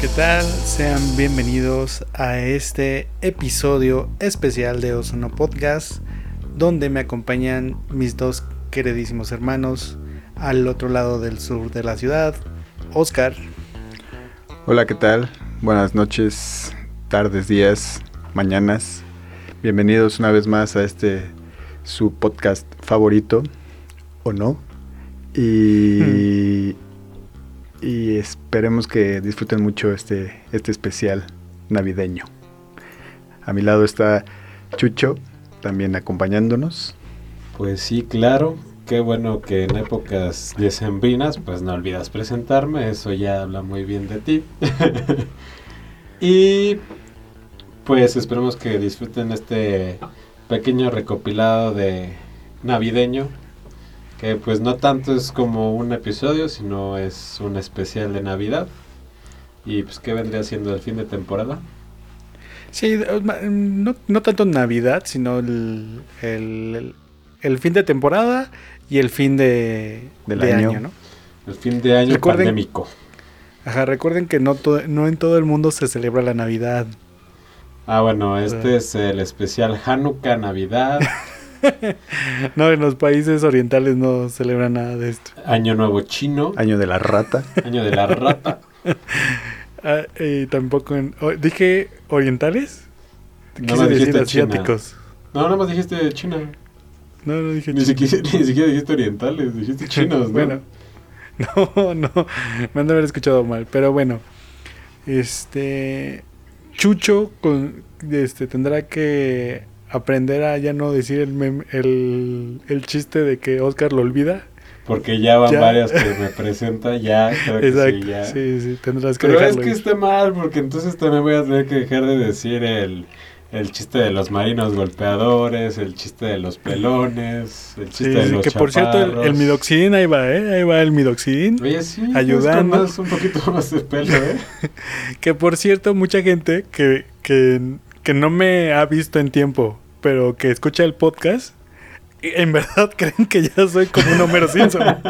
¿qué tal? Sean bienvenidos a este episodio especial de Ozono Podcast, donde me acompañan mis dos queridísimos hermanos al otro lado del sur de la ciudad, Oscar. Hola, ¿qué tal? Buenas noches, tardes, días, mañanas. Bienvenidos una vez más a este su podcast favorito, ¿o no? Y, y esperemos que disfruten mucho este, este especial navideño. A mi lado está Chucho, también acompañándonos. Pues sí, claro. Qué bueno que en épocas decembrinas, pues no olvidas presentarme, eso ya habla muy bien de ti. y pues esperemos que disfruten este pequeño recopilado de navideño, que pues no tanto es como un episodio, sino es un especial de Navidad. Y pues que vendría siendo el fin de temporada. Sí, no, no tanto Navidad, sino el, el, el fin de temporada y el fin de, Del de año. año. ¿no? El fin de año Recuerden- pandémico. Ajá, recuerden que no, to- no en todo el mundo se celebra la Navidad. Ah, bueno, este es el especial Hanukkah, Navidad, No, en los países orientales no celebran nada de esto. Año Nuevo Chino, Año de la rata. Año de la Rata. Ah, y tampoco en... o- ¿Dije orientales? No Quise me decir China. asiáticos. No, nada más dijiste China. No, no dije Ni siquiera, ni siquiera dijiste orientales, dijiste chinos, ¿no? Bueno, no, no, me han de haber escuchado mal, pero bueno, este, Chucho con, este, tendrá que aprender a ya no decir el, mem- el, el chiste de que Oscar lo olvida. Porque ya van Ya. varias que me presenta, ya, creo que Exacto, sí, ya. sí, sí, tendrás que Pero es que ir. está mal, porque entonces también voy a tener que dejar de decir el, el chiste de los marinos golpeadores, el chiste de los pelones, el chiste Sí, de sí, los que por cierto, el, el ahí va, ¿eh? Ahí va el midoxidil. Oye, sí, ayudando. ayudando. Más, un poquito más de pelo, ¿eh? Que por cierto, mucha gente que, que, que no me ha visto en tiempo, pero que escucha el podcast, en verdad creen que ya soy como un Homero Simpson.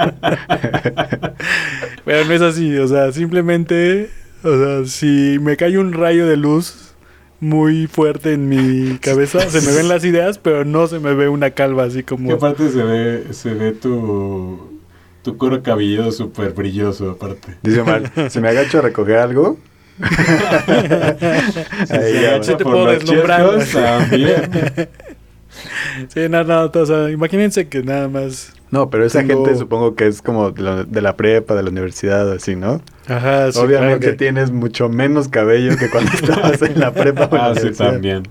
pero no es así, o sea, simplemente, o sea, si me cae un rayo de luz muy fuerte en mi cabeza, se me ven las ideas, pero no se me ve una calva así Que como... aparte se ve, se ve tu, tu cuero cabelludo súper brilloso, aparte. Dice Omar, si me agacho a recoger algo. Ahí Sí te puedo deslumbrar. Sí, no, no, o sea, imagínense que nada más... No, pero esa Tengo- gente supongo que es como de la, de la prepa, de la universidad, así, ¿no? Ajá, sí, Obviamente claro que- tienes mucho menos cabello que cuando estabas en la prepa. Ah, sí, también.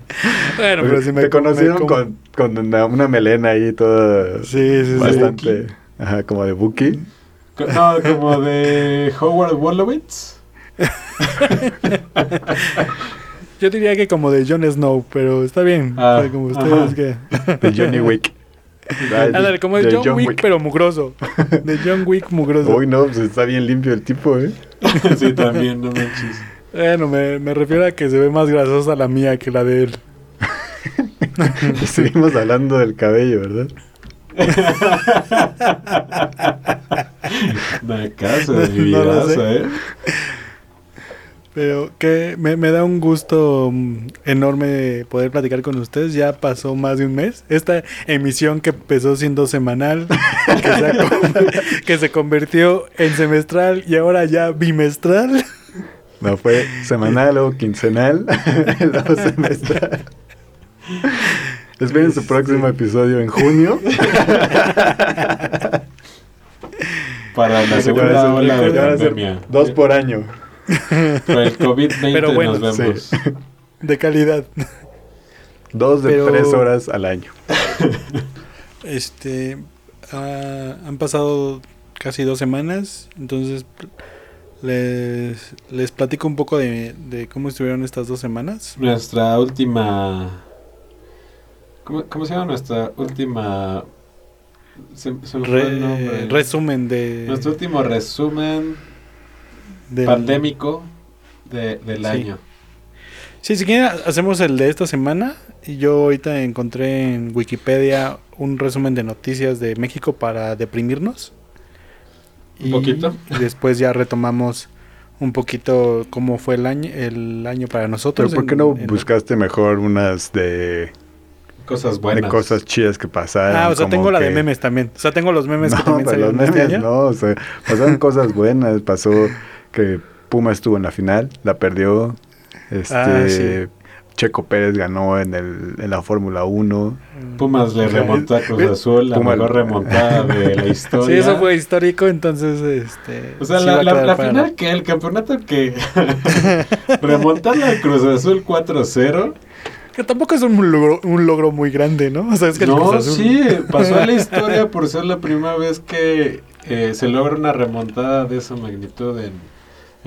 Bueno, pero si me te conocieron me como- con, con una, una melena ahí toda Sí, sí, sí. bastante, ajá, como de Buki. No, como de Howard Wolowitz. Yo diría que como de Jon Snow, pero está bien. Ah, o sea, como ustedes ajá. que... De Johnny Wick. Ay, Ándale, como de, John, Wick, pero mugroso. De John Wick mugroso. Uy, no, pues está bien limpio el tipo, ¿eh? sí, también, no manches. Bueno, me, me refiero a que se ve más grasosa la mía que la de él. Seguimos hablando del cabello, ¿verdad? Una casa de mi No sé. vidaza, ¿eh? Pero que me, me da un gusto mm, enorme poder platicar con ustedes. Ya pasó más de un mes. Esta emisión que empezó siendo semanal, que se, ha con- que se convirtió en semestral y ahora ya bimestral. No fue semanal o quincenal, luego semestral. Esperen su próximo episodio en junio. Para la segunda ola de pandemia. Dos por año. Por el COVID-20 Pero bueno, nos vemos. De calidad. Dos de Pero- tres horas al año. Este, ah, han pasado casi dos semanas, entonces les, les platico un poco de, de cómo estuvieron estas dos semanas. Nuestra última... ¿Cómo, cómo se llama nuestra última... Se, se Re- nombre. resumen de Nuestro último resumen del- pandémico de, del Sí. año. Sí, si quieren hacemos el de esta semana. Y yo ahorita encontré en Wikipedia un resumen de noticias de México para deprimirnos. ¿Un poquito? Y después ya retomamos un poquito cómo fue el año, el año para nosotros. Pero ¿por qué no en- buscaste mejor unas de, Cosas buenas. de cosas chidas que pasaron? Ah, o sea, como tengo la de que- memes también. O sea, tengo los memes que No, también pero los salieron este memes año. no, o sea, pasaron cosas buenas. Pasó que Puma estuvo en la final, la perdió. Este, Ah, sí. Checo Pérez ganó en, el, en la Fórmula 1. Pumas le remontó a Cruz Azul, la Puma- mejor remontada de la historia. Sí, eso fue histórico, entonces, este... O sea, sí la, a la- final que el campeonato que remontar la Cruz Azul 4-0. Que tampoco es un logro, un logro muy grande, ¿no? O sea, es que No, Cruz Azul- sí, pasó a la historia por ser la primera vez que eh, se logra una remontada de esa magnitud en,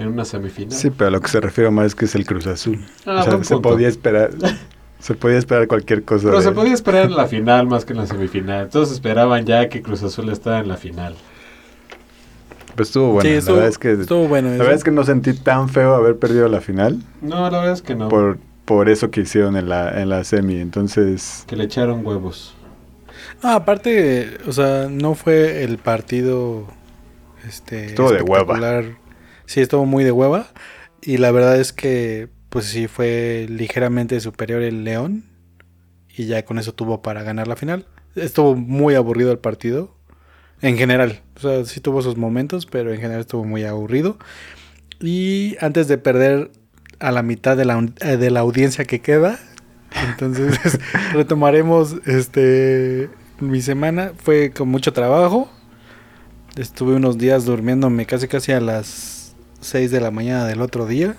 en una semifinal. Sí, pero a lo que se refiere más es que es el Cruz Azul. Ah, o sea, se punto. podía esperar. Se podía esperar cualquier cosa. Pero de- se podía esperar en la final más que en la semifinal. Todos esperaban ya que Cruz Azul estaba en la final. Pero estuvo bueno. sí, la estuvo, verdad es que, estuvo bueno. la eso. verdad es que no sentí tan feo haber perdido la final No, la verdad es que no. por, por eso que hicieron en la, en la semi. Entonces, Que le echaron huevos. No, aparte, o sea, no fue el partido este Estuvo de hueva. Sí, estuvo muy de hueva y la verdad es que pues sí fue ligeramente superior el León y ya con eso tuvo para ganar la final. Estuvo muy aburrido el partido en general, o sea, sí tuvo sus momentos, pero en general estuvo muy aburrido. Y antes de perder a la mitad de la, eh, de la audiencia que queda, entonces retomaremos este mi semana. Fue con mucho trabajo. Estuve unos días durmiéndome casi casi a las 6 de la mañana del otro día.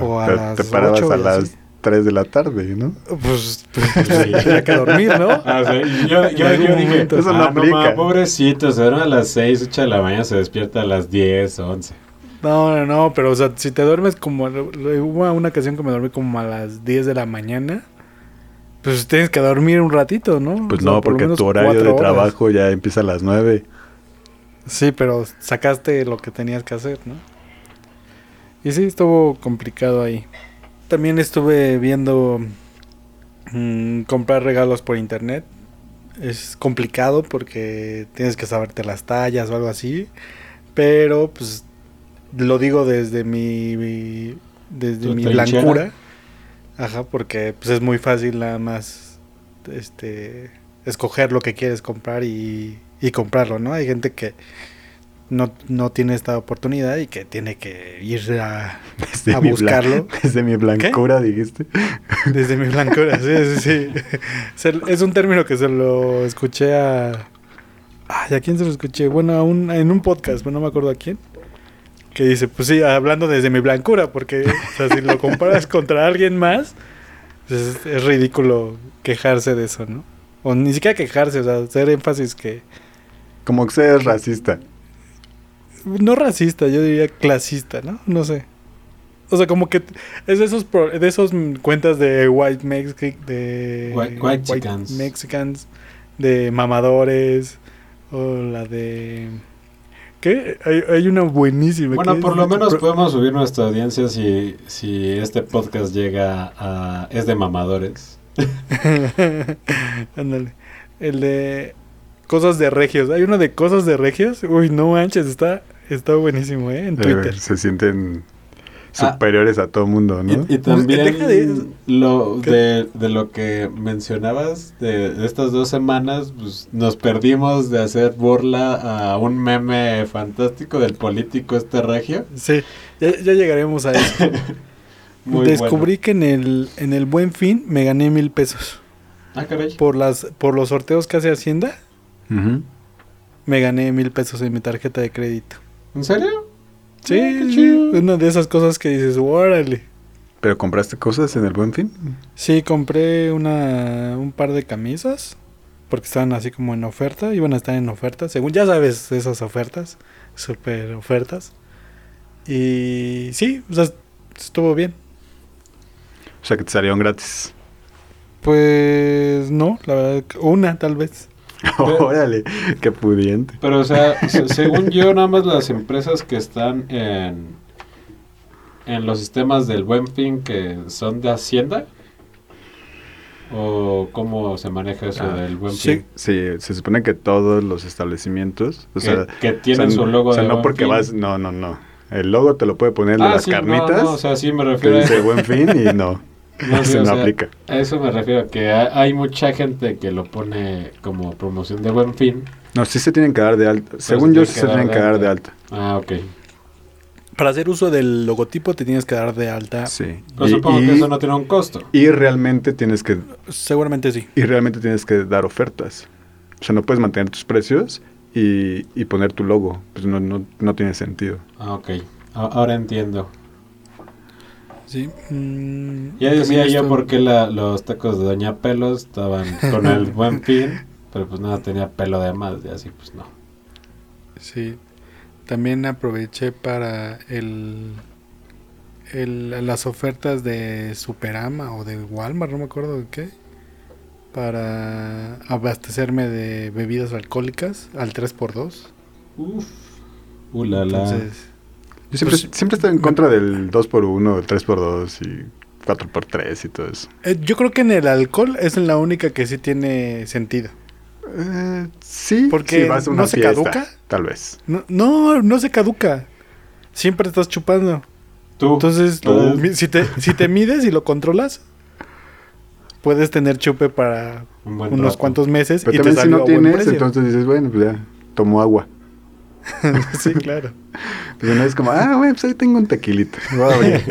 O a te, las te parabas ocho a y las así. 3 de la tarde, ¿no? Pues, pues, tenía que dormir, ¿no? Ah, o sea, y yo, yo, yo dije. Eso no ah, no, aplica. ma, pobrecito, se duerme a las 6, 8 de la mañana, se despierta a las 10, 11. No, no, no, pero o sea, si te duermes como... Hubo una ocasión que me dormí como a las 10 de la mañana. Pues tienes que dormir un ratito, ¿no? Pues O sea, no, porque tu horario de trabajo ya empieza a las 9. Sí, pero sacaste lo que tenías que hacer, ¿no? Y sí, estuvo complicado ahí. También estuve viendo mm, comprar regalos por internet. Es complicado porque tienes que saberte las tallas o algo así. Pero pues lo digo desde mi, mi- desde mi trinchera. blancura. Ajá, porque pues es muy fácil nada más este escoger lo que quieres comprar y, y comprarlo, ¿no? Hay gente que no, no tiene esta oportunidad y que tiene que ir a, Desde, A buscarlo. desde mi blancura, dijiste. desde mi blancura, sí, sí, sí. Es un término que se lo escuché a... Ay, ¿a quién se lo escuché? Bueno, a un, en un podcast, pero no me acuerdo a quién. Que dice, pues sí, hablando desde mi blancura, porque o sea, si lo comparas contra alguien más, pues es, es ridículo quejarse de eso, ¿no? O ni siquiera quejarse, o sea, hacer énfasis que... Como que seas racista. No racista, yo diría clasista, ¿no? No sé. O sea, como que es de esos pro- de esos cuentas de white Mexican de White- white chicans. Mexicans de mamadores o la de ¿Qué? Hay, hay una buenísima. Bueno, por lo menos podemos subir nuestra audiencia si, si este podcast llega a... es de mamadores. Ándale. El de cosas de regios. Hay uno de cosas de regios. Uy, no manches, está está buenísimo, ¿eh? En Eh, Twitter. se sienten Ah. superiores a todo mundo, ¿no? Y, y también Deja de- lo de, de lo que mencionabas de, de estas dos semanas, pues nos perdimos de hacer burla a un meme fantástico del político este regio. Sí, ya, ya llegaremos a eso. Muy Descubrí que en el, en el buen fin me gané mil pesos. Ah, caray. Por las, por los sorteos que hace Hacienda, Ujú. me gané mil pesos en mi tarjeta de crédito. ¿En serio? Sí, Ah, qué chido. una de esas cosas que dices, órale. ¿Pero compraste cosas en el Buen Fin? Sí, compré una, un par de camisas, porque estaban así como en oferta, iban a estar en oferta, según ya sabes esas ofertas, super ofertas. Y sí, o sea, estuvo bien. O sea, que te salieron gratis. Pues no, la verdad, una tal vez. Órale, qué pudiente. Pero, o sea, se- según yo, nada más las empresas que están en, en los sistemas del Buen Fin que son de Hacienda. ¿O cómo se maneja eso Ah, del Buen sí. Fin? Sí, se supone que todos los establecimientos, o Que- sea, que tienen o sea, su logo o sea, de no Buen porque Fin. vas, no, no, no. El logo te lo puede poner de Ah, las sí, no, carnitas. no, o sea, sí me que refiero a dice buen fin y no. No, sí, eso o no sea, aplica. A eso me refiero, que ha- hay mucha gente que lo pone como promoción de buen fin. No, sí se tienen que dar de alta. Según se yo, sí se tienen que dar de alta. Ah, ok. Para hacer uso del logotipo te tienes que dar de alta. Sí. Pero Y- supongo y, que eso no tiene un costo. y realmente tienes que Seguramente sí. y realmente tienes que dar ofertas. O sea, no puedes mantener tus precios y, y poner tu logo. Pues no, no, no tiene sentido. Ah, ok. A- Ahora entiendo. Sí. mm, Ya decía yo por qué la- los tacos de Doña Pelos estaban con el buen fin, pero pues nada, tenía pelo de más, y así pues no. Sí. También aproveché para el, el- las ofertas de Superama o de Walmart, no me acuerdo de qué, para abastecerme de bebidas alcohólicas al 3x2. Uf. Uh, la, la. Entonces, Yo siempre, Pues- siempre estoy en contra del 2x1, el 3x2 y 4x3 y todo eso. eh, yo creo que en el alcohol es la única que sí tiene sentido. Eh, sí, Porque si vas a una ¿no se caduca? Tal vez. No, no, no se caduca. Siempre estás chupando. Tú. Entonces, Tú. si te, si te mides y lo controlas, puedes tener chupe para Un unos rato. cuantes meses Pero y te también si salió no tienes, entonces dices, bueno, pues ya, tomo agua. sí, claro. Pues no es como, ah, güey, pues ahí tengo un tequilito. Abrir.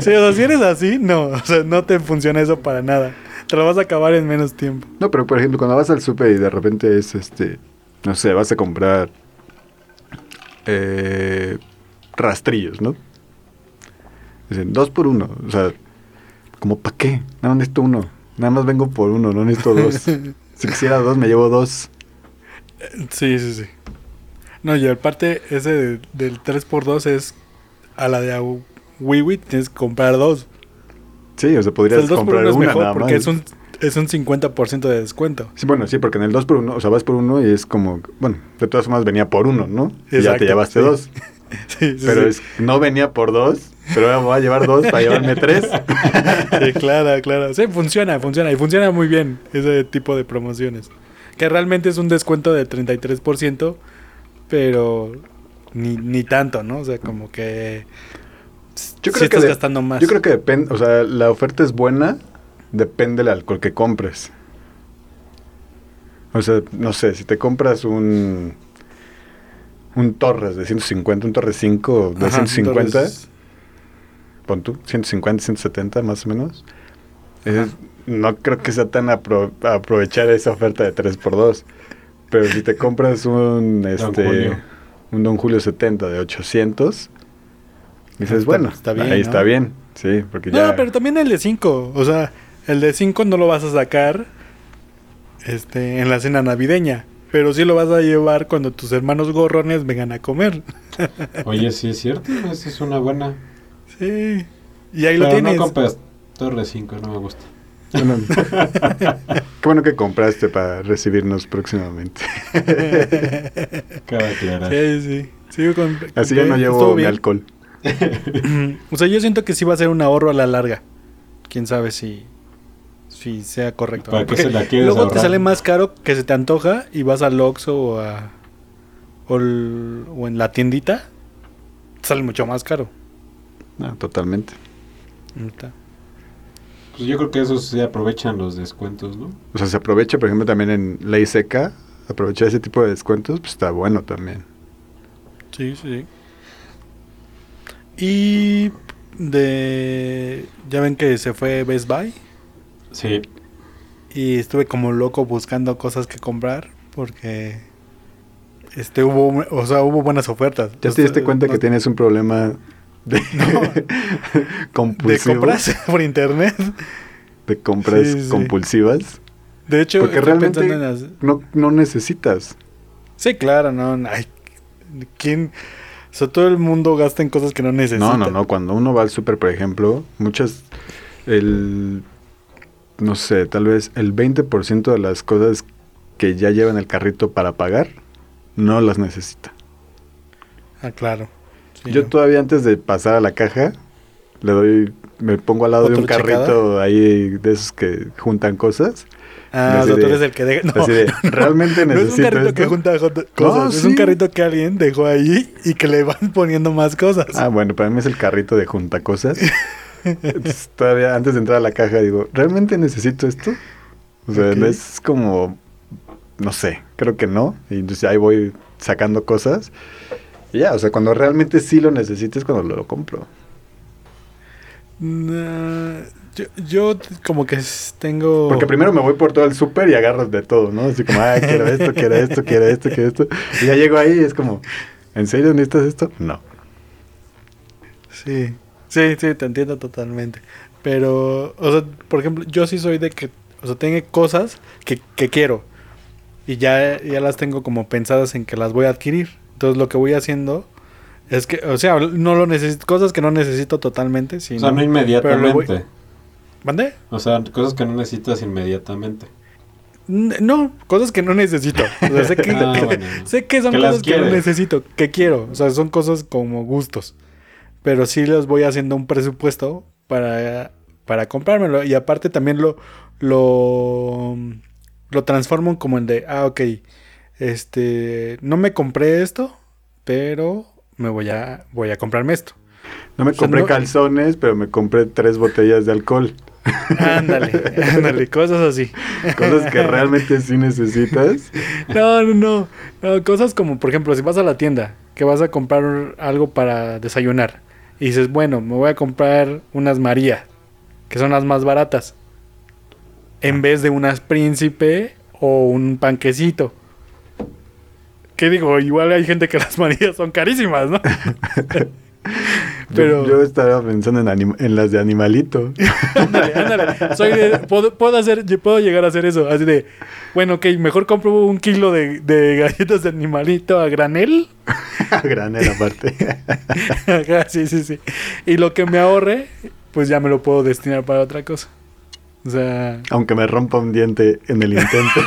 Sí, o sea, si eres así, no, o sea, no te funciona eso para nada. Te lo vas a acabar en menos tiempo. No, pero por ejemplo, cuando vas al súper y de repente es este, no sé, vas a comprar eh, rastrillos, ¿no? Dicen, dos por uno. O sea, como para qué? Nada más necesito uno. Nada más vengo por uno, no necesito dos. si quisiera dos, me llevo dos. Sí, sí, sí. No, y aparte, ese de- del 3x2 es a la de WiiWi tienes que comprar dos. Sí, o sea, O sea, podrías el 2 por comprar 1 es una mejor nada porque más. es un, es un 50% de descuento. Sí, bueno, sí, porque en el 2 por 1 o sea, vas por uno y es como, bueno, de todas formas venía por uno, ¿no? Y ya te llevaste sí. dos. Sí, sí, Pero es, no venía por dos, pero ahora me voy a llevar dos para llevarme tres. Sí, claro, claro. Sí, funciona, funciona. Y funciona muy bien ese tipo de promociones. Que realmente es un descuento de 33%, pero ni, ni tanto, ¿no? O sea, como que... Yo sí creo que estás de- gastando más. Yo creo que depende, o sea, la oferta es buena, depende del alcohol que compres. O sea, no sé, si te compras un un Torres de 150, un Torres 5 de Ajá, 150, entonces, pon tú, 150, 170 más o menos. es- no creo que sea tan apro- aprovechar esa oferta de 3x2. Pero si te compras un este Julio. un Don Julio 70 de 800, dices, Está- bueno, está bien, ahí ¿no? está bien. Sí, porque No, ya pero también el de 5. O sea, el de 5 no lo vas a sacar este, en la cena navideña. Pero sí lo vas a llevar cuando tus hermanos gorrones vengan a comer. Oye, sí es cierto, esa es una buena. Sí. Y ahí lo Pero tienes. no compras Torre 5, no me gusta. Bueno, qué bueno que compraste para recibirnos próximamente. Cabe aclarar. Sí, sí. Sigo con- Así ya no llevo mi bien. alcohol. o sea, yo siento que sí va a ser un ahorro a la larga. Quién sabe si, si sea correcto. ¿Para ¿no? qué Porque se la quieres luego te sale más caro que se te antoja y vas al Oxxo o a o, el- o en la tiendita. Te sale mucho más caro. No, totalmente. Neta. Pues yo creo que esos sí aprovechan los descuentos, ¿no? O sea, se aprovecha, por ejemplo, también en ley seca, aprovechar ese tipo de descuentos, pues está bueno también. Sí, sí. Y de ya ven que se fue Best Buy Sí. y estuve como loco buscando cosas que comprar porque este hubo o sea hubo buenas ofertas ¿Ya te diste cuenta no- que tienes un problema de, compras por internet de compras Sí, sí. compulsivas. de hecho Porque realmente pensando en las- no, no necesitas. sí claro no ay, quién o sea todo el mundo gasta en cosas que no necesita No, no, no. Cuando uno va al súper, por ejemplo, muchas. El. No sé, tal vez el 20% de las cosas que ya lleva en el carrito para pagar no las necesita. ah claro Sí, Yo no. todavía antes de pasar a la caja le doy, me pongo al lado de un ¿Otro carrito checada? ahí de esos que juntan cosas. Ah, o sea, tú de- eres el que deja. No, así de, ¿realmente no es un necesito carrito esto? que junta cosas, es sí. un carrito que alguien dejó ahí y que le van poniendo más cosas. Ah, bueno, para mí es el carrito de junta cosas. Entonces, todavía antes de entrar a la caja digo, ¿realmente necesito esto? O sea, es como, no sé, creo que no. Y entonces ahí voy sacando cosas. Y ya, o sea, cuando realmente sí lo necesites, cuando lo, lo compro. Nah, yo, yo t- como que tengo... Porque primero me voy por todo el súper y agarro de todo, ¿no? Así como, ah, quiero esto, quiero esto, quiero esto, quiero esto. Y ya llego ahí y es como, ¿en serio necesitas esto? No. Sí, sí, sí, te entiendo totalmente. Pero, o sea, por ejemplo, yo sí soy de que, o sea, tengo cosas que, que quiero y ya, ya las tengo como pensadas en que las voy a adquirir. Entonces lo que voy haciendo es que, o sea, no lo necesito, cosas que no necesito totalmente, O sino... sea, no inmediatamente. voy- ¿Mande? O sea, cosas que no necesitas inmediatamente. No, cosas que no necesito. O sea, sé que, Ah, bueno. sé que son Que cosas que no necesito, que quiero. O sea, son cosas como gustos. Pero sí les voy haciendo un presupuesto para, para comprármelo. Y aparte también lo, lo, lo transformo como en de, ah, ok, este, no me compré esto, pero me voy a, voy a comprarme esto. No me O sea, compré no- calzones, pero me compré tres botellas de alcohol. Ándale, ándale, cosas así. Cosas que realmente sí necesitas. No, no, no, no. Cosas como, por ejemplo, si vas a la tienda, que vas a comprar algo para desayunar, y dices, bueno, me voy a comprar unas María, que son las más baratas, en vez de unas Príncipe o un panquecito. ¿Qué digo? Igual hay gente que las Marías son carísimas, ¿no? Pero- Yo, yo estaba pensando en, anim- en las de animalito. ándale, ándale. Soy de- puedo, puedo hacer, yo puedo llegar a hacer eso. Así de, bueno, ok, mejor compro un kilo de, de galletas de animalito a granel. Granel aparte. Sí, sí, sí. Y lo que me ahorre, pues ya me lo puedo destinar para otra cosa. O sea, Aunque me rompa un diente en el intento.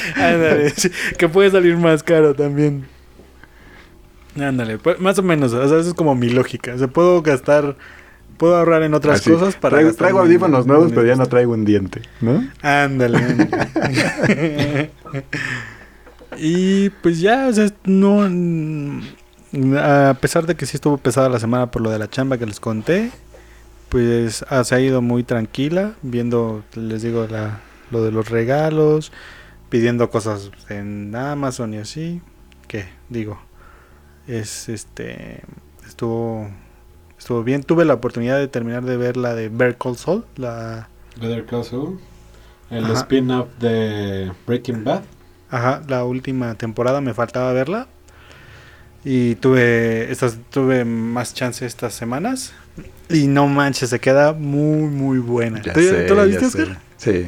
ándale, que puede salir más caro también. Ándale, pues, más o menos, o sea, eso es como mi lógica. O sea, puedo gastar, puedo ahorrar en otras Así, cosas para... traigo, traigo audífonos nuevos, pero ya no traigo un diente, ¿no? Ándale. ándale. y pues ya, o sea, no. A pesar de que sí estuvo pesada la semana por lo de la chamba que les conté, pues ah, se ha ido muy tranquila, viendo, les digo, la, lo de los regalos, pidiendo cosas en Amazon y así. Que digo, es este. Estuvo. Estuvo bien. Tuve la oportunidad de terminar de ver la de Bear Call Saul, la. Better Call Saul. El spin-off de Breaking Bad. Ajá, la última temporada me faltaba verla. Y tuve estas tuve más chance estas semanas. Y no manches, se queda muy muy buena. Ya ¿Tú, sé, tú la ya viste, sé. Oscar? Sí.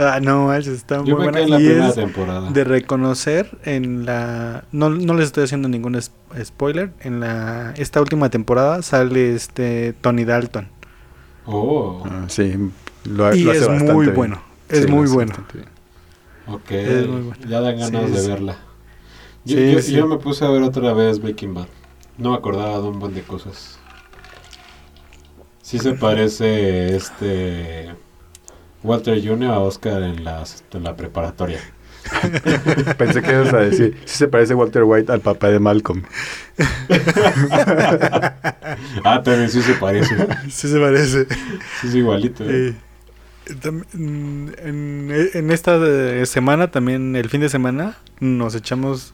Ah, no manches, está muy Yo me buena. quedé en la y primera es temporada. de reconocer en la no, no les estoy haciendo ningún spoiler, en la esta última temporada sale este Tony Dalton Oh, Ah, sí. Lo, y lo hace es muy bien. bueno. Es Sí, lo muy hace bueno. bastante bien. ok. es muy bueno. Ya dan ganas Sí, de sí. verla. Yo, Sí, yo- sí. yo me puse a ver otra vez Breaking Bad. No me acordaba de un buen de cosas. Sí se parece este Walter Jr. a Oscar en, las, en la preparatoria. Pensé que ibas a decir, sí se parece Walter White al papá de Malcolm. Ah, también sí se parece. Sí se parece. Sí es igualito. ¿eh? Eh, mm, en, en esta eh, semana, también el fin de semana, nos echamos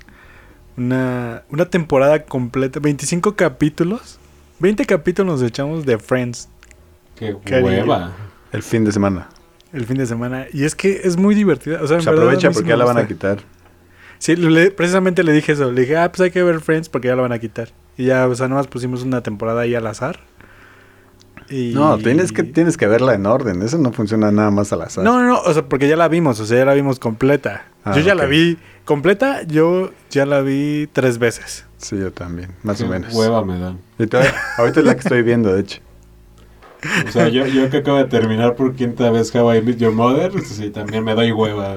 una, una temporada completa, 25 capítulos. 20 capítulos nos echamos de Friends Qué Qué hueva. El fin de semana. El fin de semana. Y es que es muy divertida. O sea, en verdad, aprovecha porque ya la van a quitar. Sí, le- precisamente le dije eso. Le dije, ah, pues hay que ver Friends porque ya la van a quitar. Y ya, o sea, nomás pusimos una temporada ahí al azar. Y... No, tienes que, tienes que verla en orden. Eso no funciona nada más al azar. No, no, no, o sea, porque ya la vimos, o sea, ya la vimos completa. Ah, yo ya la vi completa, yo ya la vi tres veces. Sí, yo también. Más Qué o menos. hueva me dan. Y todavía- ahorita es la que estoy viendo, de hecho. O sea, yo, yo que acabo de terminar por quinta vez How I Met Your Mother, pues sí, también me doy hueva.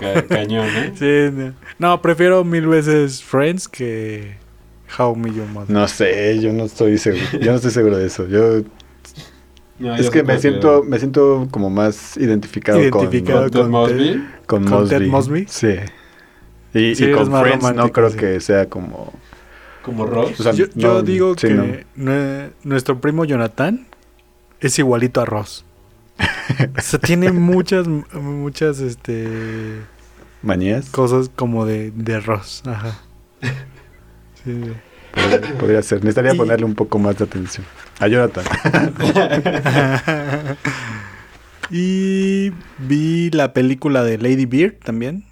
Ca- cañón, ¿eh? Sí, no. No, prefiero mil veces Friends que, How Me Your Mother. No sé, yo no estoy seguro. Yo no estoy seguro de eso. Yo No, es que me siento, me siento como más identificado, Identificado ¿Con Ted con Mosby? con, con, ¿Con Mosby. Ted Mosby? Sí. Y, Sí, y eres con Friends no creo sí. que sea como... Como Ross. O sea, yo, yo no, digo sí, que nuestro primo Jonathan es igualito a Ross. o sea, tiene muchas, muchas, este, ¿Manías? cosas como de, de Ross. Ajá. Sí. Podría, podría ser. Necesitaría Y- ponerle un poco más de atención. A Jonathan. y vi la película de Lady Bird también.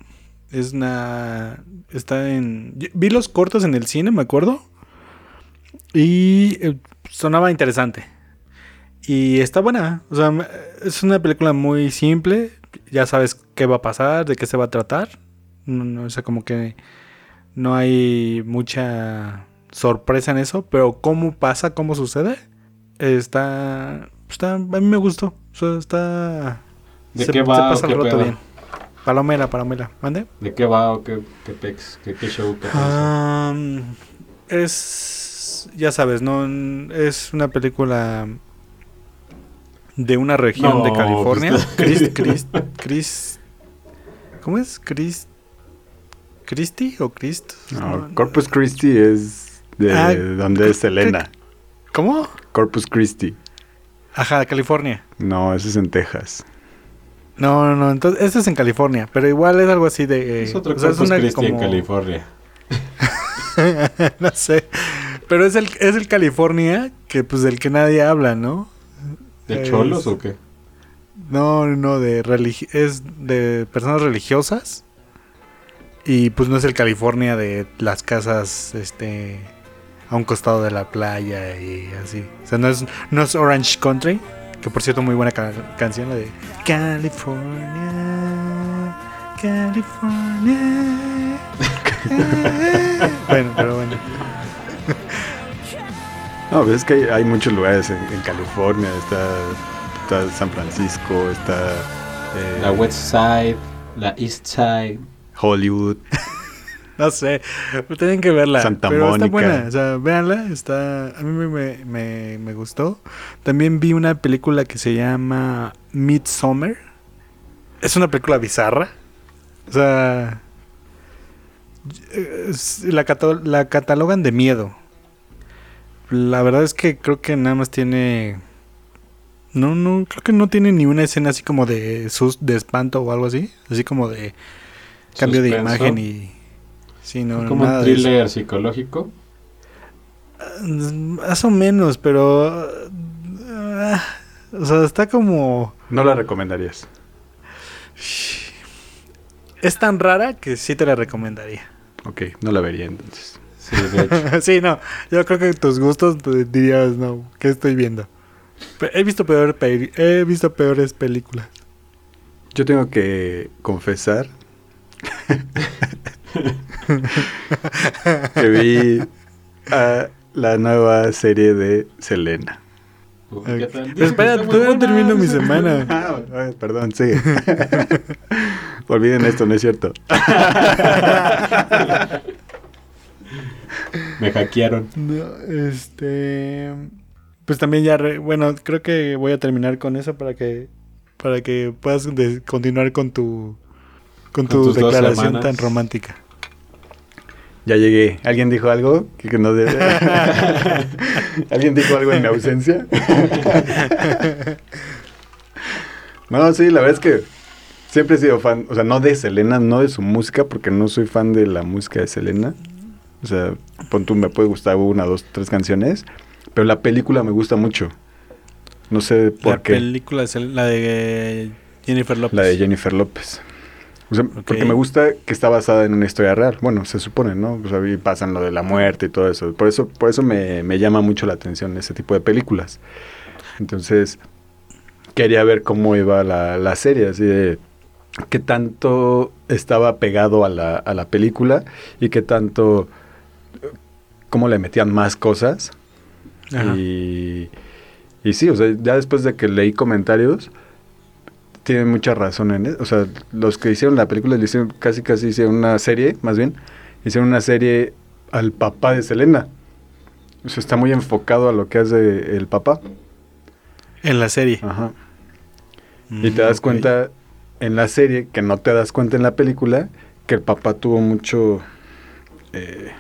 Es una. Está en. Vi los cortos en el cine, me acuerdo. Y eh, sonaba interesante. Y está buena. O sea, es una película muy simple. Ya sabes qué va a pasar, de qué se va a tratar. No, no, o sea, como que no hay mucha sorpresa en eso. Pero cómo pasa, cómo sucede, está. está a mí me gustó. O sea, está. ¿De se- qué se va o pasa el qué rato pedo? bien. Palomera, palomera. ¿Mande? ¿De qué va o qué, qué pex? ¿Qué, qué show? ¿Qué es, ya sabes, no es una película de una región No, de California. pues, Chris, Chris, Chris, ¿cómo es? Chris, Christie o Christ? No, Corpus Christi es de Ah, donde es Selena. ¿Cómo? Corpus Christi. Ajá, California. No, eso es en Texas. No, no, no, entonces esto es en California, pero igual es algo así de. eh, es otro o sea, es Corpus una Christi en California. no sé, pero es el es el California que pues del que nadie habla, ¿no? ¿De Es- cholos o qué? No, no, de religi es de personas religiosas. Y pues no es el California de las casas, este, a un costado de la playa y así. O sea, no es, no es Orange Country, que por cierto muy buena ca- canción, la de California, California. bueno, pero bueno. No, pues es que hay, hay muchos lugares en, en California. Está, está San Francisco, está eh, La West Side, la East Side. Hollywood. No sé, tienen que verla. Santa pero está Mónica. buena, o sea, véanla, está, a mí me, me, me, gustó. También vi una película que se llama Midsummer. Es una película bizarra. O sea, la, cata- la catalogan de miedo. La verdad es que creo que nada más tiene... No, no, creo que no tiene ni una escena así como de sus de espanto o algo así. Así como de cambio de imagen y... Sí, no, como nada un thriller psicológico. Más o menos, pero... ah, o sea, está como... No la recomendarías. Es tan rara que sí te la recomendaría. Ok, no la vería entonces. Sí, de hecho. sí, no. Yo creo que tus gustos te dirías, no, ¿qué estoy viendo? He visto, peor he visto peores películas. Yo tengo que confesar que vi a la nueva serie de Selena. Pero espera, todavía no termino mi semana. Ah, perdón, sigue. Olviden esto, no es cierto. Me hackearon. No, este... Pues también ya, re- bueno, creo que voy a terminar con eso para que para que puedas de- continuar con tu con Con tu declaración tan romántica. Ya llegué. ¿Alguien dijo algo que, que no debe? ¿Alguien dijo algo en mi ausencia? no, sí, la verdad es que siempre he sido fan, o sea, no de Selena, no de su música, porque no soy fan de la música de Selena. O sea, pon tú, me puede gustar una, dos, tres canciones, pero la película me gusta mucho. No sé por La qué. película es la de Jennifer López. La de Jennifer López. O sea, porque me gusta que está basada en una historia real. Bueno, se supone, ¿no? O sea, y pasan lo de la muerte y todo eso. Por eso, por eso me, me llama mucho la atención ese tipo de películas. Entonces, quería ver cómo iba la, la serie, así de qué tanto estaba pegado a la, a la película y qué tanto, cómo le metían más cosas. Ajá. Y, y sí, o sea, ya después de que leí comentarios, tienen mucha razón en eso. O sea, los que hicieron la película le hicieron casi casi hicieron una serie, más bien, hicieron una serie al papá de Selena. O sea, está muy enfocado a lo que hace el papá. En la serie. Ajá. Y te Mm, das cuenta en la serie, que no te das cuenta en la película, que el papá tuvo mucho... eh,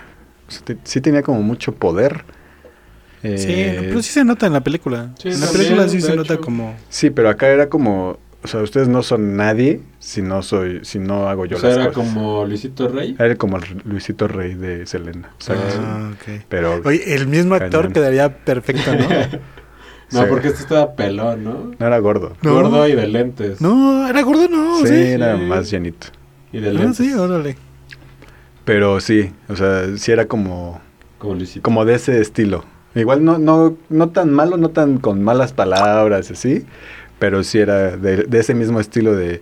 o sea, te- sí tenía como mucho poder. Sí, Eh, pero sí se nota en la película. Sí, en la también, película sí se nota como... sí, pero acá era como... O sea, ustedes no son nadie si no soy, si no hago yo o sea, las era cosas. como Luisito Rey. Era como el Luisito Rey de Selena. Ah, ok. Pero Oye, el mismo actor Cañón. quedaría perfecto, ¿no? No, Sí. porque este estaba pelón, ¿no? no era gordo. No. Gordo y de lentes. no, era gordo, no. sí, Sí, era sí. más llenito. Y de Ah, lentes. sí, órale. Pero sí, o sea, sí era como, Como de ese estilo. Igual no, no, no tan malo, no tan con malas palabras, así, pero sí era de, de ese mismo estilo de,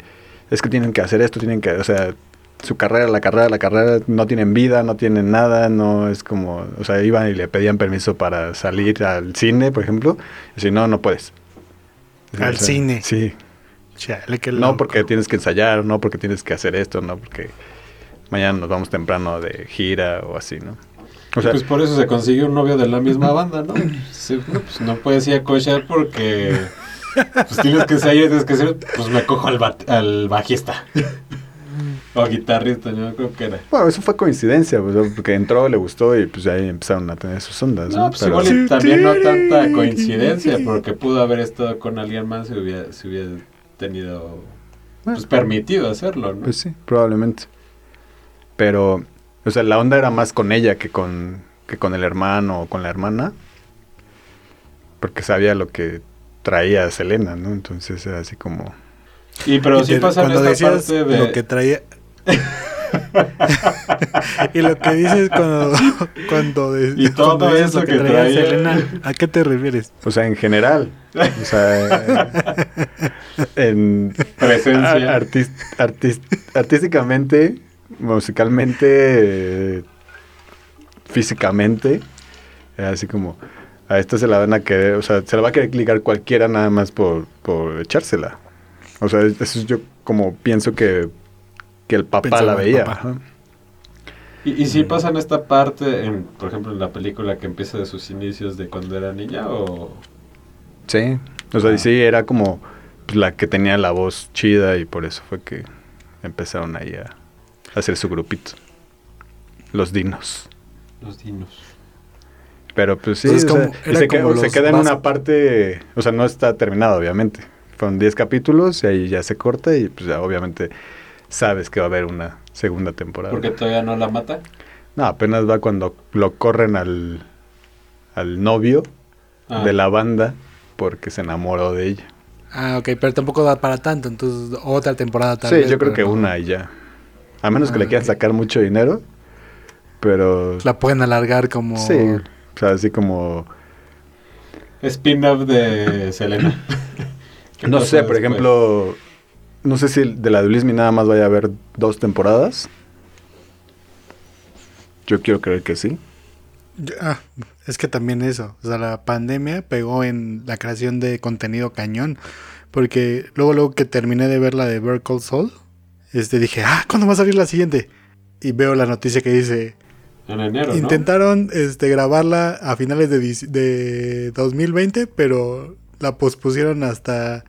es que tienen que hacer esto, tienen que, o sea, su carrera, la carrera, la carrera, no tienen vida, no tienen nada, no es como, o sea, iban y le pedían permiso para salir al cine, por ejemplo, y si no, no puedes. Al O sea, cine. Sí, Chale, no porque tienes que ensayar, no porque tienes que hacer esto, no porque mañana nos vamos temprano de gira o así, ¿no? O sea, pues por eso se consiguió un novio de la misma banda, ¿no? Sí, pues no puedes ir a cochar porque pues tienes que ensayar, tienes que pues me cojo al, al bajista. o guitarrista, no creo que era. bueno, eso fue coincidencia, pues, porque entró, le gustó y pues ahí empezaron a tener sus ondas, ¿no? No, pues Pero- igual y también no tanta coincidencia, porque pudo haber estado con alguien más si hubiera, si hubiera tenido, pues permitido hacerlo, ¿no? Pues sí, probablemente. Pero, o sea, la onda era más con ella que con, que con el hermano o con la hermana. Porque sabía lo que traía Selena, ¿no? Entonces era así como... y pero Y sí te- pasa en cuando esta decías parte de... lo que traía... y lo que dices cuando, cuando, de- Y todo cuando dices eso lo que traía traía. Selena, ¿a qué te refieres? O sea, en general. O sea, en... Presencia. artísticamente, musicalmente, eh, físicamente, era así como... A esta se la van a querer, o sea, se la va a querer ligar cualquiera nada más por, por echársela. O sea, eso es yo como pienso que, que el papá Pensaba la veía. papá. Y, y sí pasa en esta parte, en, por ejemplo, en la película que empieza de sus inicios de cuando era niña o... Sí, o sea, Ah. sí, era como pues, la que tenía la voz chida y por eso fue que empezaron ahí a, a hacer su grupito. Los dinos. Los dinos. Pero pues sí, Entonces, o como- se, queda en una parte, o sea, no está terminado, obviamente. Fueron 10 capítulos y ahí ya se corta y pues ya obviamente sabes que va a haber una segunda temporada. Porque todavía no la mata. No, apenas va cuando lo corren al, al novio Ah. de la banda porque se enamoró de ella. Ah, ok, pero tampoco da para tanto, entonces otra temporada tal sí, vez, yo creo que no. una y ya. A menos que Ah, le quieran ok. sacar mucho dinero, pero... La pueden alargar como... Sí, o sea, así como... Spin-off de Selena. ¿Qué No sé, por después? ejemplo, no sé si de la de Luismi nada más vaya a haber dos temporadas. Yo quiero creer que sí. Yo- ah, es que también eso, o sea, la pandemia pegó en la creación de contenido cañón, porque luego luego que terminé de ver la de Better Call Saul, este dije, ah, ¿cuándo va a salir la siguiente? Y veo la noticia que dice, En enero, ¿no? intentaron este grabarla a finales de, de 2020, pero la pospusieron hasta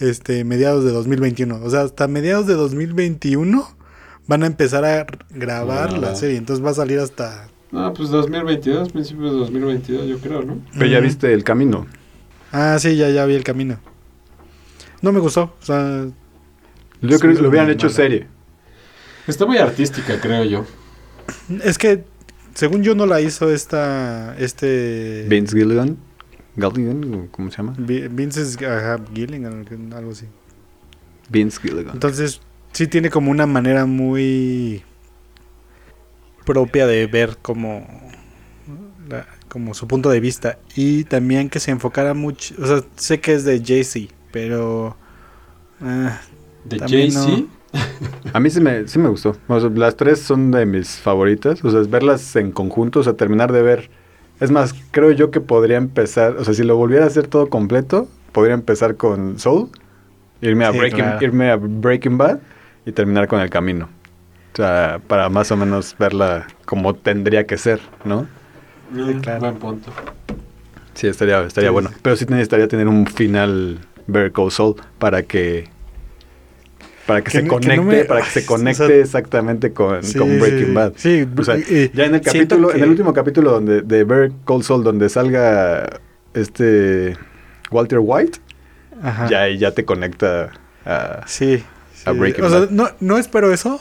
este mediados de 2021, o sea, hasta mediados de 2021 van a empezar a grabar Ah. la serie, entonces va a salir hasta No, pues 2022, principios de 2022, yo creo, ¿no? Pero ya Ujú. viste el camino. Ah, sí, ya, ya vi el camino. No me gustó. O sea, Yo creo que lo hubieran hecho mala. serie. Está muy artística, creo yo. es que según yo no la hizo esta. Este. Vince Gilligan. Gilligan, ¿o ¿cómo se llama? Vi- Vince es- ajá, Gilligan, algo así. Vince Gilligan. Entonces, sí tiene como una manera muy propia de ver como. la- como su punto de vista. Y también que se enfocara mucho. O sea, sé que es de Jay-Z, pero. ah, De Jay-Z. A mí sí me, sí me gustó. O sea, las tres son de mis favoritas. O sea, es verlas en conjunto, o sea, terminar de ver. Es más, creo yo que podría empezar, o sea, si lo volviera a hacer todo completo, podría empezar con Soul, irme a, Sí, Breaking, claro. irme a Breaking Bad y terminar con El Camino. O sea, para más o menos verla como tendría que ser, ¿no? Mm, claro. Buen punto. Sí, estaría, estaría Sí, bueno. sí. Pero sí necesitaría tener un final Better Call Saul para que para que, Que se que conecte, no me- para que se o conecte sea, exactamente con, Sí, con Breaking sí, Bad. Sí, O sea, y- ya en el capítulo, en el último capítulo donde de Better Call Saul donde salga este Walter White, Ajá. ya ahí ya te conecta a Sí. A. Breaking o sea, Bad. no, no espero eso,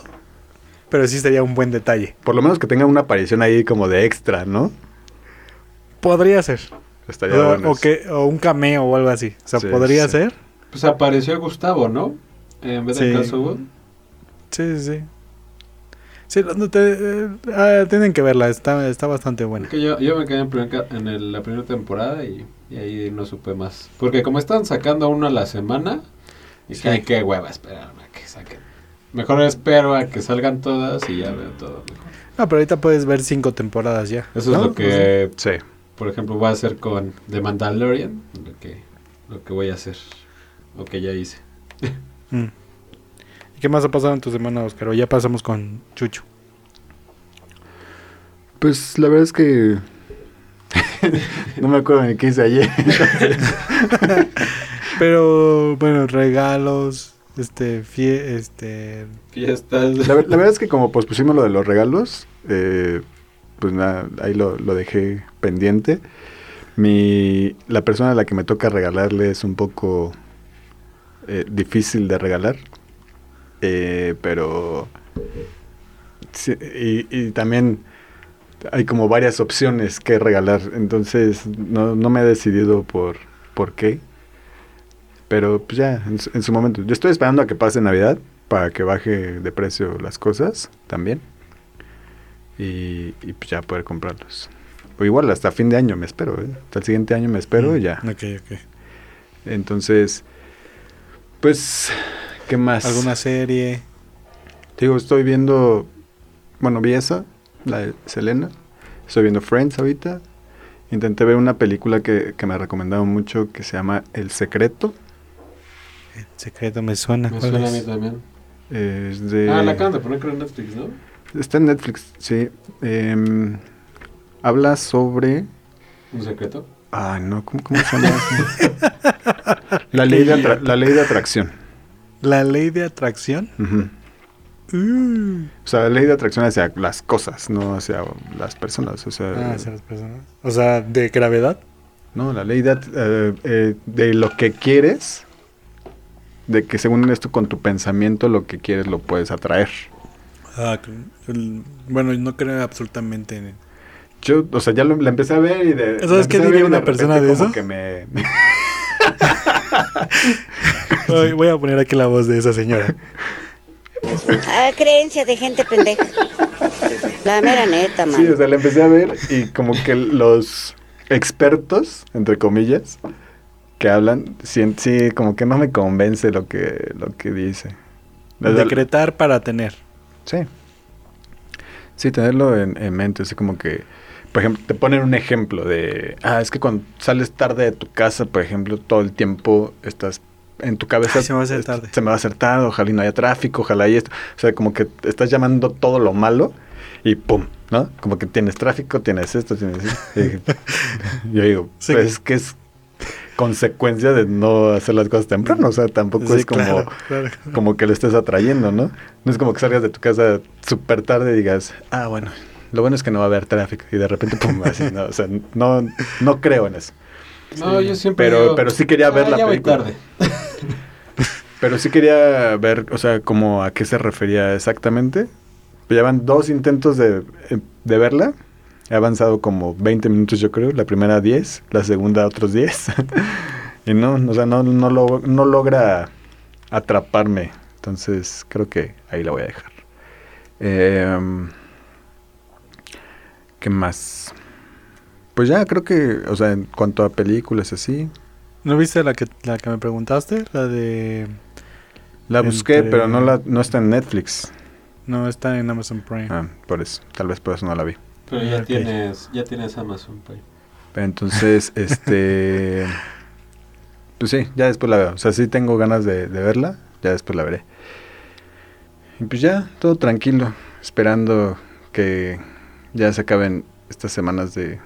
pero sí sería un buen detalle. por lo menos que tenga una aparición ahí como de extra, ¿no? Podría ser. Estaría o, bueno. o que, o un cameo o algo así. O sea, Sí, podría sí. ser. Pues apareció Gustavo, ¿no? En vez de Sí. Sí, sí, sí. Sí, no te- eh, ah, tienen que verla, está, está bastante buena. Que yo, yo me quedé en, primer en el- la primera temporada y, y ahí no supe más. Porque como están sacando uno a la semana, y Sí. que hay que hueva esperarme a que saquen. Mejor espero a que salgan todas y ya veo todo mejor. No, pero ahorita puedes ver cinco temporadas ya. Eso ¿no? es lo que, Sí. por ejemplo, voy a hacer con The Mandalorian, lo que, lo que voy a hacer, o que ya hice. Mm. ¿Y qué más ha pasado en tu semana, Oscar? O ya pasamos con Chucho. Pues la verdad es que no me acuerdo ni qué hice ayer. Pero, bueno, regalos, este, fie, este... Fiestas. La, la verdad es que como pospusimos lo de los regalos, eh, pues nada, ahí lo, lo dejé pendiente. Mi, la persona a la que me toca regalarle es un poco eh, difícil de regalar, eh, pero... sí, y, y también hay como varias opciones que regalar, entonces no, no me he decidido por, por qué. Pero pues ya, en su, en su momento. Yo estoy esperando a que pase Navidad para que baje de precio las cosas también. Y, y pues ya poder comprarlos. O igual hasta fin de año me espero, ¿eh? Hasta el siguiente año me espero y Mm, ya. Ok, ok. Entonces, pues, ¿qué más? ¿Alguna serie? Te digo, estoy viendo, bueno, vi esa, la de Selena. Estoy viendo Friends ahorita. Intenté ver una película que, que me recomendaron mucho que se llama El Secreto. El secreto me suena. Me ¿cuál suena a mí también. Es de... Ah, la acaban de poner creo en Netflix, ¿no? Está en Netflix, sí. Em, habla sobre... ¿Un secreto? Ay, no, ¿cómo, cómo se llama? la, ley de atra- la ley de atracción. La ley de atracción. Uh. O sea, la ley de atracción hacia las cosas, no hacia las personas. O sea, Ah, hacia las personas. O sea, de gravedad. no, la ley de, eh, eh, de lo que quieres, de que según esto con tu pensamiento lo que quieres lo puedes atraer. Ah, el- bueno, no creo absolutamente en Yo, o sea, ya lo, la empecé a ver y de... ¿Sabes qué diría una persona de eso? que me... Ay, Voy a poner aquí la voz de esa señora. Ah, creencia de gente pendeja. La mera neta, man. Sí, o sea, la empecé a ver y como que los expertos, entre comillas, que hablan, sí, sí, como que no me convence lo que, lo que dice. Decretar para tener. Sí. Sí, tenerlo en, en mente, así como que, por ejemplo, te ponen un ejemplo de, ah, es que cuando sales tarde de tu casa, por ejemplo, todo el tiempo estás en tu cabeza. Ay, se me va a hacer tarde. Se me va a hacer tarde, ojalá y no haya tráfico, ojalá y esto. O sea, como que estás llamando todo lo malo y pum, ¿no? Como que tienes tráfico, tienes esto, tienes esto. Yo digo, Sí. pues es que es consecuencia de no hacer las cosas temprano, o sea, tampoco Sí, es como claro, claro. como que lo estés atrayendo, ¿no? No es como que salgas de tu casa súper tarde y digas, ah, bueno, lo bueno es que no va a haber tráfico y de repente, pum, así, no, o sea, no, no creo en eso. No, yo siempre Pero, digo, pero sí quería ver "Ah, la ya voy película. tarde. Pero sí quería ver, o sea, como a qué se refería exactamente. Llevan dos intentos de, de verla. He avanzado como 20 minutos, yo creo. La primera 10, la segunda otros 10. y no, o sea, no, no, lo- no logra atraparme. Entonces, creo que ahí la voy a dejar. Em, ¿Qué más? Pues ya, creo que, o sea, en cuanto a películas así, ¿No viste la que, la que me preguntaste? La de... la busqué, Entre- pero no, la, no está en Netflix. No, está en Amazon Prime. Ah, por eso. Tal vez por eso no la vi. Pero ya tienes, ya tienes Amazon Prime. Entonces, este... Pues sí, ya después la veo. O sea, sí tengo ganas de, de verla. Ya después la veré. Y pues ya, todo tranquilo. esperando que ya se acaben estas semanas de...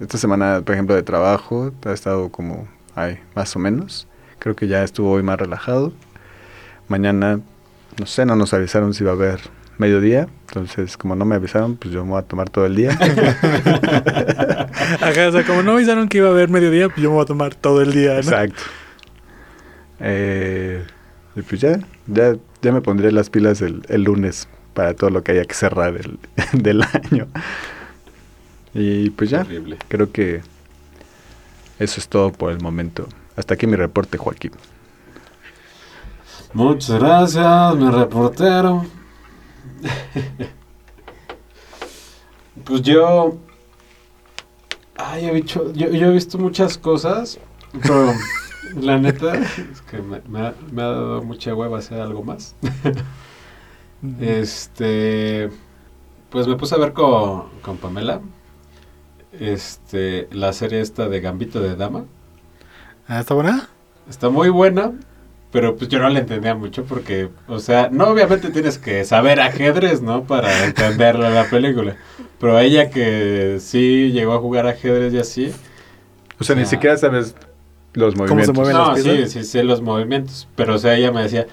Esta semana, por ejemplo, de trabajo, ha estado como, ay, más o menos. Creo que ya estuvo hoy más relajado. Mañana, no sé, no nos avisaron si va a haber mediodía. Entonces, como no me avisaron, pues yo me voy a tomar todo el día. Ajá, o sea, como no avisaron que iba a haber mediodía, pues yo me voy a tomar todo el día, ¿no? Exacto. Eh, y pues ya, ya, ya me pondré las pilas el, el lunes para todo lo que haya que cerrar el, del año. Y pues ya, creo que eso es todo por el momento. Hasta aquí mi reporte, Joaquín. Muchas gracias, mi reportero. pues yo. Ay, he visto, yo, yo he visto muchas cosas, pero la neta es que me, me ha, me ha dado mucha hueva hacer algo más. Este. Pues me puse a ver con, con Pamela. Este. La serie esta de Gambito de Dama. Ah, ¿está buena? Está muy buena, pero pues yo no la entendía mucho porque, o sea, no obviamente tienes que saber ajedrez, ¿no? Para entenderla la película. Pero ella que sí llegó a jugar ajedrez y así. O sea, ni Ah. siquiera sabes los ¿Cómo se movimientos. mueven No, las sí, sí sé los movimientos. Pero o sea, ella me decía,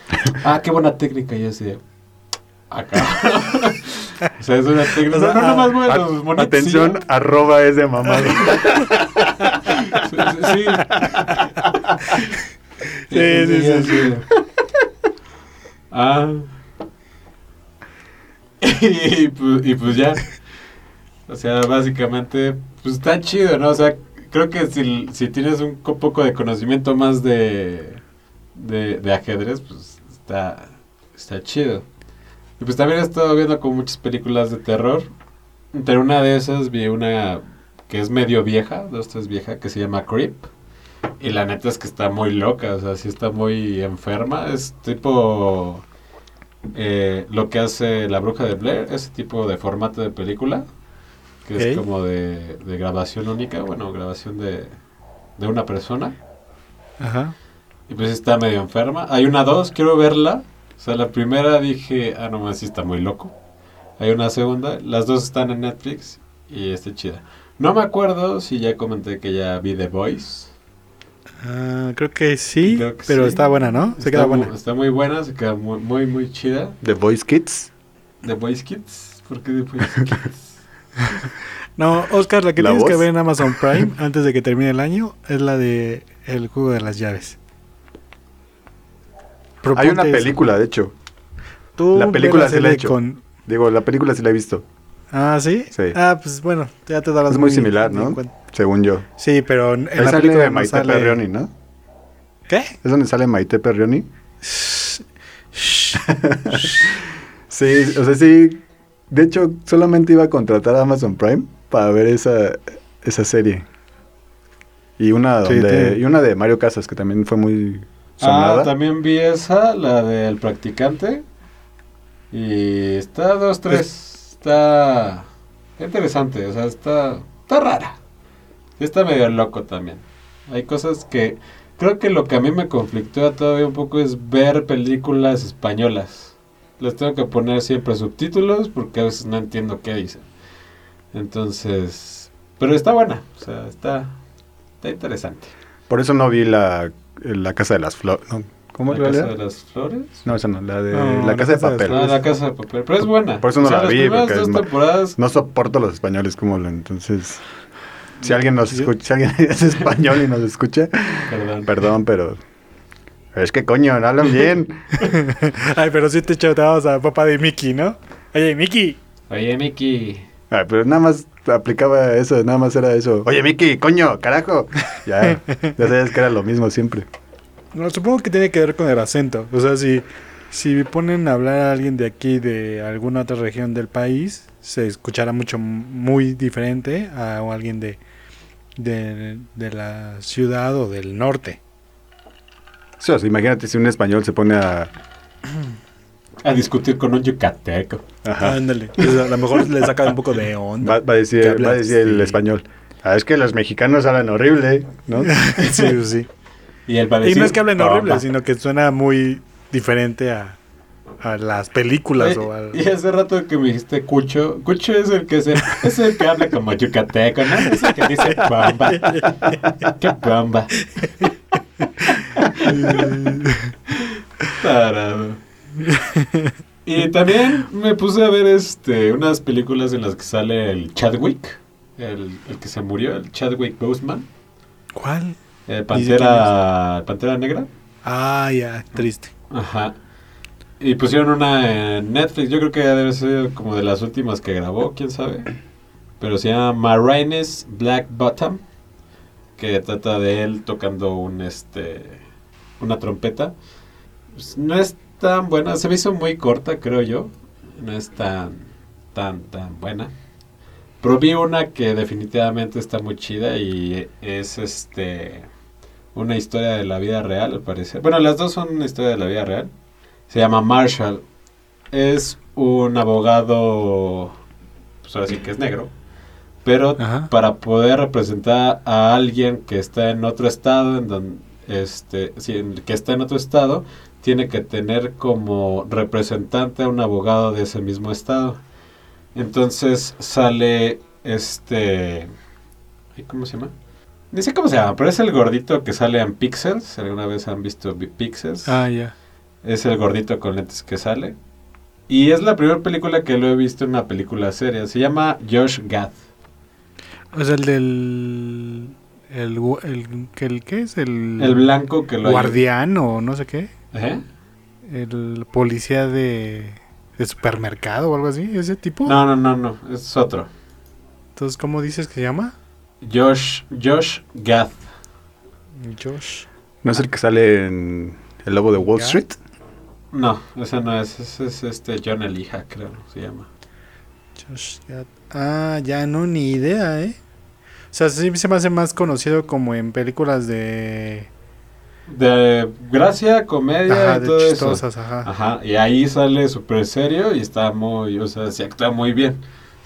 ah, qué buena técnica. Y yo así de, acá. o sea, es una técnica. O sea, no, no, más bueno, A- los monitos, atención, sí. arroba es de mamado. Sí, sí, sí. Sí. Ah. y, pues, y pues ya. O sea, básicamente, pues está chido, ¿no? O sea, creo que si, si tienes un co- poco de conocimiento más de, de, de ajedrez, pues está, está chido. Y pues también he estado viendo como muchas películas de terror. Entre una de esas vi una que es medio vieja, dos, tres vieja, que se llama Creep. Y la neta es que está muy loca, o sea, sí está muy enferma. Es tipo eh, lo que hace La Bruja de Blair, ese tipo de formato de película, que es como de, de grabación única, bueno, grabación de, de una persona. Ajá. Y pues está medio enferma. Hay una dos, quiero verla. O sea, la primera dije, ah, no más, sí está muy loco. Hay una segunda, las dos están en Netflix y está chida. No me acuerdo si ya comenté que ya vi The Voice. Ah, creo que sí, Creo que pero sí. está buena, ¿no? Se Está queda mu- buena. Está muy buena, se queda muy, muy, muy chida. The Voice Kids. The Voice Kids. ¿Por qué The Voice Kids? No, Oscar, la que ¿La tienes que ver en Amazon Prime antes de que termine el año es la de El juego de las llaves. Hay una eso. película, de hecho. Tú la película sí la he hecho. con- Digo, la película sí la he visto, Ah, ¿sí? Sí. Ah, pues bueno, ya te darás Es muy similar, ¿no? según yo. Sí, pero en Ahí la sale película no Maite sale... Perrioni, ¿no? ¿Qué? ¿Es donde sale Maite Perrioni? Sí, o sea, sí. De hecho, solamente iba a contratar a Amazon Prime para ver esa, esa serie. Y una, donde, y una de Mario Casas, que también fue muy ah, también vi esa, la del practicante. Y está dos, tres. Está está interesante, o sea, está, está rara. Está medio loco también. Hay cosas que creo que lo que a mí me conflictúa todavía un poco es ver películas españolas. Les tengo que poner siempre subtítulos porque a veces no entiendo qué dicen. Entonces, pero está buena, o sea, está, está interesante. Por eso no vi la, la Casa de las Flores. ¿no? ¿Cómo ¿La era? casa de las flores? No, esa no, la de No, la Casa de Papel. Ah, la casa de papel. Pero es buena. Por eso no la vi, porque dos es ma- temporadas. No soporto a los españoles como lo entonces. Si alguien nos escucha, si alguien es español y nos escucha, Perdón. perdón, pero es que coño, no hablan bien. Ay, pero sí te echabas a papá de Mickey, ¿no? Oye, Mickey. Oye, Miki. Ah, pero nada más aplicaba eso, nada más era eso. Oye, Miki, coño, carajo. Ya, ya sabías que era lo mismo siempre. No, supongo que tiene que ver con el acento. O sea, si, si ponen a hablar a alguien de aquí, de alguna otra región del país, se escuchará mucho, muy diferente a alguien de, de, de la ciudad o del norte. Sí, o sea, imagínate si un español se pone a... A discutir con un yucateco. Ajá, Ándale. Pues a lo mejor le saca un poco de onda. va a decir, que habla va a decir el español. Ah, es que los mexicanos hablan horrible, ¿no? sí, sí. Y él va a Y no es que hablen "Toma". horrible, sino que suena muy diferente a, a las películas o al... Y hace rato que me dijiste Cucho, Cucho es el que es el, es el que habla como yucateco, ¿no? Es el que dice bomba. ¡Qué bomba! Tarado. Y también me puse a ver este unas películas en las que sale el Chadwick, el, el que se murió, el Chadwick Boseman, ¿Cuál? eh, Pantera, Pantera Negra. Ah, ya, triste. Ajá. Y pusieron una en Netflix, yo creo que debe ser como de las últimas que grabó, quién sabe. Pero se llama Marines Black Bottom, que trata de él tocando un este una trompeta. Pues, no es tan buena, se me hizo muy corta, creo yo. No es tan tan tan buena. Pero vi una que definitivamente está muy chida y es este una historia de la vida real, al parecer. Bueno, las dos son una historia de la vida real. Se llama Marshall. Es un abogado, pues ahora sí que es negro. Pero Ajá. para poder representar a alguien que está en otro estado, en donde, este, sí, que está en otro estado, tiene que tener como representante a un abogado de ese mismo estado. Entonces sale este, ¿cómo se llama? Ni sé cómo se llama, pero es el gordito que sale en Pixels. ¿Alguna vez han visto Pixels? Ah, ya. Es el gordito con lentes que sale. Y es la primera película que lo he visto en una película seria. Se llama Josh Gad. Es el del... El, el ¿Qué es? El, El blanco que lo guardián o no sé qué. ¿Eh? El policía de, de supermercado o algo así. ¿Ese tipo? No, no, no, no. Es otro. Entonces, ¿cómo dices que se llama? Josh, Josh Gad. Josh. ¿No es el que sale en El Lobo de Wall. Street? No, ese no es. Ese es este John Elija, creo. Se llama. Josh Gad. Ah, ya no, ni idea, ¿eh? O sea, sí se me hace más conocido como en películas de... De gracia, comedia Ajá, y de todo eso. ajá. Ajá, y ahí sale súper serio y está muy, o sea, se actúa muy bien.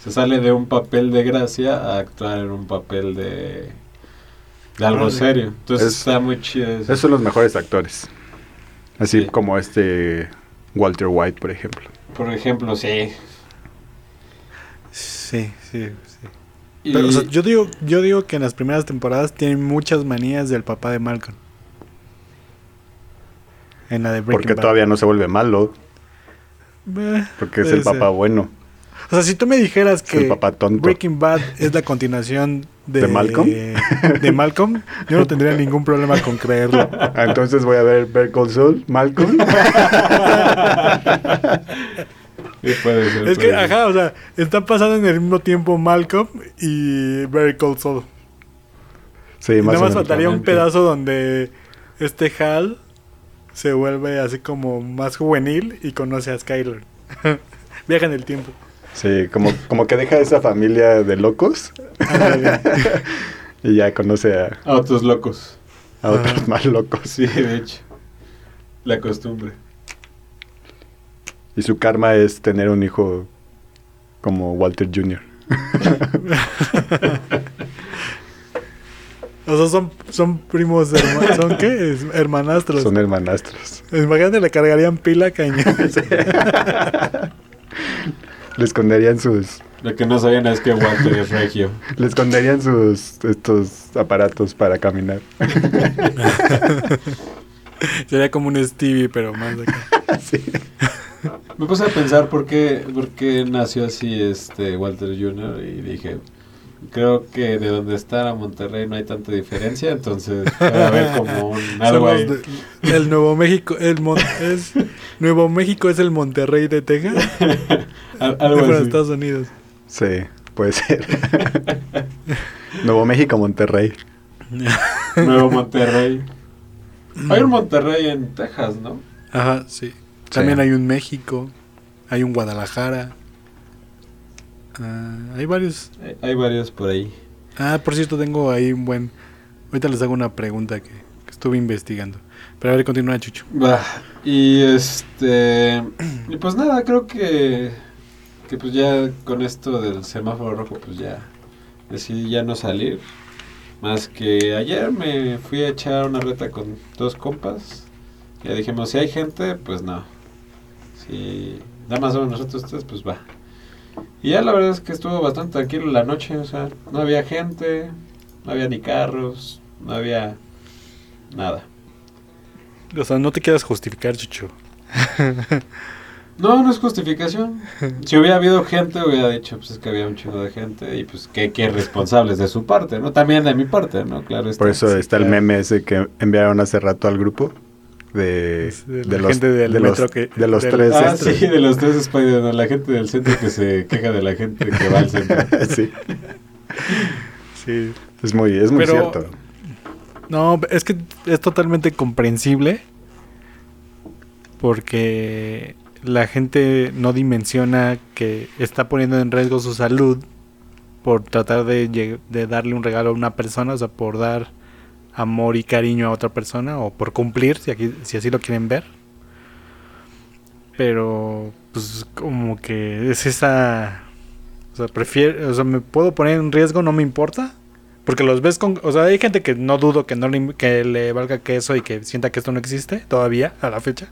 Se sale de un papel de gracia a actuar en un papel de, de algo Órale. serio. Ences Es- está muy chido eso. Esos son los mejores actores. Así Sí. como este Walter White, por ejemplo. Por ejemplo, sí. Sí, sí, sí. Y- Pero, o sea, yo digo, yo digo que en las primeras temporadas tienen muchas manías del papá de Malcolm. En la de Breaking Porque Bad. todavía no se vuelve malo. Eh, Porque es el papá ser. bueno. O sea, si tú me dijeras Es el que papá tonto. Breaking Bad es la continuación de, ¿De Malcolm? de Malcolm, yo no tendría ningún problema con creerlo. Ah, Entonces voy a ver Call Saul, Malcolm. Sí, puede ser, Es que, puede ajá, o sea, está pasando en el mismo tiempo Malcolm y Very Cold Soul. Sí, Y más nada más faltaría un pedazo donde este Hal se vuelve así como más juvenil y conoce a Skyler. Viaja en el tiempo. Sí, como, como que deja esa familia de locos y ya conoce a, A otros locos. a otros Ajá. más locos. Sí, de hecho. La costumbre. Y su karma es tener un hijo como Walter Jr. O sea, son, son primos, herma- ¿son qué? Es- hermanastros. Son hermanastros. Imagínate, le cargarían pila cañón. Le esconderían sus Lo que no sabían es que Walter es regio. le esconderían sus estos aparatos para caminar. Sería como un Stevie, pero más de acá. Sí. Me puse a pensar por qué, por qué nació así este Walter Jr. y dije, creo que de donde está a Monterrey no hay tanta diferencia, entonces puede haber como un algo Somos ahí. de- el Nuevo México, el Mon- es Nuevo México es el Monterrey de Texas, Al- de algo así. Estados Unidos. Sí, puede ser. Nuevo México, Monterrey. Nuevo Monterrey. Hay un Monterrey en Texas, ¿no? Ajá, sí. También Sí. hay un México, hay un Guadalajara. Ah, hay varios. Hay, hay varios por ahí. Ah, por cierto, tengo ahí un buen. Ahorita les hago una pregunta que, que estuve investigando. Pero a ver, continúa, Chucho. Bah, y este y pues nada, creo que que pues ya con esto del semáforo rojo pues ya decidí ya no salir. Más que ayer me fui a echar una reta con dos compas. Ya dijimos, si hay gente, pues no. si da más o menos nosotros tres, pues va. Y ya la verdad es que estuvo bastante tranquilo la noche, o sea, no había gente, no había ni carros, no había nada. O sea, no te quieras justificar, Chucho. No, no es justificación. Si hubiera habido gente, hubiera dicho, pues es que había un chingo de gente y pues que, que responsables de su parte, ¿no? También de mi parte, ¿no? Claro. Por eso está el claro. meme ese que enviaron hace rato al grupo de, De de la los, gente del de los, metro que- de los del- tres. Ah, sí, de los tres Spider-Man, la gente del centro que se queja de la gente que va al centro. sí, Sí. es muy, es muy Pero- cierto. No, es que es totalmente comprensible porque la gente no dimensiona que está poniendo en riesgo su salud por tratar de, de darle un regalo a una persona, o sea, por dar amor y cariño a otra persona o por cumplir, si, aquí, si así lo quieren ver. Pero, pues, como que es esa... O sea, prefiero, o sea, me puedo poner en riesgo, no me importa. Porque los ves con... O sea, hay gente que no dudo que no le, que le valga que eso y que sienta que esto no existe todavía, a la fecha.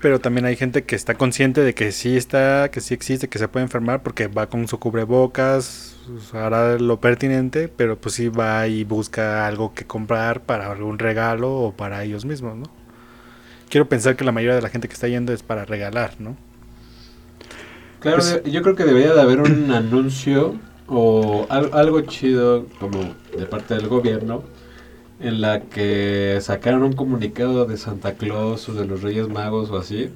Pero también hay gente que está consciente de que sí está, que sí existe, que se puede enfermar porque va con su cubrebocas, hará lo pertinente, pero pues sí va y busca algo que comprar para algún regalo o para ellos mismos, ¿no? Quiero pensar que la mayoría de la gente que está yendo es para regalar, ¿no? Claro, Pues- yo creo que debería de haber un anuncio o al- algo chido como de parte del gobierno en la que sacaran un comunicado de Santa Claus o de los Reyes Magos o así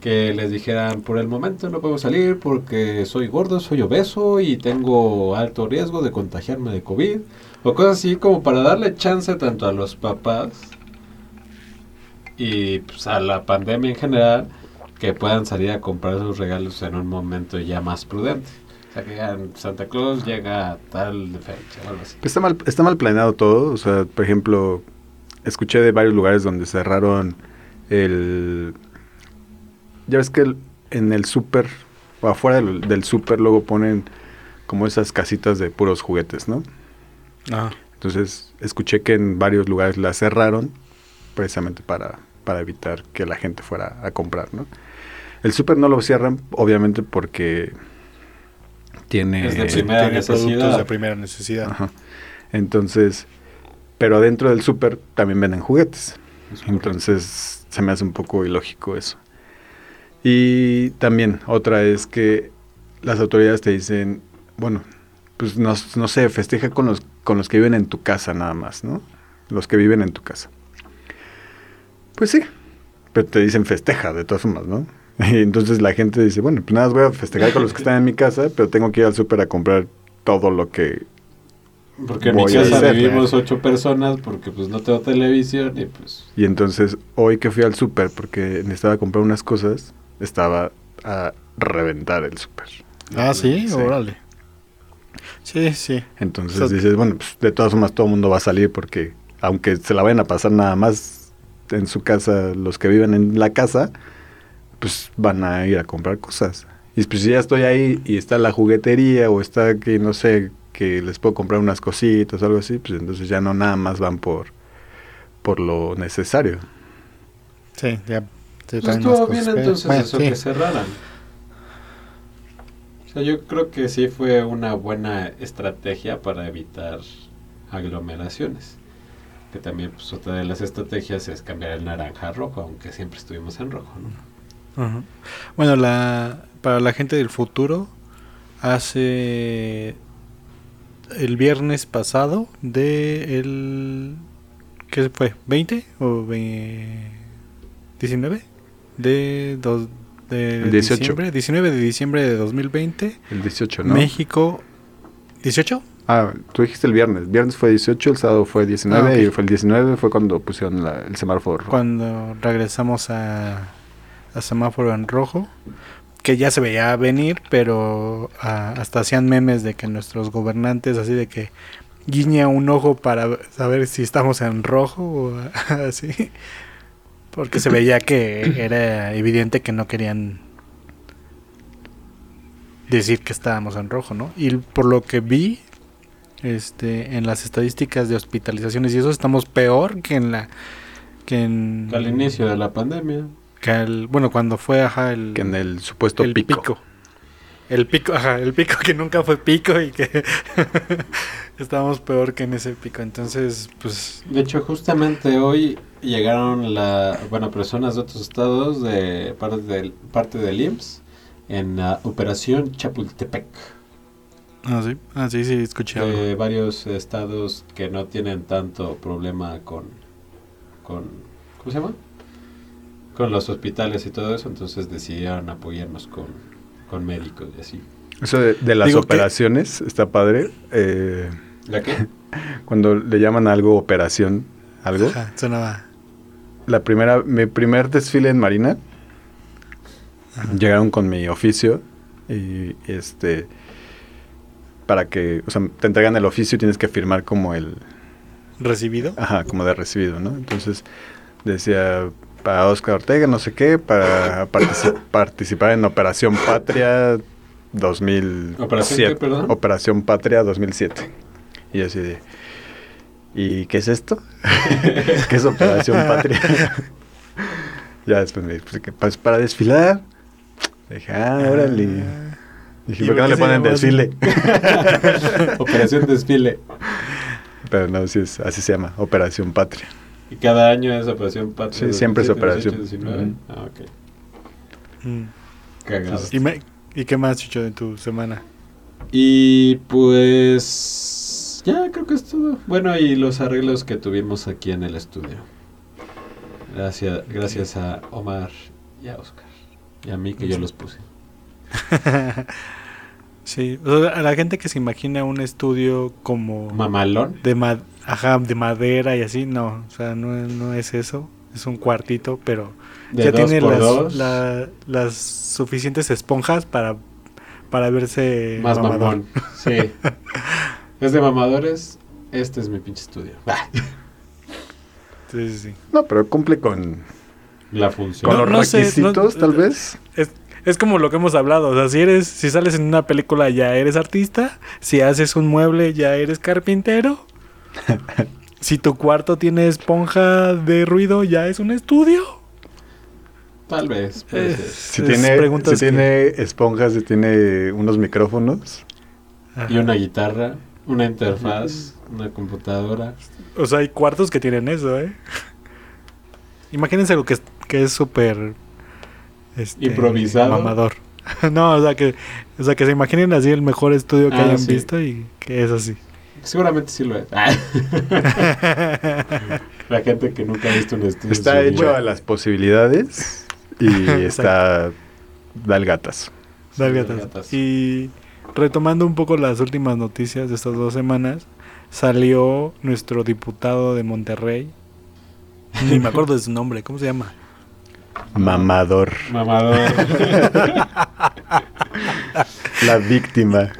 que les dijeran por el momento no puedo salir porque soy gordo, soy obeso y tengo alto riesgo de contagiarme de COVID o cosas así como para darle chance tanto a los papás y pues, a la pandemia en general que puedan salir a comprar sus regalos en un momento ya más prudente. Que digan, Santa Claus llega a tal fecha o algo así. Está mal, está mal planeado todo. O sea, por ejemplo, escuché de varios lugares donde cerraron el... Ya ves que el- en el súper, o afuera del, del súper, luego ponen como esas casitas de puros juguetes, ¿no? Ah, Entonces, escuché que en varios lugares la cerraron precisamente para, para evitar que la gente fuera a comprar, ¿no? El súper no lo cierran, obviamente, porque tiene... Es de primera tiene productos de primera necesidad. Ajá. Entonces, pero adentro del súper también venden juguetes. Entonces, se me hace un poco ilógico eso. Y también, otra es que las autoridades te dicen, bueno, pues no, no sé, festeja con los, con los que viven en tu casa nada más, ¿no? Los que viven en tu casa. Pues sí, pero te dicen festeja de todas formas, ¿no? Y entonces la gente dice, bueno, pues nada, voy a festejar con los que están en mi casa, pero tengo que ir al súper a comprar todo lo que Porque en mi Voy a casa hacer, vivimos ocho personas porque pues no tengo televisión y pues... Y entonces, hoy que fui al súper, porque necesitaba comprar unas cosas, estaba a reventar el súper. Ah, sí, Sí. órale. Sí, sí. Entonces O sea, dices, bueno, pues de todas formas todo el mundo va a salir porque aunque se la vayan a pasar nada más en su casa, los que viven en la casa, pues van a ir a comprar cosas. Y pues si ya estoy ahí y está la juguetería o está que no sé, que les puedo comprar unas cositas o algo así, pues entonces ya no nada más van por, por lo necesario. Sí, ya. Pues estuvo bien cosas. entonces Bueno, eso sí. que cerraran. O sea, yo creo que sí fue una buena estrategia para evitar aglomeraciones. Que también pues otra de las estrategias es cambiar el naranja a rojo, aunque siempre estuvimos en rojo, ¿no? Ajá. Bueno, la, para la gente del futuro, hace el viernes pasado de el... ¿Qué fue? ¿20 o ve- 19? De, dos, de El 18. diciembre, 19 de diciembre de 2020, El 18, ¿no? México... ¿18? Ah, tú dijiste el viernes. Viernes fue 18, el sábado fue 19 Ah, ok. y fue el 19 fue cuando pusieron la- el semáforo cuando regresamos a, a semáforo en rojo, que ya se veía venir, pero ah, hasta hacían memes de que nuestros gobernantes, así de que guiña un ojo para saber si estamos en rojo o así, porque se veía que era evidente que no querían decir que estábamos en rojo, ¿no? Y por lo que vi, este, en las estadísticas de hospitalizaciones y eso estamos peor que en la que en Al inicio de la pandemia. Que bueno, cuando fue, ajá, el, Que en el supuesto el pico. El pico, ajá, el pico que nunca fue pico y que estábamos peor que en ese pico. Entonces, pues, De hecho, justamente hoy llegaron la, bueno, personas de otros estados de parte del, parte del IMSS en la operación Chapultepec. ah, sí, ah, sí, sí, escuché algo. De varios estados que no tienen tanto problema con, con, ¿cómo se llama? Con los hospitales y todo eso, entonces decidieron apoyarnos con, con médicos y así. Eso de, de las Digo operaciones está padre. eh, ¿La qué? cuando le llaman algo operación, algo. Ajá, sonaba. La primera, mi primer desfile en Marina, llegaron con mi oficio y este para que, o sea, te entregan el oficio y tienes que firmar como el, ¿Recibido? ajá, como de recibido, ¿no? Entonces decía para Oscar Ortega, no sé qué, para partici- participar en Operación Patria 2007. ¿Operación qué, perdón? Operación Patria 2007. Y yo así de, ¿y qué es esto? ¿Qué es Operación Patria? ya después me dije, pues, pues, para desfilar. Dije, ah, órale. Dije, ¿Y ¿por qué no le ponen así? desfile? Operación Desfile. Pero no, sí es, así se llama, Operación Patria. Y cada año es Operación Patria. Sí, siempre es 17, Operación. 18, 19. Ujú. Ah, ok. Mm. Cagado. ¿Y, me- ¿Y qué más, Chucho, de tu semana? Y pues ya creo que es todo. Bueno, y los arreglos que tuvimos aquí en el estudio. Gracias, gracias a Omar y a Oscar. Y a mí que yo los puse. sí, o sea, a la gente que se imagina un estudio como Mamalón. de, ma- ajá, de madera y así, no, o sea, no, no es eso. Es un cuartito, pero De ya tiene las, la- las suficientes esponjas para, para verse Más mamador. mamón. Sí. es de mamadores. Este es mi pinche estudio. Sí, sí, sí. No, pero cumple con, La función. con No, los no sé, requisitos, no- tal vez. Es, es como lo que hemos hablado, o sea, si eres, si sales en una película ya eres artista, si haces un mueble ya eres carpintero, si tu cuarto tiene esponja de ruido ya es un estudio. Tal vez. puede Eh. Si Es tiene, preguntas si que- tiene esponjas, si tiene unos micrófonos. Ajá. Y una guitarra, una interfaz, una computadora. O sea, hay cuartos que tienen eso, ¿eh? Imagínense lo que es que es súper este, Improvisado. mamador. no, o sea que o sea que se imaginen así el mejor estudio que Ah, hayan sí. visto y que es así. Seguramente sí lo es. Ah. La gente que nunca ha visto un estudio. Está hecho vida. a las posibilidades y está da el gatas. Dale, Sí, gatas. gatas. Y retomando un poco las últimas noticias de estas dos semanas, salió nuestro diputado de Monterrey. Ni me acuerdo de su nombre, ¿cómo se llama? Mamador. Mamador. La víctima.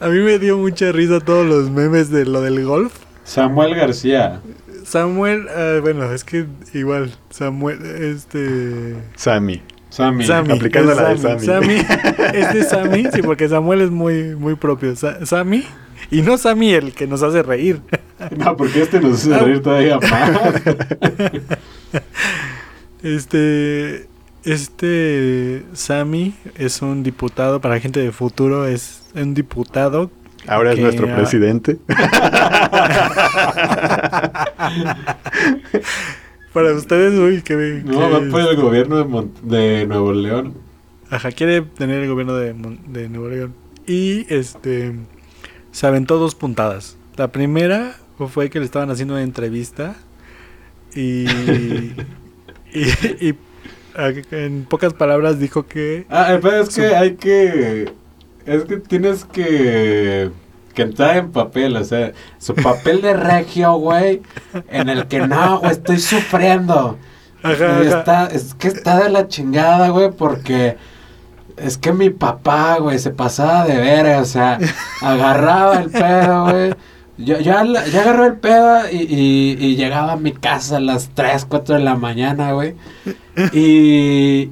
A mí me dio mucha risa todos los memes de lo del golf. Samuel García. Samuel, ah, bueno, es que igual, Samuel, este... Sammy. Sammy. Sammy, aplicando es la de Sammy. Sammy. Este Sammy, sí, porque Samuel es muy, muy propio. Sa- Sammy, y no Sammy el que nos hace reír. No, porque este nos hace reír todavía más. Este, este Sammy es un diputado, para gente de futuro, es un diputado. Ahora es nuestro ah, presidente. Para ustedes, uy, que... No, va por el gobierno de, Mon- de Nuevo León. Ajá, quiere tener el gobierno de, Mon- de Nuevo León. Y este se aventó dos puntadas. La primera fue que le estaban haciendo una entrevista y, y, en pocas palabras dijo que Ah, el pedo es que hay que. Es que tienes que. Que entrar en papel, o sea, su papel de regio, güey, en el que no, güey, estoy sufriendo. Ajá, Y está, es que está de la chingada, güey, porque es que mi papá, güey, se pasaba de verga, o sea, agarraba el pedo, güey. Yo, yo, yo agarré el pedo y, y, llegaba a mi casa a las 3, 4 de la mañana, güey. Y,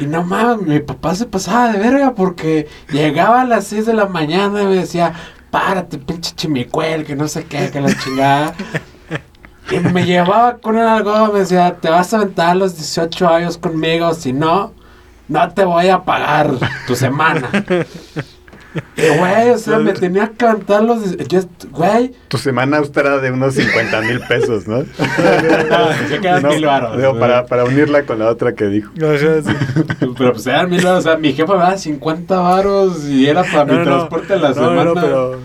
y no mames, mi papá se pasaba de verga porque llegaba a las 6 de la mañana y me decía, párate, pinche chimicuel, que no sé qué, que la chingada. Y me llevaba con el algo, me decía, te vas a aventar los 18 años conmigo, si no, no te voy a pagar tu semana. Güey, o sea, me tenía que aventar los... güey, Tu semana austera de unos 50 mil pesos, ¿no? se quedan No, mil varos. digo, para, para unirla con la otra que dijo. Sí. Pero pues eran mil varos, o sea, mi jefa me daba 50 varos y era para mi No, transporte a la no, semana. No, pero...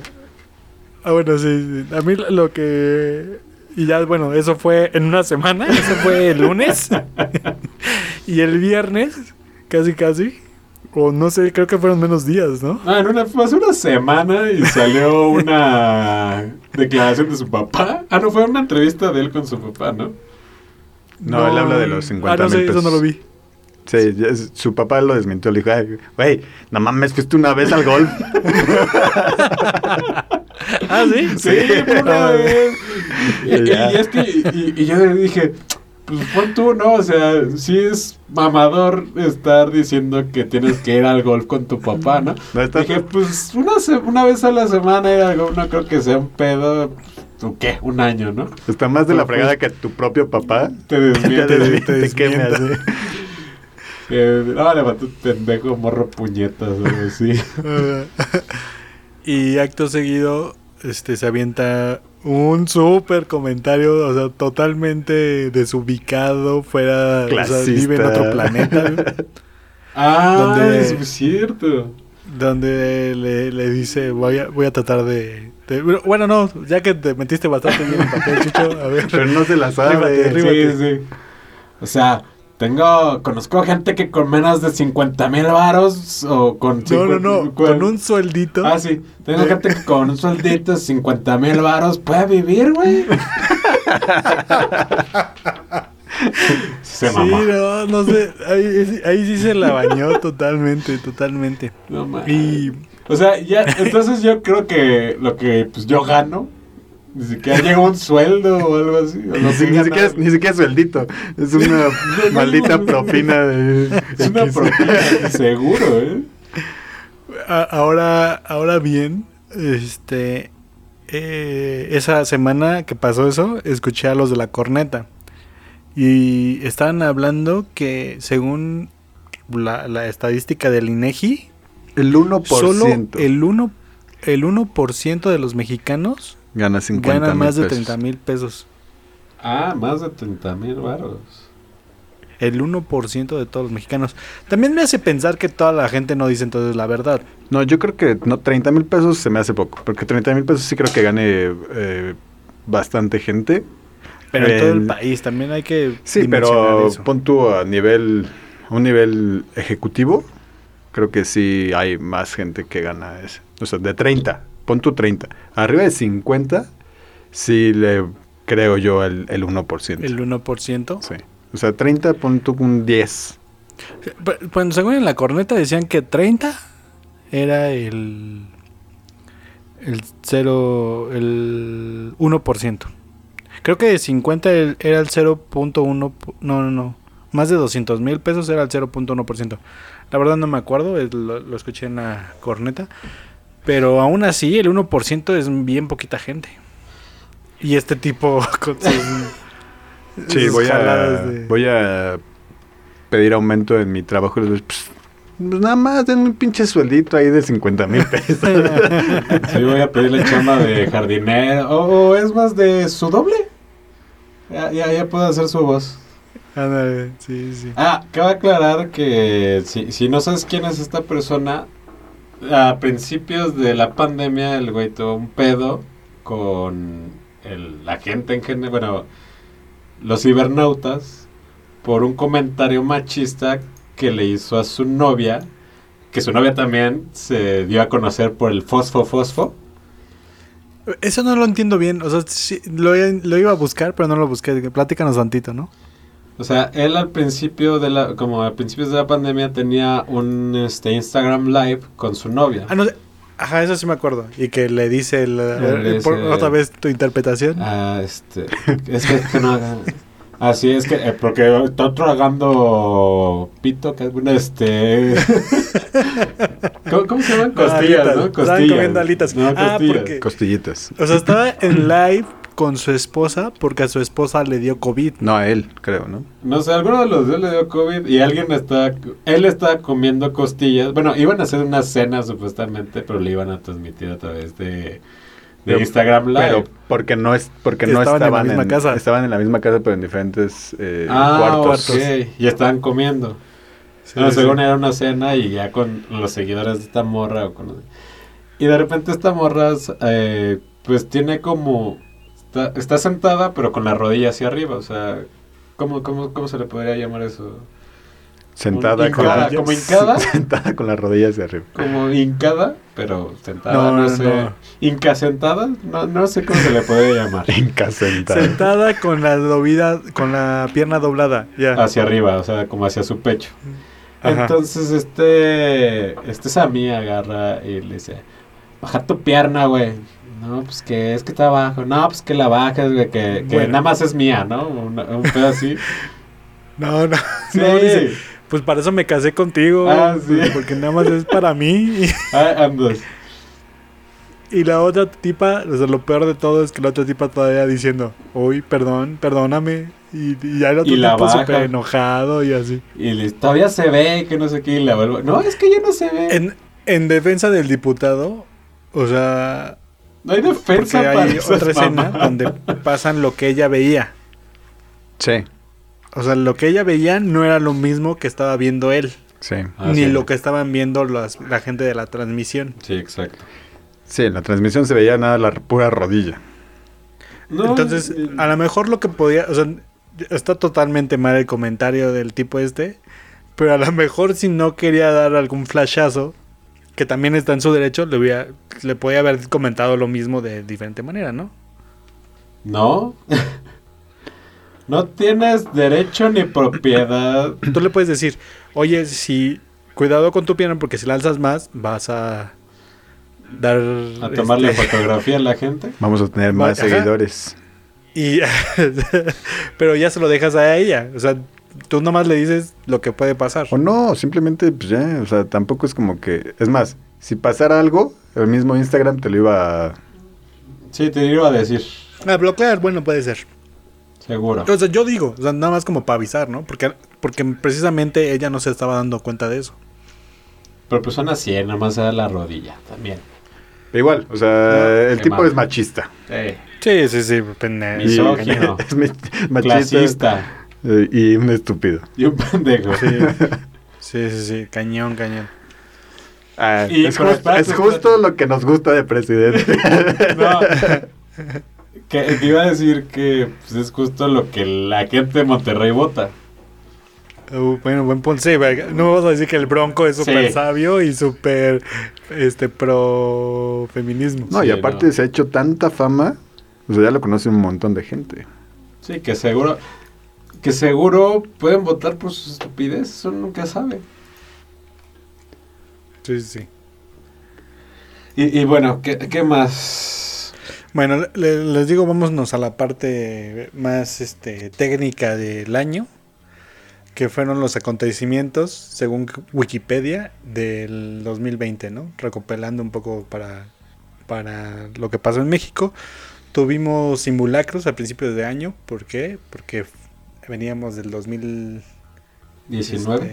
Ah, bueno, sí, sí. A mí lo que... Y ya, bueno, eso fue en una semana. Eso fue el lunes. y el viernes, casi, casi. O no sé, creo que fueron menos días, ¿no? Ah, en una, hace una semana y salió una declaración de su papá. Ah, no, fue una entrevista de él con su papá, ¿no? No, él habla de los 50 Ah, no sé, mil eso no pesos. lo vi. Sí, su papá lo desmintió. Le dijo, "Ay, güey, no mames, fuiste una vez al golf. Ah, sí. Sí, fue una vez. Y, y- Ya. y es que, y, y yo le dije, pues pon tú, ¿no? O sea, sí es mamador estar diciendo que tienes que ir al golf con tu papá, ¿no? No está- Dije, pues una, se- una vez a la semana ir al golf, no creo que sea un pedo, ¿o qué? Un año, ¿no? Está más de la Pues, fregada que tu propio papá. Te desmientes. Te- Te, desmienta. así. Eh, no, levantó un pendejo morro puñetas o algo así. Y acto seguido, este, se avienta un súper comentario, o sea, totalmente desubicado, fuera, o sea, Clasista. vive en otro planeta, Ah, es cierto. donde le, le dice, voy a, voy a tratar de, de- Bueno, no, ya que te metiste bastante bien en papel, Chucho, a ver. Pero no se la sabe. Ríbate, ríbate. Sí, sí. O sea, tengo, conozco gente que con menos de 50 mil varos o con... No, no, 50 no, con un sueldito. Ah, sí. Tengo gente que con un sueldito de 50 mil varos puede vivir, güey. Se sí, mamó. no, no sé, ahí, ahí sí se la bañó totalmente, totalmente. No mames. Y O sea, ya, entonces yo creo que lo que pues yo gano, ni siquiera llega un sueldo o algo así. o Ni, siquiera, ni siquiera sueldito. Es una maldita propina de. es una propina, seguro, ¿eh? Ahora, ahora bien, este, eh, esa semana que pasó eso, escuché a los de la corneta y estaban hablando que según la, la estadística del INEGI, El 1%. solo el 1 el 1% de los mexicanos gana 50 gana más de pesos. 30 mil pesos. Ah, más de 30 mil varos. El 1% de todos los mexicanos. También me hace pensar que toda la gente no dice entonces la verdad. No, yo creo que no, 30 mil pesos se me hace poco. Porque 30 mil pesos sí creo que gane eh, bastante gente. Pero en todo el país también hay que Sí, pero eso. pon tú a nivel, a un nivel ejecutivo, creo que sí hay más gente que gana ese. O sea, de 30, pon tú 30. Arriba de 50, sí le creo yo el, el 1%. el 1%. Sí. O sea, 30, pon tú un 10. Pero, Bueno, según en la corneta decían que 30 era el el 0 el 1%. Creo que de 50 el- era el 0.1 pu- no, no, no. Más de 200 mil pesos era el 0.1%. La verdad no me acuerdo, lo, lo escuché en la corneta. Pero aún así, el 1% es bien poquita gente. Y este tipo con sus, Sí, sus voy a, de- voy a pedir aumento en mi trabajo. Pues, pues nada más, den un pinche sueldito ahí de 50 mil pesos. Sí, voy a pedirle chamba de jardinero. O, o es más de su doble. Ya, ya, ya puedo hacer su voz. Ándale, sí, sí. Ah, cabe aclarar que si, si no sabes quién es esta persona, a principios de la pandemia el güey tuvo un pedo con el- la gente en general, bueno, los cibernautas, por un comentario machista que le hizo a su novia, que su novia también se dio a conocer por el fosfo fosfo. Eso no lo entiendo bien. O sea, lo, lo iba a buscar, pero no lo busqué. Platícanos tantito, ¿no? O sea, él al principio de la, como a principios de la pandemia tenía un este, Instagram Live con su novia. Ah, no sé. Ajá, eso sí me acuerdo. Y que le dice, el, Le eh, por- otra vez tu interpretación. Ah, este, es que, que no Así es que, eh, porque está tragando pito, que alguna, este... ¿Cómo, cómo se llaman? Costillas, Alitas. ¿no? Estaban Costillas. comiendo alitas. No, Ah, costillas. porque- Costillitas. O sea, estaba en live con su esposa porque a su esposa le dio COVID. No, a él, creo, ¿no? No sé, alguno de los dos le dio COVID y alguien está, él estaba comiendo costillas. Bueno, iban a hacer una cena supuestamente, pero le iban a transmitir a través de, de Pero- Instagram Live. Pero porque no es porque no Estaban en la estaban, misma casa. Estaban en la misma casa, pero en diferentes eh, ah, cuartos. ok. Y estaban comiendo. Sí, No, sí. según era una cena y ya con los seguidores de esta morra. o con- Y de repente esta morra, eh, pues tiene como... Está, está sentada, pero con la rodilla hacia arriba. O sea, ¿cómo, cómo, cómo se le podría llamar eso? Sentada con Hincada, la, como hincada. sentada con las rodillas de arriba. Como hincada, pero sentada, No, no, no, sé. no. Inca sentada, no, no sé cómo se le puede llamar. Inca sentada. Sentada con la dobida, con la pierna doblada. Ya. hacia arriba, o sea, como hacia su pecho. Ajá. Entonces, este, este Sammy agarra y le dice, baja tu pierna, güey. No, pues que es que está abajo. No, pues que la bajas, güey, que, que Bueno. nada más es mía, ¿no? Un pedo así. No, no. Sí. No, dice, pues para eso me casé contigo. Ah, sí. Porque nada más es para mí. Ah, ambos. Y la otra tipa, o sea, lo peor de todo es que la otra tipa todavía diciendo, uy, perdón, perdóname. Y, y ya el otro Y la tipo súper enojado y así. Y le todavía se ve, que no sé qué, y la vuelvo. No, es que ya no se ve. En, en defensa del diputado, o sea, no hay defensa porque para hay esas otra escena donde pasan lo que ella veía. Sí, O sea, lo que ella veía no era lo mismo que estaba viendo él, sí. Ah, ni sí. lo que estaban viendo las- la gente de la transmisión. Sí, exacto. Sí, en la transmisión se veía nada la pura rodilla. No, Entonces, eh, a lo mejor lo que podía, o sea, está totalmente mal el comentario del tipo este, pero a lo mejor si no quería dar algún flashazo, que también está en su derecho, le, hubiera, le podía haber comentado lo mismo de diferente manera, ¿no? No. no tienes derecho ni propiedad. Tú le puedes decir, oye, si cuidado con tu pierna porque si la alzas más vas a dar... A tomarle este, fotografía a la gente. Vamos a tener más Ajá. seguidores. Y, pero ya se lo dejas a ella, o sea, tú nomás le dices lo que puede pasar. O no, simplemente, pues ya, o sea, tampoco es como que... Es más, si pasara algo, el mismo Instagram te lo iba a... Sí, te iba a decir. A bloquear, bueno, puede ser. Seguro. O sea, yo digo, o sea, nada más como para avisar, ¿no? Porque, porque precisamente ella no se estaba dando cuenta de eso. Pero pues son así, nada más era la rodilla también. Pero igual, o sea, No, el tipo mal. es machista. Sí, sí, sí, pendejo. Y- Misógino. es machista clasista. Y un estúpido. Y un pendejo. Sí. sí, sí, sí, cañón, cañón. Ah, Y- es, justo, espérate, es justo espérate. lo que nos gusta de presidente. No. que, que iba a decir que pues, es justo lo que la gente de Monterrey vota. Uh, bueno, buen punto. Sí, no vamos a decir que el Bronco es súper Sí. sabio y súper este, pro feminismo. No, y aparte no. se ha hecho tanta fama, o sea, ya lo conoce un montón de gente. Sí, que seguro. Que seguro pueden votar por sus estupidez. Eso nunca sabe. Sí, sí. Y, y bueno, ¿qué, qué más? Bueno, le- les digo, vámonos a la parte más este, técnica del año, que fueron los acontecimientos, según Wikipedia, del 2020, ¿no? Recopilando un poco para, para lo que pasó en México. Tuvimos simulacros a principios de año, ¿por qué? Porque veníamos del 2019, 19.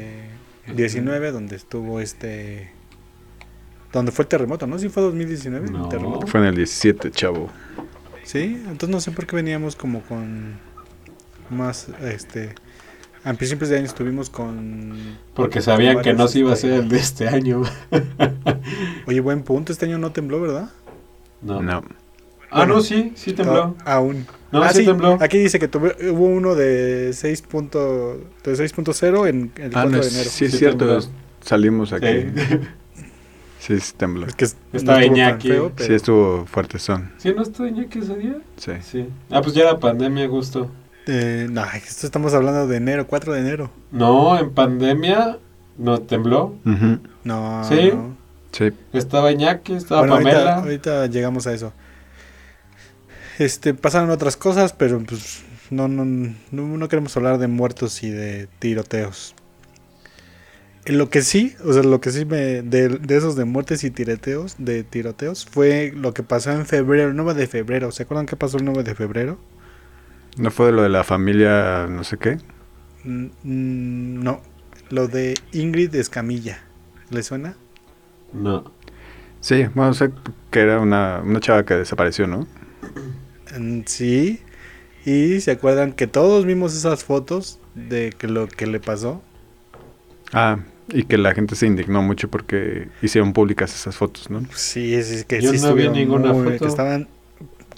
este, 19, donde estuvo este... Donde fue el terremoto, ¿no? ¿Sí fue 2019 No. el terremoto? Fue en el 17, chavo. Sí, entonces no sé por qué veníamos como con más, este, a principios de año estuvimos con, Porque sabían que no se iba a este, ser el de este año. oye, buen punto, este año no tembló, ¿verdad? No. No. Ah, Bueno. no, sí, sí tembló. Ah, aún. No, ah, sí tembló. Aquí dice que tuve- hubo uno de 6 punto, de 6.0 en el 4 Ah, no, de enero. sí es Sí cierto. tembló. Salimos aquí. Sí. Sí, sí tembló. Es que es- Estaba estuvo Iñaki. feo, pero- Sí estuvo fuerte son. ¿Sí no estoy Iñaki ese día? Sí. Sí. Ah, pues ya era pandemia, justo. Eh, no, esto estamos hablando de enero, 4 de enero. No, en pandemia no tembló. No, ¿Sí? no. Sí. Estaba Iñaki, estaba Bueno, Pamela. ahorita, ahorita llegamos a eso. Este, pasaron otras cosas, pero pues no, no, no, no queremos hablar de muertos y de tiroteos. Lo que sí, o sea, lo que sí me. De, de esos de muertes y tiroteos, de tiroteos, fue lo que pasó en febrero, el 9 de febrero. ¿Se acuerdan qué pasó el 9 de febrero? ¿No fue de lo de la familia no sé qué? Mm, mm, no, lo de Ingrid Escamilla. ¿Le suena? No. Sí, bueno, sé que era una, una chava que desapareció, ¿no? Sí. Y se acuerdan que todos vimos esas fotos de que lo que le pasó. Ah, y que la gente se indignó mucho porque hicieron públicas esas fotos, ¿no? Sí, sí, que Yo sí no vi ninguna muy- foto. Que estaban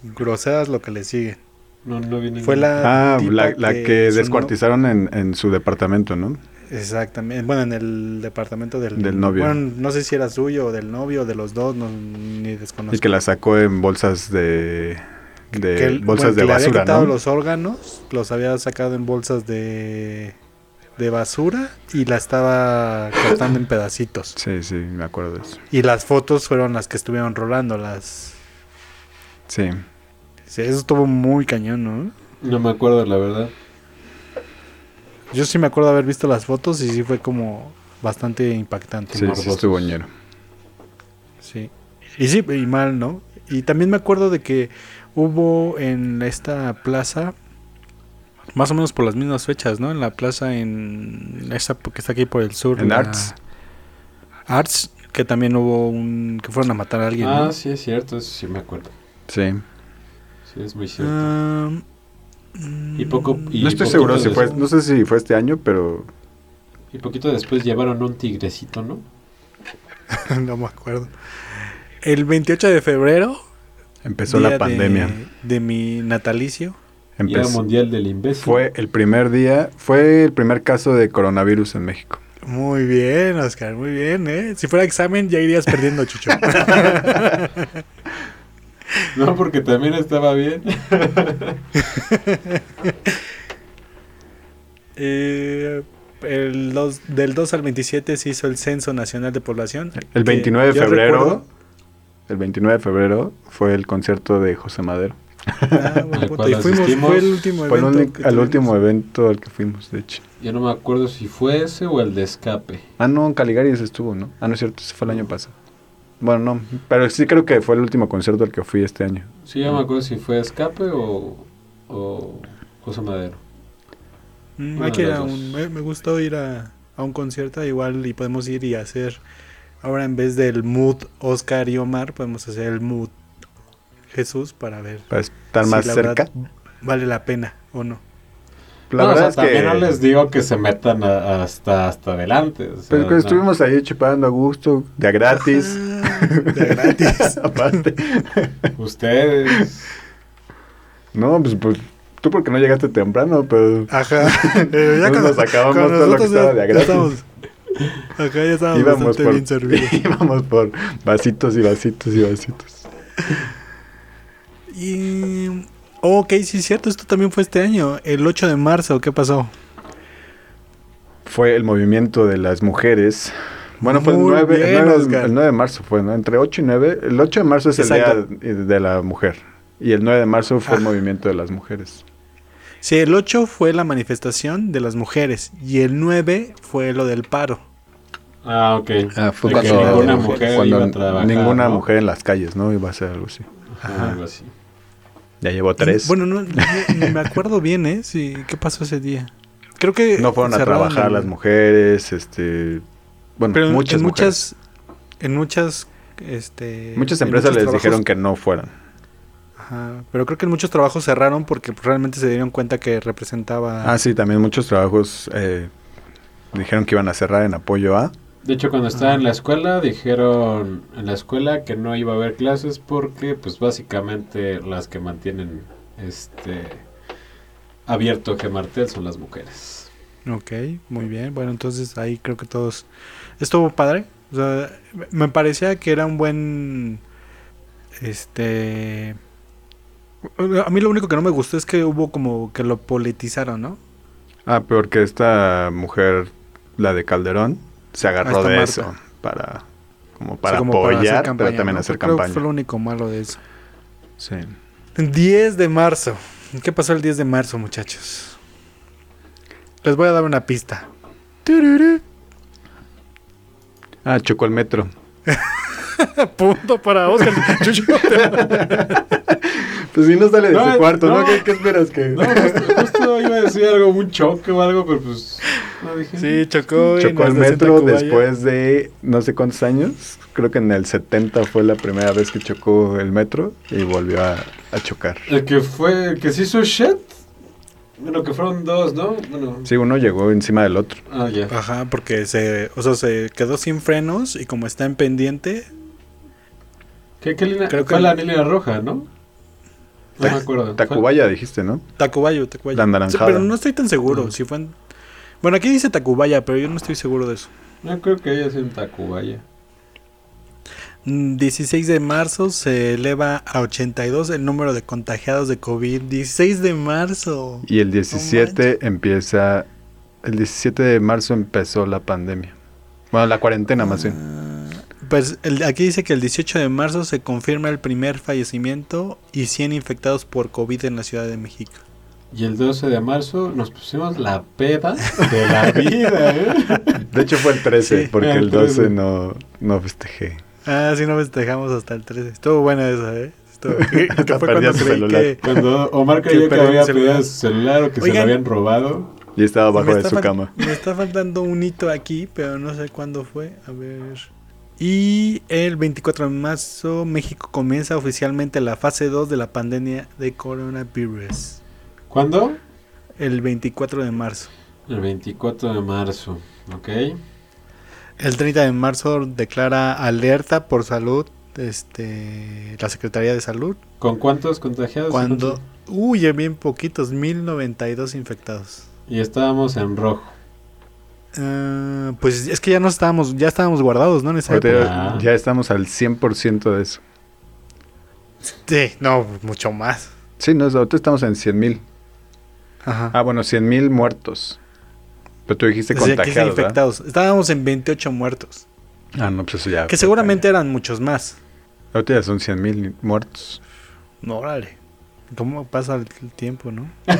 groseras lo que le sigue. No, no vi ninguna. Fue la Ah, la, la que sonó- descuartizaron en, en su departamento, ¿no? Exactamente. Bueno, en el departamento del, Del novio. Bueno, no sé si era suyo o del novio o de los dos, no, ni desconozco. Y que la sacó en bolsas de, de Que él- bolsas bueno, que de le había basura, quitado ¿no? los órganos, los había sacado en bolsas de, de basura y la estaba cortando en pedacitos. Sí, sí, me acuerdo de eso. Y las fotos fueron las que estuvieron rolando, las... Sí. Sí, eso estuvo muy cañón, ¿no? No me acuerdo, la verdad. Yo sí me acuerdo haber visto las fotos y sí fue como bastante impactante. Sí, sí, estuvo ñero. Sí. Y sí, y mal, ¿no? Y también me acuerdo de que hubo en esta plaza, más o menos por las mismas fechas, ¿no? En la plaza en esa que está aquí por el sur. En la- Arts. Arts, que también hubo un... que fueron a matar a alguien. Ah, ¿no? sí, es cierto, eso sí me acuerdo. Sí. Sí, es muy cierto. Ah, Y poco- y no estoy seguro si fue, después- no sé si fue este año, pero Y poquito después llevaron un tigrecito, ¿no? no me acuerdo. El 28 de febrero. Empezó día la pandemia. De, de mi natalicio. Día Empezó- Mundial del Imbécil. fue el primer día, fue el primer caso de coronavirus en México. Muy bien, Oscar, muy bien, ¿eh? Si fuera examen ya irías perdiendo, Chucho. No, porque también estaba bien. Eh, el dos- del 2 al 27 se hizo el Censo Nacional de Población. El que 29 de febrero, recuerdo- el 29 de febrero fue el concierto de José Madero. Ah, buen Al punto. cual Y fuimos, asistimos. fue el último Fue el evento. que al tuvimos. último evento al que fuimos, de hecho. Yo no me acuerdo si fue ese o el de escape. Ah, no, en Caligaris estuvo, ¿no? Ah, no es cierto, ese fue el año pasado. Bueno, no, pero sí creo que fue el último concierto al que fui este año. Sí, yo me acuerdo si fue escape o, o José Madero. Mm, Uno hay que de ir a los un, dos. me, me gustó ir a, a un concierto igual y podemos ir y hacer ahora en vez del mood Oscar y Omar podemos hacer el mood Jesús para ver Para estar si más la cerca. verdad vale la pena o no. La No, o verdad sea, es que... también no les digo que se metan a- hasta, hasta adelante. o sea, Pero que no. estuvimos ahí chupando a gusto, de a gratis. Ah, de gratis. Aparte. Ustedes. No, pues, pues tú porque no llegaste temprano, pero Ajá. Eh, Nos cuando- sacábamos cuando todo lo que estaba ya- de ya gratis. Acá ya estábamos íbamos bastante por, bien servidos. íbamos por vasitos y vasitos y vasitos. Y... Ok, sí es cierto, esto también fue este año, el 8 de marzo, ¿qué pasó? Fue el movimiento de las mujeres. Bueno, fue el Muy 9, bien, el, 9, Oscar. el 9 de marzo fue, ¿no? Entre 8 y 9. El 8 de marzo es Exacto. el Día de la Mujer. Y el 9 de marzo fue el Ah. movimiento de las mujeres. Sí, el 8 fue la manifestación de las mujeres y el 9 fue lo del paro. Ah, ok. Ah, fue De cuando, ninguna mujer cuando iba a trabajar, ninguna ¿no? mujer en las calles, ¿no? Iba a ser algo así. Ajá, algo así. Ya llevó tres. Bueno, no, ni me acuerdo bien, ¿eh? Sí, ¿Qué pasó ese día? Creo que... no fueron a trabajar las mujeres, este... Bueno, Pero en- muchas en mujeres. muchas... En muchas... Este, Muchas empresas les trabajos- dijeron que no fueran. Ajá, pero creo que en muchos trabajos cerraron porque realmente se dieron cuenta que representaba... Ah, sí, también muchos trabajos eh, dijeron que iban a cerrar en apoyo a... De hecho, cuando estaba en la escuela, dijeron en la escuela que no iba a haber clases porque, pues, básicamente las que mantienen este abierto Gemartel son las mujeres. Ok, muy bien. Bueno, entonces ahí creo que todos... Estuvo padre. O sea, me parecía que era un buen... Este... A mí lo único que no me gustó es que hubo como que lo politizaron, ¿no? Ah, peor que esta mujer, la de Calderón, se agarró de Marta. eso para como O sea, para para apoyar, campaña, pero también ¿no? hacer Creo que campaña. fue lo único malo de eso. Sí. 10 de marzo. ¿Qué pasó el 10 de marzo, muchachos? Les voy a dar una pista. Ah, chocó el metro. Punto para Oscar. Chucho, Pues si no sale de No, su cuarto, ¿no? no. ¿Qué, qué esperas que...? No, justo, justo iba a decir algo, un choque o algo, pero pues no dije. sí, chocó. Chocó el metro después de no sé cuántos años. Creo que en el 70 fue la primera vez que chocó el metro y volvió a, a chocar. El que fue, el que se hizo shit. Bueno, que fueron dos, ¿no? Bueno. Sí, uno llegó encima del otro. Ah, ya. Ajá, porque se, o sea, se quedó sin frenos y como está en pendiente, ¿Qué, qué línea? Creo fue que- la línea roja, ¿no? No me acuerdo. Tacubaya dijiste, ¿no? Tacubayo, Tacubayo. La anaranjada. Sí, pero no estoy tan seguro si fue en- Bueno, aquí dice Tacubaya, pero yo no estoy seguro de eso. No creo que haya sido en Tacubaya. Mm, 16 de marzo se eleva a 82 el número de contagiados de COVID. 16 de marzo. Y el 17 empieza... El 17 de marzo empezó la pandemia. Bueno, la cuarentena más bien. Pues el- aquí dice que el 18 de marzo se confirma el primer fallecimiento y 100 infectados por COVID en la Ciudad de México. Y el 12 de marzo nos pusimos la peda de la vida, ¿eh? De hecho fue el 13, Sí, porque el el 12 13. no, no festejé. Ah, sí, no festejamos hasta el 13. Estuvo buena esa, ¿eh? Estuvo, que, fue perdí cuando su celular. que... Cuando Omar Que creyó que perdió había el celular. perdido su celular o que se lo habían robado. Y estaba abajo de su cama. Me está faltando un hito aquí, pero no sé cuándo fue. A ver. Y el 24 de marzo, México comienza oficialmente la fase 2 de la pandemia de coronavirus. ¿Cuándo? El 24 de marzo. El 24 de marzo, ¿ok? El 30 de marzo declara alerta por salud este, la Secretaría de Salud. ¿Con cuántos contagiados? Cuando, uy, bien poquitos, 1092 infectados. Y estábamos en rojo. Ah, pues es que ya no estábamos, ya estábamos guardados, ¿no? En esa Ahorita época. ya, Ah. ya estamos al 100% de eso. Sí, no, mucho más. Sí, no, ahorita estamos en 100 mil. Ajá. Ah, bueno, 100 mil muertos. Pero tú dijiste O sea, que sí, contagiados, ¿verdad? infectados. Estábamos en 28 muertos. Ah, no, pues eso ya. Que seguramente eran muchos más. Ahorita ya son 100 mil muertos. No, órale. ¿Cómo pasa el el tiempo, no?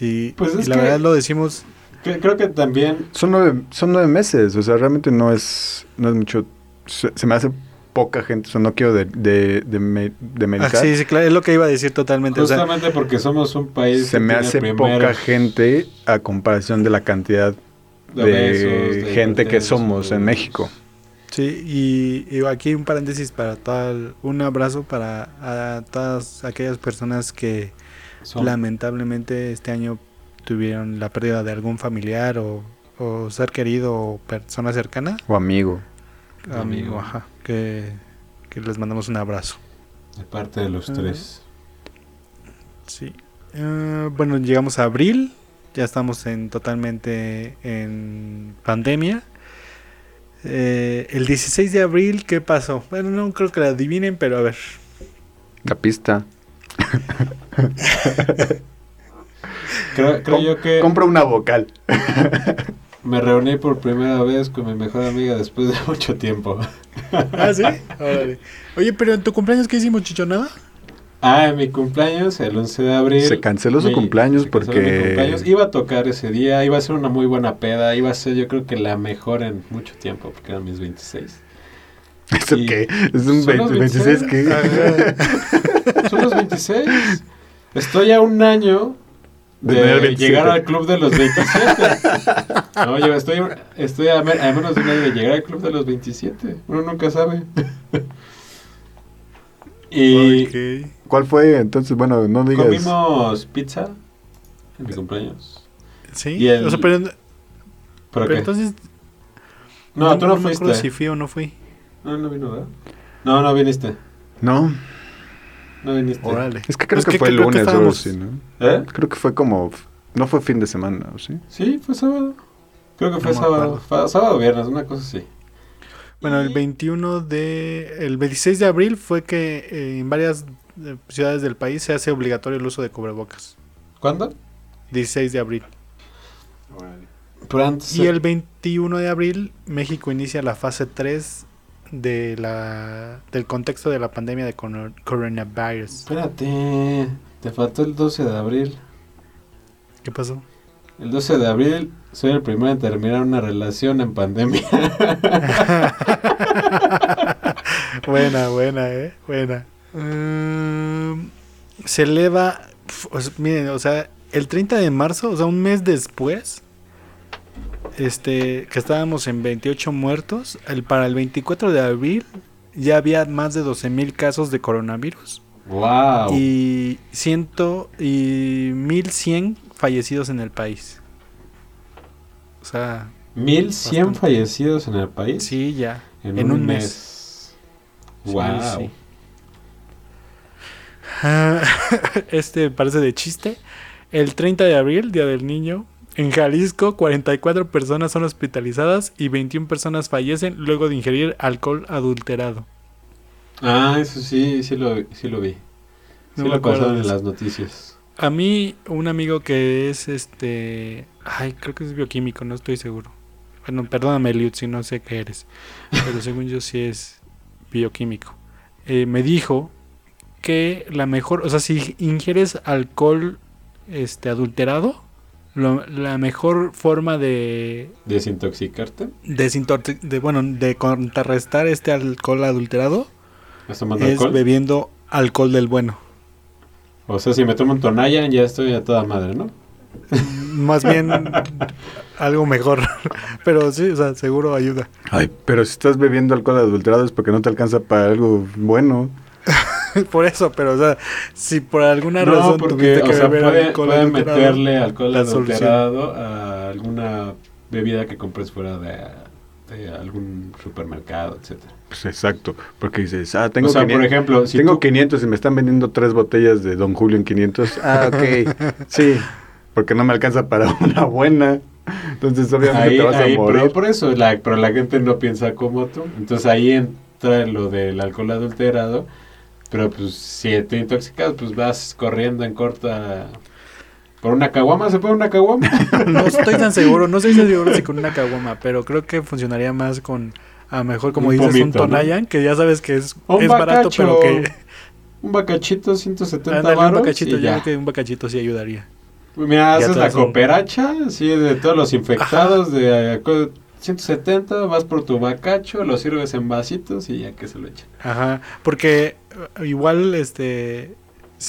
y, Pues y la que- verdad lo decimos. Cre- Creo que también Son nueve, son nueve meses, o sea, realmente no es, no es mucho. Se, se me hace poca gente, o sea, no quiero de, de, de, me- de Ah, sí, sí, claro, es lo que iba a decir totalmente. O sea, justamente porque somos un país se que me hace primeros poca gente a comparación de la cantidad de, obesos, de gente que somos en México. sí, y, y aquí un paréntesis para tal, un abrazo para a todas aquellas personas que lamentablemente este año tuvieron la pérdida de algún familiar o, o ser querido o persona cercana. O amigo. Amigo. Amigo, ajá. Que, que les mandamos un abrazo. de parte de los tres. Sí. Eh, bueno, llegamos a abril. Ya estamos en totalmente en pandemia. Eh, el 16 de abril, ¿qué pasó? Bueno, no creo que la adivinen, pero a ver. La pista. Creo, creo Com- yo que Compra una vocal. me reuní por primera vez con mi mejor amiga después de mucho tiempo. ¿Ah, sí? Órale. Oye, pero en tu cumpleaños, ¿qué hicimos, Chichonada? Ah, en mi cumpleaños, el 11 de abril. Se canceló su mi- cumpleaños porque- mi cumpleaños. Iba a tocar ese día, iba a ser una muy buena peda, iba a ser yo creo que la mejor en mucho tiempo, porque eran mis 26. ¿Eso qué? ¿Es un ¿Son los 20 26 qué? Son los 26. Estoy a un año De de, tener 27. llegar al club de los 27. No, yo estoy, estoy a, me- a menos de un año de llegar al club de los 27. Uno nunca sabe. Y Ok. ¿Cuál fue? Entonces, bueno, no digas. comimos pizza en mi cumpleaños. Sí. Y el- O sea, pero, ¿Pero pero entonces. no, tú no, me fuiste. acuerdo si fui o no fui. No, no vino, ¿verdad? No, no viniste. No, No viniste. Órale. es que creo Es que, que fue el lunes o algo así, ¿no? ¿Eh? Creo que fue como. No fue fin de semana, ¿o sí? Sí, fue sábado. Creo que fue No sábado. Fue sábado o viernes, una cosa así. Bueno, el Y- 21 de... El 26 de abril fue que eh, en varias eh, ciudades del país se hace obligatorio el uso de cubrebocas. ¿Cuándo? 16 de abril. Pero antes. Y el 21 de abril México inicia la fase 3 de la, del contexto de la pandemia de coronavirus. Espérate. Te faltó el 12 de abril. ¿Qué pasó? El 12 de abril soy el primero en terminar una relación en pandemia. buena, buena, eh. Buena. Mm, se eleva. miren, o sea, el 30 de marzo, o sea, un mes después. Este, que estábamos en 28 muertos. El, para el 24 de abril ya había más de 12 mil casos de coronavirus. wow. Y ciento y 1100 fallecidos en el país. O sea, 1100 bastante. fallecidos en el país sí, ya. en, en un, un mes. Wow. sí. Ah, Este parece de chiste. El 30 de abril, Día del Niño, en Jalisco, 44 personas son hospitalizadas y 21 personas fallecen luego de ingerir alcohol adulterado. Ah, eso sí, sí lo, sí lo vi. Sí No lo pasaron en las noticias. A mí, un amigo que es este. Ay, creo que es bioquímico, no estoy seguro. Bueno, perdóname, Liut, si no sé qué eres. Pero según yo, sí es bioquímico. Eh, me dijo que la mejor. O sea, si ingieres alcohol este, adulterado, lo- la mejor forma de. ¿Desintoxicarte? desintoxi- de bueno, de contrarrestar este alcohol adulterado ¿Estás tomando es alcohol? bebiendo alcohol del bueno. O sea, si me tomo un Tonayan ya estoy a toda madre, ¿no? Más bien algo mejor. Pero sí, o sea, seguro ayuda. Ay, pero si estás bebiendo alcohol adulterado es porque no te alcanza para algo bueno. Por eso, pero o sea, si por alguna no, razón porque, tuviste que o sea, beber puede, alcohol puede meterle alcohol adulterado a alguna bebida que compres fuera de, de algún supermercado, etcétera. Pues exacto, porque dices, ah, tengo, o sea, por 500, ejemplo, si tengo tú- 500 y me están vendiendo tres botellas de Don Julio en 500. Ah, ok, sí, porque no me alcanza para una buena. Entonces, obviamente ahí, te vas ahí, a morir. pero por eso, la, pero la gente no piensa como tú. Entonces ahí entra lo del alcohol adulterado. Pero pues si te intoxicas, pues vas corriendo en corta. ¿Por una caguama? ¿Se puede una caguama? No estoy tan seguro, no estoy tan seguro si con una caguama, pero creo que funcionaría más con, a lo mejor como Un dices, un. Tonayan, que ya sabes que es, Un es barato, pero que... Un bacachito, 170 Ándale, un varos bacachito, ya creo que un bacachito sí ayudaría. Mira, haces la un- cooperacha, así de todos los infectados de eh, 170, vas por tu bacacho, lo sirves en vasitos y ya que se lo echan. Ajá, porque eh, igual, este,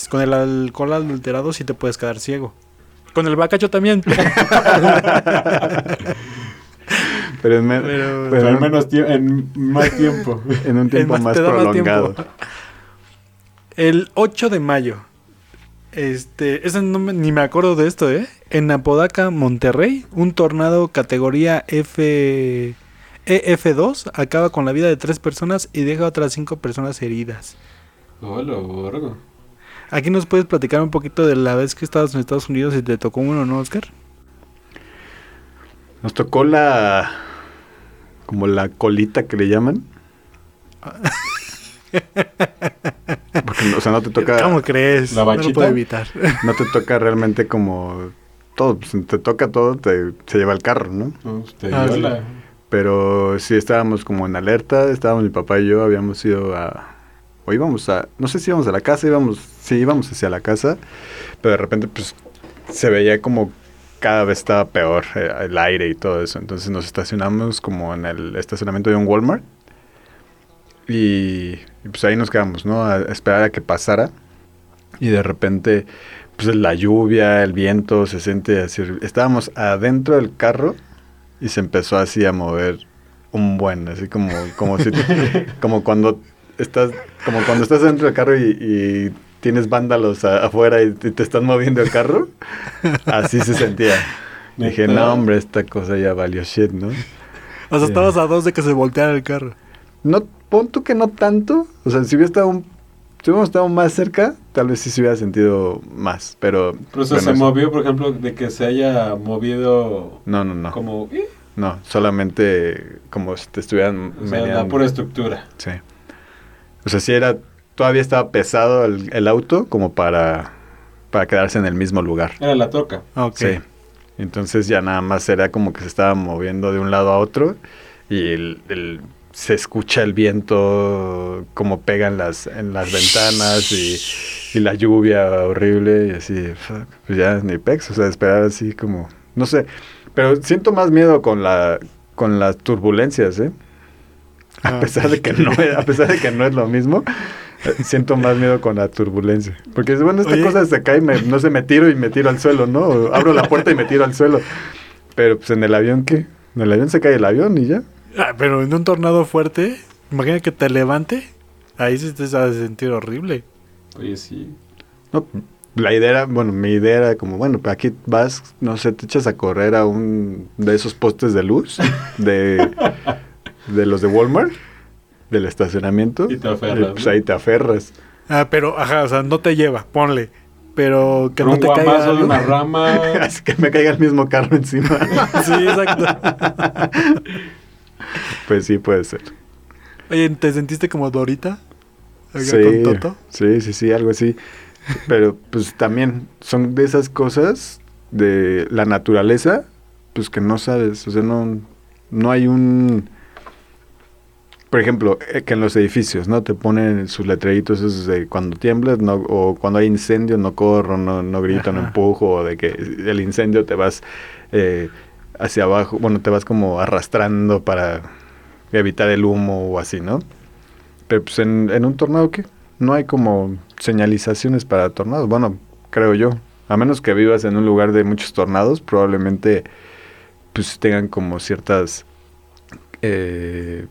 con el alcohol adulterado sí te puedes quedar ciego. Con el bacacho también. Pero, en, me- Pero- al menos tie- en más tiempo. en un tiempo más, prolongado. El 8 de mayo. Este, ese no me- ni me acuerdo de esto, ¿eh? En Apodaca, Monterrey, un tornado categoría F EF2 acaba con la vida de tres personas y deja a otras cinco personas heridas. Hola, borgo. Aquí nos puedes platicar un poquito de la vez que estabas en Estados Unidos y te tocó uno, ¿no, Oscar? Nos tocó la. como la colita que le llaman. Porque, o sea, no te toca. ¿Cómo crees? ¿La no lo puedo evitar. No te toca realmente como. Todo, pues, te toca todo, te, se lleva el carro, ¿no? No, pues, te Ah, dio sí. la- Pero sí estábamos como en alerta, estábamos mi papá y yo, habíamos ido a... O íbamos a... No sé si íbamos a la casa, íbamos... Sí, íbamos hacia la casa, pero de repente pues se veía como cada vez estaba peor eh, el aire y todo eso. Entonces nos estacionamos como en el estacionamiento de un Walmart y, y, pues ahí nos quedamos, ¿no? A esperar a que pasara y de repente pues la lluvia, el viento se siente así. Estábamos adentro del carro y se empezó así a mover un buen, así como, como si, como cuando estás, como cuando estás dentro del carro y, y tienes vándalos a- afuera y te, te están moviendo el carro, así se sentía. Dije, no hombre, esta cosa ya valió shit, ¿no? O sea, estabas a dos de que se volteara el carro. No, pon tú que no tanto, o sea, si hubiera estado un, si hubiéramos estado más cerca, tal vez sí se hubiera sentido más, pero... Pero o sea, bueno, se eso- movió, por ejemplo, de que se haya movido No, no, no. como... ¿eh? No, solamente como si te estuvieran O sea, la pura estructura. Sí. O sea, sí era, todavía estaba pesado el, el auto como para, para quedarse en el mismo lugar. Era la troca. Ok. Sí. Entonces ya nada más era como que se estaba moviendo de un lado a otro y el, el- se escucha el viento como pega en las, en las ventanas y, y la lluvia horrible y así, fuck, pues ya ni pex, o sea, esperar así como No sé, pero siento más miedo con la con las turbulencias, ¿eh? A Ah. pesar de que no es, a pesar de que no es lo mismo, eh, siento más miedo con la turbulencia. Porque bueno, esta Oye. cosa se cae, me- no sé, me tiro y me tiro al suelo, ¿no? O abro la puerta y me tiro al suelo. Pero pues en el avión, ¿qué? En el avión se cae el avión y ya. Ah, pero en un tornado fuerte, imagina que te levante. Ahí sí te vas a sentir horrible. Oye, sí. No, la idea era, bueno, mi idea era como, bueno, pues aquí vas, no sé, te echas a correr a un de esos postes de luz, de, de los de Walmart, del estacionamiento. Y te aferras, pues ahí te aferras. Ah, pero, ajá, o sea, no te lleva, ponle. Pero que no te caiga de una rama. Así que me caiga el mismo carro encima. Sí, exacto. pues sí, puede ser. Oye, ¿te sentiste como Dorita? Sí, con Toto. sí, sí, sí, algo así. Pero pues también son de esas cosas de la naturaleza, pues que no sabes, o sea, no, no hay un... Por ejemplo, eh, que en los edificios, ¿no? Te ponen sus letreritos esos de cuando tiemblas, no, o cuando hay incendio, no corro, no, no grito, no empujo, o de que el incendio te vas eh, hacia abajo, bueno, te vas como arrastrando para evitar el humo o así, ¿no? Pero pues en, un tornado, ¿qué? No hay como señalizaciones para tornados. Bueno, creo yo. A menos que vivas en un lugar de muchos tornados, probablemente pues tengan como ciertas eh,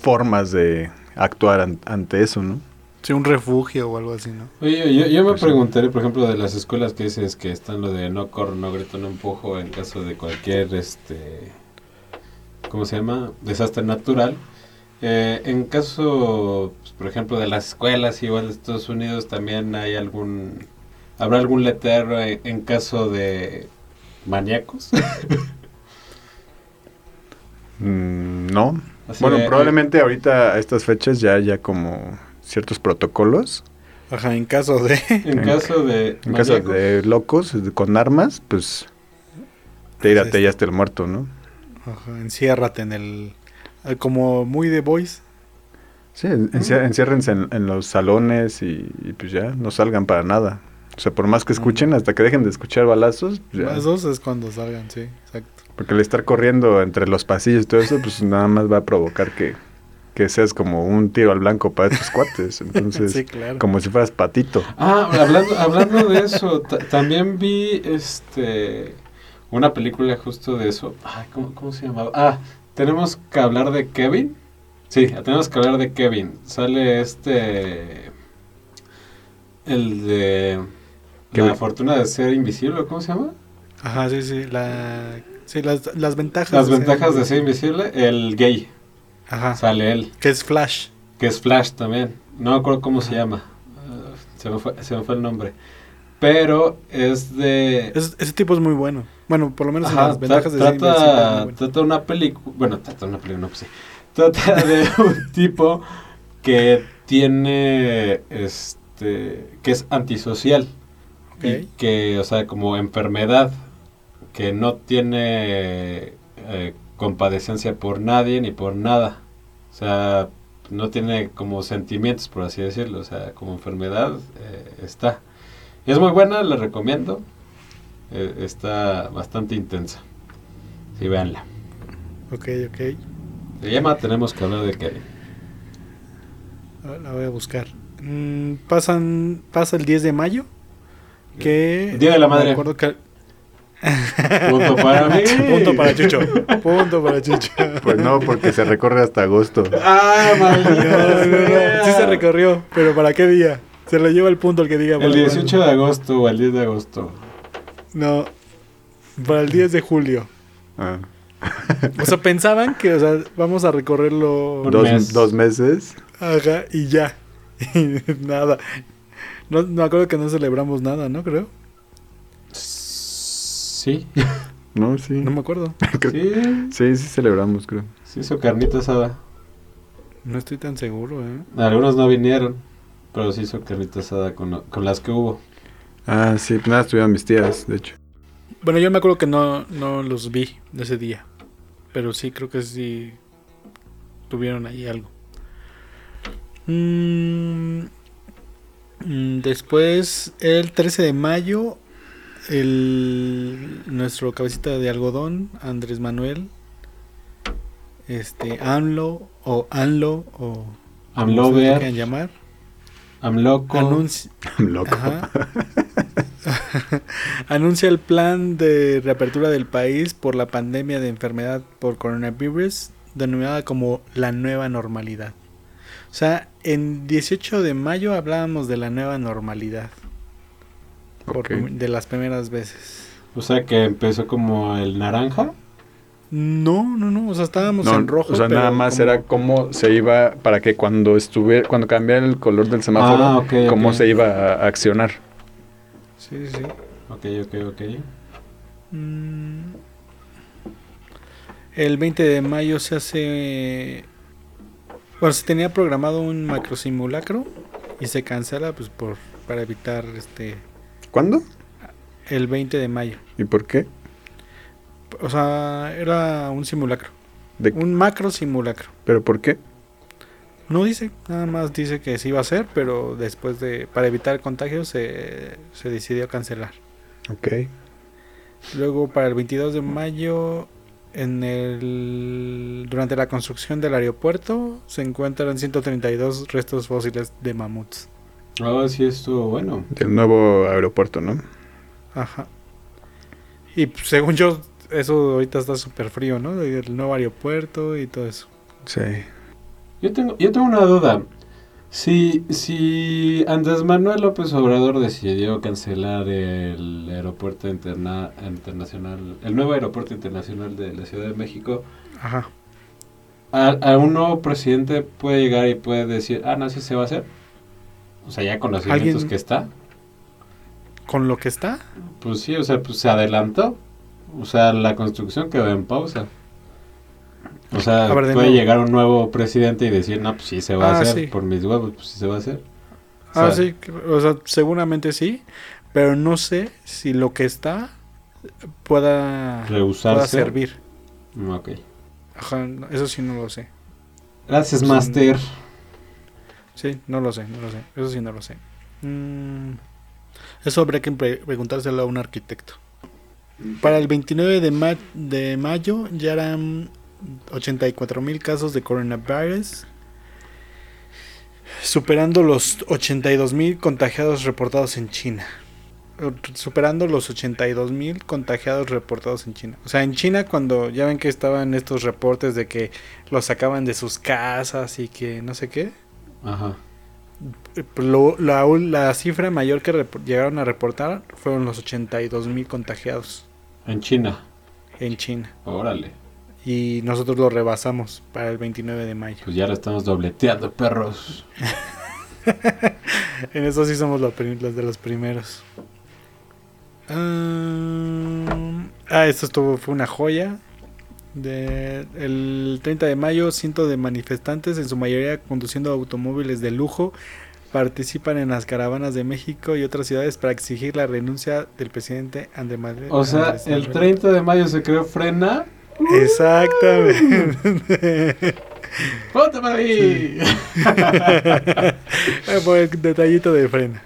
formas de actuar an- ante eso, ¿no? Sí, un refugio o algo así, ¿no? Oye, yo, yo me Pues preguntaré, por ejemplo, de las escuelas que dices que están lo de no corro, no grito, no empujo en caso de cualquier, este, ¿cómo se llama? Desastre natural. Eh, en caso, pues, por ejemplo, de las escuelas igual de Estados Unidos, también hay algún, habrá algún letrero en, en caso de maníacos. Mm, no. Así bueno, de- probablemente ahorita a estas fechas ya haya como ciertos protocolos. Ajá, en caso de... En caso de En caso de locos con armas, pues tírate ya hasta el muerto, ¿no? Ajá, enciérrate en el... eh, Como muy de boys. Sí, enci- enciérrense en, en los salones y, y pues ya, no salgan para nada. O sea, por más que escuchen, hasta que dejen de escuchar balazos, pues ya. Dos es cuando salgan, sí, exacto. Porque el estar corriendo entre los pasillos y todo eso, pues nada más va a provocar que, que seas como un tiro al blanco para estos cuates. Entonces, sí, claro. como si fueras patito. Ah, hablando, hablando de eso, ta- también vi este una película justo de eso. Ay, ¿cómo, cómo se llamaba? Ah, tenemos que hablar de Kevin. Sí, tenemos que hablar de Kevin. Sale este. El de. Kevin. La fortuna de ser invisible, ¿cómo se llama? Ajá, sí, sí, la... Sí, las, las ventajas. Las de ventajas de ser invisible. El gay. Ajá, Sale él. que es Flash. Que es Flash también. No me acuerdo cómo se llama. Ah, se, me fue, se me fue el nombre. Pero es de. Es- ese tipo es muy bueno. Bueno, por lo menos en Ajá, las tra- ventajas de trata, bueno. trata una película, bueno, trata una película, no, pues sí. Trata de un tipo que tiene, este, que es antisocial. Y que, o sea, como enfermedad, que no tiene eh, compadecencia por nadie ni por nada. O sea, no tiene como sentimientos, por así decirlo. O sea, como enfermedad eh, está. Es muy buena, la recomiendo. Eh, está bastante intensa. Sí, véanla. Ok, ok. Se llama Tenemos que hablar de Kevin. La voy a buscar. Mm, pasan, pasa el 10 de mayo. Que. Día de la me Madre. acuerdo que- Punto para mí. Punto para Chucho. Punto para Chucho. Pues no, porque se recorre hasta agosto. Ah, No, no, maldita no. Sí se recorrió, pero ¿para qué día? Se lo lleva el punto el que diga. El para 18 de agosto o el 10 de agosto. No. Para el 10 de julio. Ah, O sea, pensaban que, o sea, vamos a recorrerlo. Dos, mes. dos meses. Ajá, y ya. Y nada. No, me acuerdo que no celebramos nada, ¿no? Creo. Sí. No, sí. No me acuerdo. Sí. Sí, sí celebramos, creo. Sí hizo carnita asada. No estoy tan seguro, ¿eh? Algunos no vinieron, pero sí hizo carnita asada con, lo- con las que hubo. Ah, sí, nada, estuvieron mis tías, de hecho. Bueno, yo me acuerdo que no, no los vi de ese día. Pero sí, creo que sí tuvieron ahí algo. Mm, mm, después, el 13 de mayo, el nuestro cabecita de algodón, Andrés Manuel, este AMLO o ANLO o como ustedes lo Amlover, quieran llamar, Amloco. anunci- Loco. Ajá. anuncia el plan de reapertura del país por la pandemia de enfermedad por coronavirus, denominada como la nueva normalidad. O sea, en 18 de mayo hablábamos de la nueva normalidad. Por de las primeras veces. O sea que empezó como el naranja. No, no, no, o sea, estábamos No, en rojo. o sea, pero nada más como- era cómo se iba para que cuando estuviera, cuando cambiara el color del semáforo, Ah, cómo se iba a accionar. Sí, sí, sí. Ok, ok, ok. Mm. El 20 de mayo se hace. Bueno, se tenía programado un macro simulacro y se cancela pues por para evitar este ¿Cuándo? el 20 de mayo. ¿Y por qué? O sea, era un simulacro, ¿De- un macro simulacro. ¿Pero por qué? No dice, nada más dice que sí iba a ser, pero después de para evitar contagios se, se decidió cancelar. Ok. Luego para el 22 de mayo en el durante la construcción del aeropuerto se encuentran 132 restos fósiles de mamuts. Ah, sí, estuvo bueno. Del nuevo aeropuerto, ¿no? Ajá. Y pues, según yo eso ahorita está súper frío, ¿no? El nuevo aeropuerto y todo eso. Sí. Yo tengo, yo tengo una duda. Si, si Andrés Manuel López Obrador decidió cancelar el aeropuerto interna- internacional, el nuevo aeropuerto internacional de la Ciudad de México, Ajá. a, a un nuevo presidente puede llegar y puede decir, ah, no, sí se va a hacer. O sea, ya con los ¿Alguien- cimientos que está. Con lo que está, Pues sí, o sea, pues se adelantó. O sea, la construcción quedó en pausa. O sea, ver, puede llegar un nuevo presidente y decir, no, pues sí se va a Ah, hacer. sí. Por mis huevos, pues sí se va a hacer. O Ah, sea, sí, o sea, seguramente sí, pero no sé si lo que está pueda, Rehusarse. pueda servir. Mm, Ok. Ajá, eso sí no lo sé. Gracias, Pues, Master. Sí, no lo sé, no lo sé. Eso sí no lo sé. Mm, eso habría que pre- preguntárselo a un arquitecto. Para el 29 de, ma- de mayo ya eran 84 mil casos de coronavirus, superando los 82 mil contagiados reportados en China. Superando los 82 mil contagiados reportados en China. O sea, en China cuando ya ven que estaban estos reportes de que los sacaban de sus casas y que no sé qué. Ajá. Eh, lo- la, cifra mayor que llegaron a reportar fueron los 82 mil contagiados En China. en China. Órale. Y nosotros lo rebasamos para el 29 de mayo. Pues ya lo estamos dobleteando, perros. En eso sí somos los de los primeros. Ah, ah, esto estuvo, fue una joya. De, el 30 de mayo, cientos de manifestantes, en su mayoría conduciendo automóviles de lujo, participan en las caravanas de México y otras ciudades para exigir la renuncia del presidente Andrés Manuel. O sea, Andrés el Manuel. 30 de mayo se creó Frena. Exactamente. ¡Ponte para ahí! Por el detallito de frena.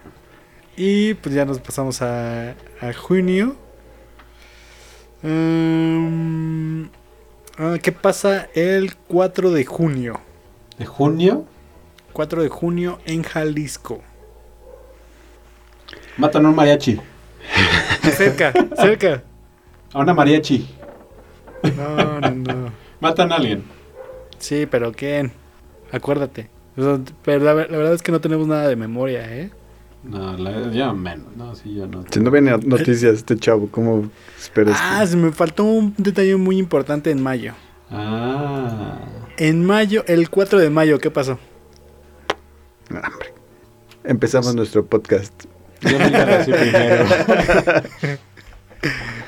Y pues ya nos pasamos a, a junio. Mm, ah, ¿Qué pasa el 4 de junio? ¿De junio? 4 de junio en Jalisco. Matan a un mariachi. Cerca, cerca. A una mariachi. No, no, no. Matan a alguien. Sí, pero ¿quién? Acuérdate. La, la verdad es que no tenemos nada de memoria, ¿eh? No, la, ya menos. No, sí, yo no. Si no ven noticias este chavo, ¿cómo esperas? Ah, se me faltó un detalle muy importante en mayo. Ah. En mayo, el 4 de mayo, ¿qué pasó? que- Ah, hombre. Empezamos nuestro podcast. Yo me primero.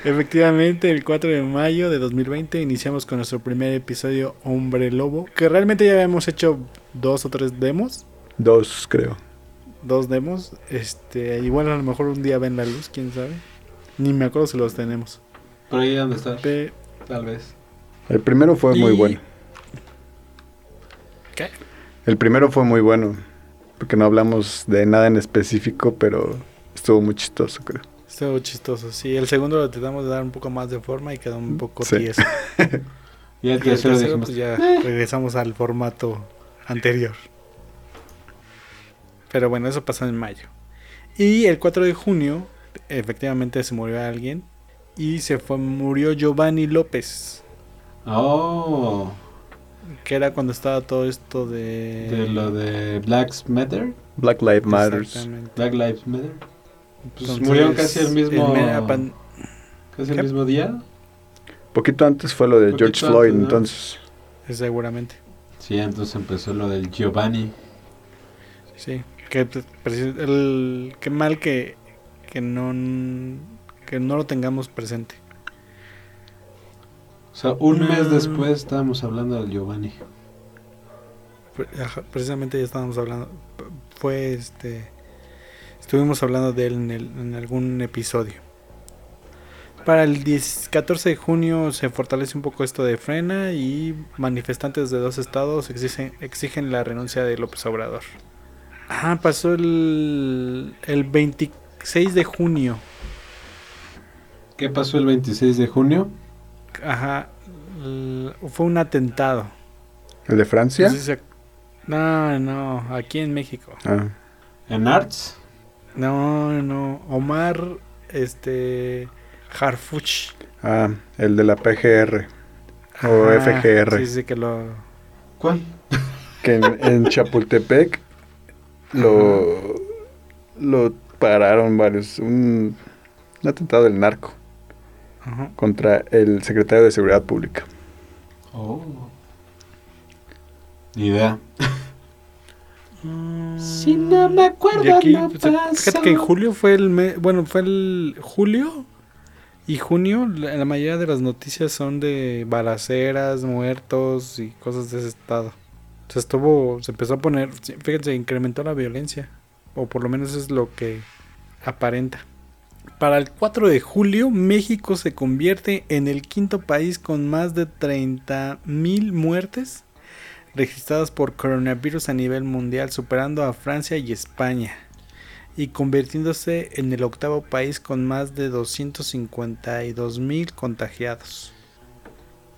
Efectivamente, el 4 de mayo de 2020 iniciamos con nuestro primer episodio Hombre Lobo, que realmente ya habíamos hecho dos o tres demos, Dos, creo. Dos demos, este, igual a lo mejor un día ven la luz, quién sabe. Ni me acuerdo si los tenemos. Por ahí donde estás. Pe- Tal vez. El primero fue muy bueno. ¿Qué? El primero fue muy bueno. Porque no hablamos de nada en específico, pero estuvo muy chistoso, creo. Estuvo chistoso, sí. El segundo lo tratamos de dar un poco más de forma y quedó un poco Sí. tieso. Y el tercero pues ya regresamos al formato anterior. Pero bueno, eso pasó en mayo. Y el 4 de junio, efectivamente se murió alguien. Y se fue, murió Giovanni López. oh, Que era cuando estaba todo esto de. de lo de Black Matter, Black Lives Matter. Exactamente. Black Lives Matter. Pues Entonces, murieron casi el mismo, pan- casi el mismo día. Poquito antes fue lo de Poquito George Floyd, antes, ¿no? entonces. Seguramente. Sí, entonces empezó lo del Giovanni. Sí. Que, el, qué mal que, que no que no lo tengamos presente. O sea, un mes después estábamos hablando del Giovanni. Precisamente ya estábamos hablando. Fue este. Estuvimos hablando de él en, el- en algún episodio. Para el 10 14 de junio se fortalece un poco esto de frena y manifestantes de dos estados exigen, exigen la renuncia de López Obrador. Ah, pasó el, el 26 de junio. ¿Qué pasó el 26 de junio? Ajá. fue un atentado. ¿El de Francia? No, sé si se- no, no, aquí en México. Ah, ¿En Arts? No, no, Omar, este, Harfuch. ah, el de la PGR. O Ajá, FGR. Sí, sí, que lo... ¿Cuál? Que en, en Chapultepec lo, lo pararon varios. Un, un atentado del narco ajá. contra el secretario de Seguridad Pública. Oh. Ni idea. Si no me acuerdo, y aquí, pues, Fíjate que en julio fue el me- bueno, fue el julio y junio, la, la mayoría de las noticias son de balaceras, muertos y cosas de ese estado. Se estuvo, se empezó a poner, fíjense, incrementó la violencia, o por lo menos es lo que aparenta. Para el 4 de julio, México se convierte en el quinto país con más de 30 mil muertes registradas por coronavirus a nivel mundial, superando a Francia y España, y convirtiéndose en el octavo país con más de 252 mil contagiados.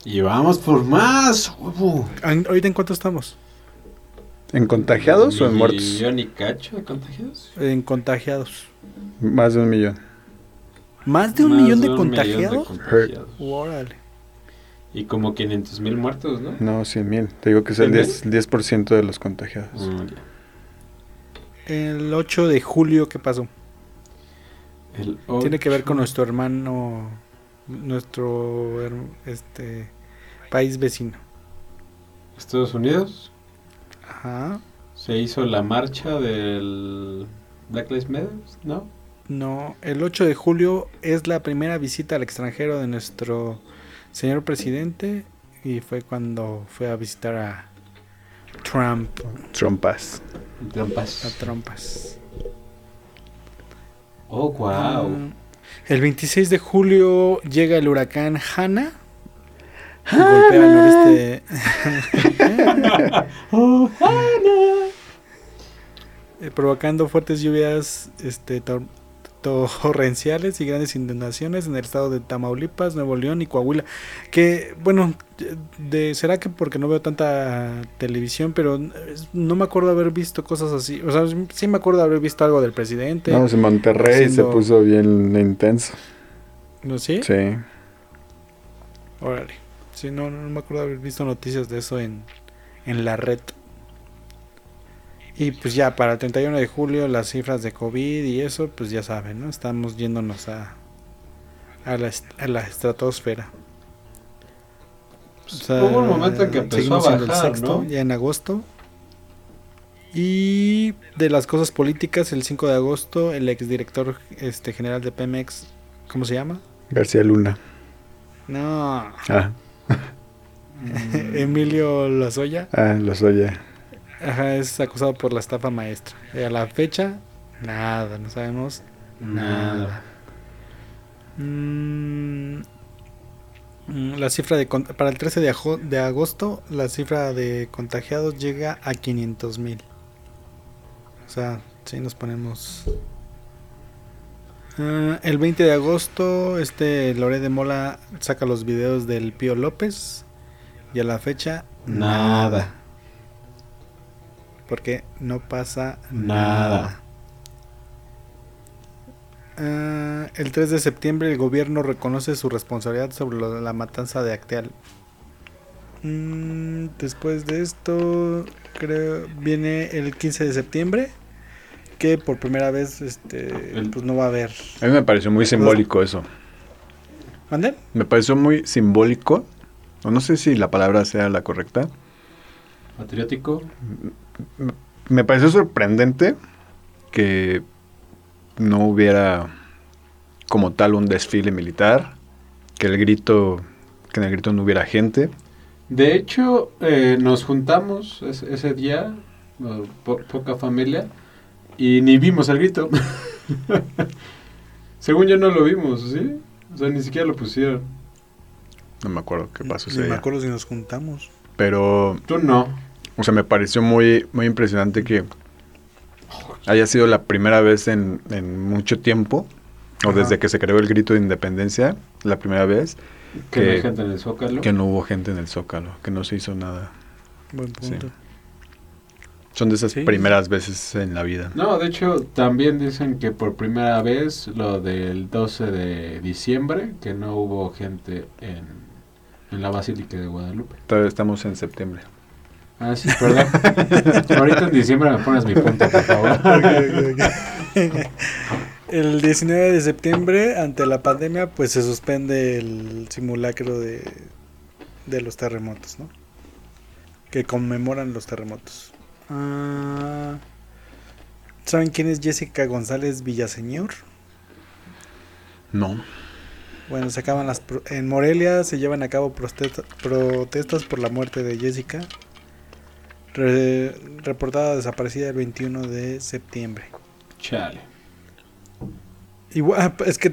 Y vamos por más. huevo. ¿Ahorita en cuánto estamos? ¿En contagiados o en muertos? ¿Millón y cacho de contagiados? En contagiados. Más de un millón. ¿Más de un Más millón de un contagiados? contagiados. Órale. Y como 500 mil muertos, ¿no? No, 100 mil. Te digo que es el 100,000? 10%, 10% de los contagiados. Mm. El 8 de julio, ¿qué pasó? El Tiene que ver con nuestro hermano, nuestro este país vecino. Estados Unidos Ajá. se hizo la marcha del Black Lives Matter, ¿no? No, el 8 de julio es la primera visita al extranjero de nuestro señor presidente y fue cuando fue a visitar a Trump, Trompas. Trampas. a Trumpas. Oh, wow. El 26 de julio llega el huracán Hanna. Golpea al noreste. eh, provocando fuertes lluvias este, tor- torrenciales y grandes inundaciones en el estado de Tamaulipas, Nuevo León y Coahuila. Que, bueno, de, será que porque no veo tanta televisión, pero no me acuerdo haber visto cosas así. O sea, sí me acuerdo haber visto algo del presidente. Vamos, en Monterrey se puso bien intenso. ¿No sí? Sí. Órale. Sí, no, no me acuerdo haber visto noticias de eso en, en la red. Y pues ya, para el 31 de julio, las cifras de COVID y eso, pues ya saben, ¿no? Estamos yéndonos a, a, la, a la estratosfera. O sea, Hubo un momento en que empezó a el bajar, sexto, ¿no? ya en agosto. Y de las cosas políticas, el 5 de agosto, el exdirector este, general de Pemex, ¿cómo se llama? García Luna. No, Ah, Emilio Lozoya. ah los oye. Ajá, es acusado por la estafa maestra. Y a la fecha, nada, no sabemos nada. Mm, mm, la cifra de para el 13 de, de agosto, la cifra de contagiados llega a 500 mil. O sea, si nos ponemos Ah, el 20 de agosto, este Loré de Mola saca los videos del Pío López. Y a la fecha, Nada. Porque no pasa Nada. Ah, el 3 de septiembre el gobierno reconoce su responsabilidad sobre lo- la matanza de Acteal. Mm, después de esto, creo, viene el 15 de septiembre, que por primera vez este, El- pues no va a haber. A mí me pareció muy simbólico eso. ¿Mande? Me pareció muy simbólico. O no sé si la palabra sea la correcta. Patriótico. Me pareció sorprendente que no hubiera como tal un desfile militar, que el grito, que en el grito no hubiera gente. De hecho, eh, nos juntamos ese, ese día, po- poca familia, y ni vimos el grito. Según yo no lo vimos, ¿sí? O sea, ni siquiera lo pusieron. No me acuerdo qué pasó Ni ese me día. acuerdo si nos juntamos. Pero, Tú no. O sea, me pareció muy, muy impresionante que haya sido la primera vez en, en mucho tiempo, o Ajá. desde que se creó el grito de independencia, la primera vez, Que no hay Que- gente en el Zócalo. que no hubo gente en el Zócalo, que no se hizo nada. Buen Sí. punto. Son de esas Sí. primeras veces en la vida. No, de hecho, también dicen que por primera vez lo del 12 de diciembre, que no hubo gente en, en la Basílica de Guadalupe. Todavía estamos en septiembre. Ah, sí, perdón. Ahorita en diciembre me pones mi punto, por favor. El 19 de septiembre, ante la pandemia, pues se suspende el simulacro de, de los terremotos, ¿no? Que conmemoran los terremotos. Ah, ¿Saben quién es Jessica González Villaseñor? No. Bueno, se acaban las pro- en Morelia se llevan a cabo protesta- protestas por la muerte de Jessica, re- reportada desaparecida el 21 de septiembre. Chale. Igual, ah, es que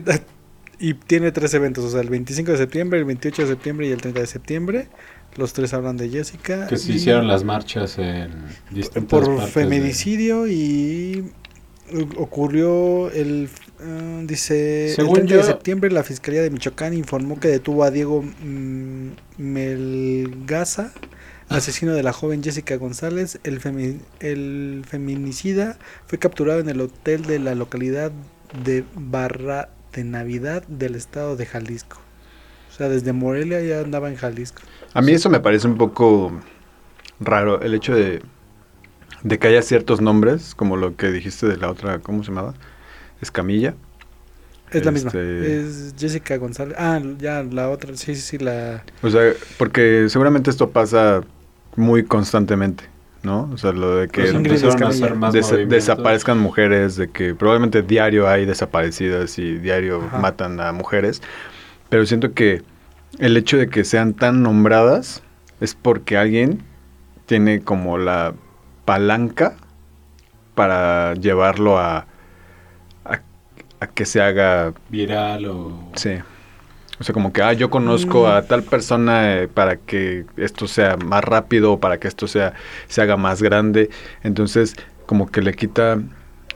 y tiene tres eventos, o sea, el 25 de septiembre, el 28 de septiembre y el 30 de septiembre. Los tres hablan de Jessica. Que se hicieron las marchas en distintas por partes de- feminicidio y ocurrió el ah, dice Según el 30 de yo- septiembre la fiscalía de Michoacán informó que detuvo a Diego mm, Melgaza asesino de la joven Jessica González el, femi- el feminicida fue capturado en el hotel de la localidad de Barra de Navidad del estado de Jalisco o sea desde Morelia ya andaba en Jalisco A mí eso me parece un poco raro, el hecho de, de que haya ciertos nombres, como lo que dijiste de la otra, ¿cómo se llamaba? Escamilla. Es la misma. Este- Es Jessica González. Ah, ya la otra. Sí, sí, sí, la. O sea, porque seguramente esto pasa muy constantemente, ¿no? O sea, lo de que Ingrid empezaron a Escamilla. hacer más des- movimientos. desaparezcan mujeres, de que probablemente diario hay desaparecidas y diario Ajá. matan a mujeres, pero siento que el hecho de que sean tan nombradas es porque alguien tiene como la palanca para llevarlo a, a, a que se haga Viral o... Sí. O sea, como que, ah, yo conozco Mm. a tal persona eh, para que esto sea más rápido, para que esto sea, se haga más grande. Entonces, como que le quita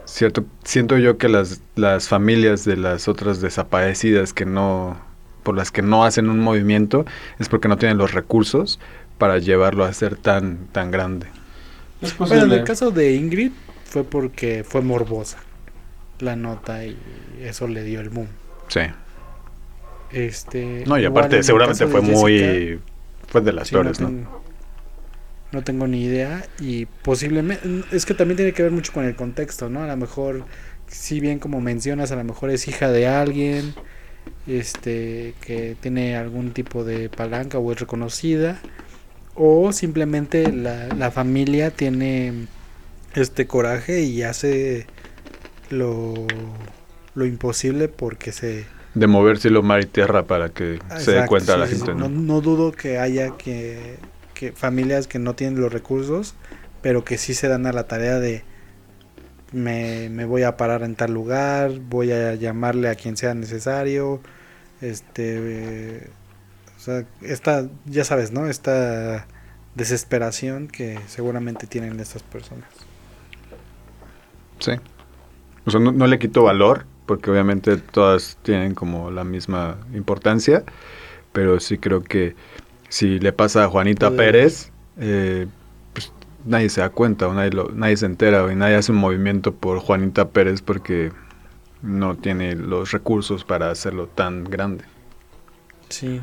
cierto... Siento yo que las, las familias de las otras desaparecidas que no... por las que no hacen un movimiento, es porque no tienen los recursos para llevarlo a ser tan, tan grande. Es Bueno, en el caso de Ingrid fue porque fue morbosa la nota y eso le dio el boom. Sí. Este. No, y aparte seguramente fue muy... Jessica, fue de las sí, no peores, ¿no? tengo- no tengo ni idea y posiblemente es que también tiene que ver mucho con el contexto, ¿no? A lo mejor si bien como mencionas, a lo mejor es hija de alguien este que tiene algún tipo de palanca o es reconocida o simplemente la, la familia tiene este coraje y hace lo, lo imposible porque se De mover cielo, mar y tierra para que se dé cuenta sí, la gente. ¿no? No, no dudo que haya que, que familias que no tienen los recursos, pero que sí se dan a la tarea de me, me voy a parar en tal lugar, voy a llamarle a quien sea necesario, este, eh, o sea, esta, ya sabes, ¿no? Esta desesperación que seguramente tienen estas personas. Sí. O sea, no, no le quito valor porque obviamente todas tienen como la misma importancia, pero sí creo que si le pasa a Juanita Pérez, eh, pues nadie se da cuenta o nadie, lo- nadie se entera y nadie hace un movimiento por Juanita Pérez porque no tiene los recursos para hacerlo tan grande. Sí.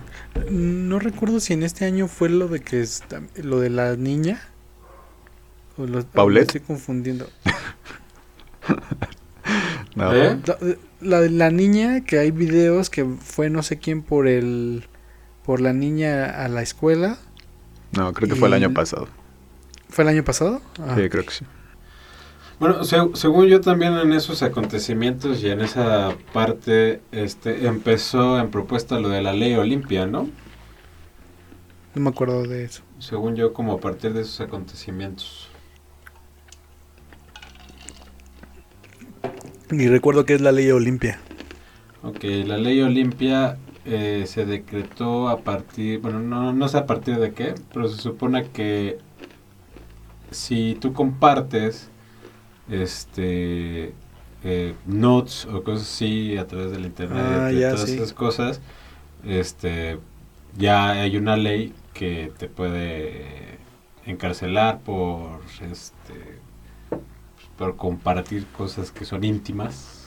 No recuerdo si en este año fue lo de que lo de la niña. O lo, o me ¿Paulette? estoy confundiendo. No, ¿Eh? La, la de la niña que hay videos que fue no sé quién por el por la niña a la escuela. no, creo que fue el año pasado. ¿Fue el año pasado? Ah, Sí, creo que sí. Bueno, se- según yo también en esos acontecimientos y en esa parte este empezó en propuesta lo de la ley Olimpia, ¿no? No me acuerdo de eso. Según yo como a partir de esos acontecimientos. Ni recuerdo qué es la ley Olimpia. Ok, la ley Olimpia eh, se decretó a partir, bueno, no, no sé a partir de qué, pero se supone que si tú compartes este eh, notes o cosas así a través del internet Ah, y ya, todas sí. esas cosas, este ya hay una ley que te puede encarcelar por este por compartir cosas que son íntimas.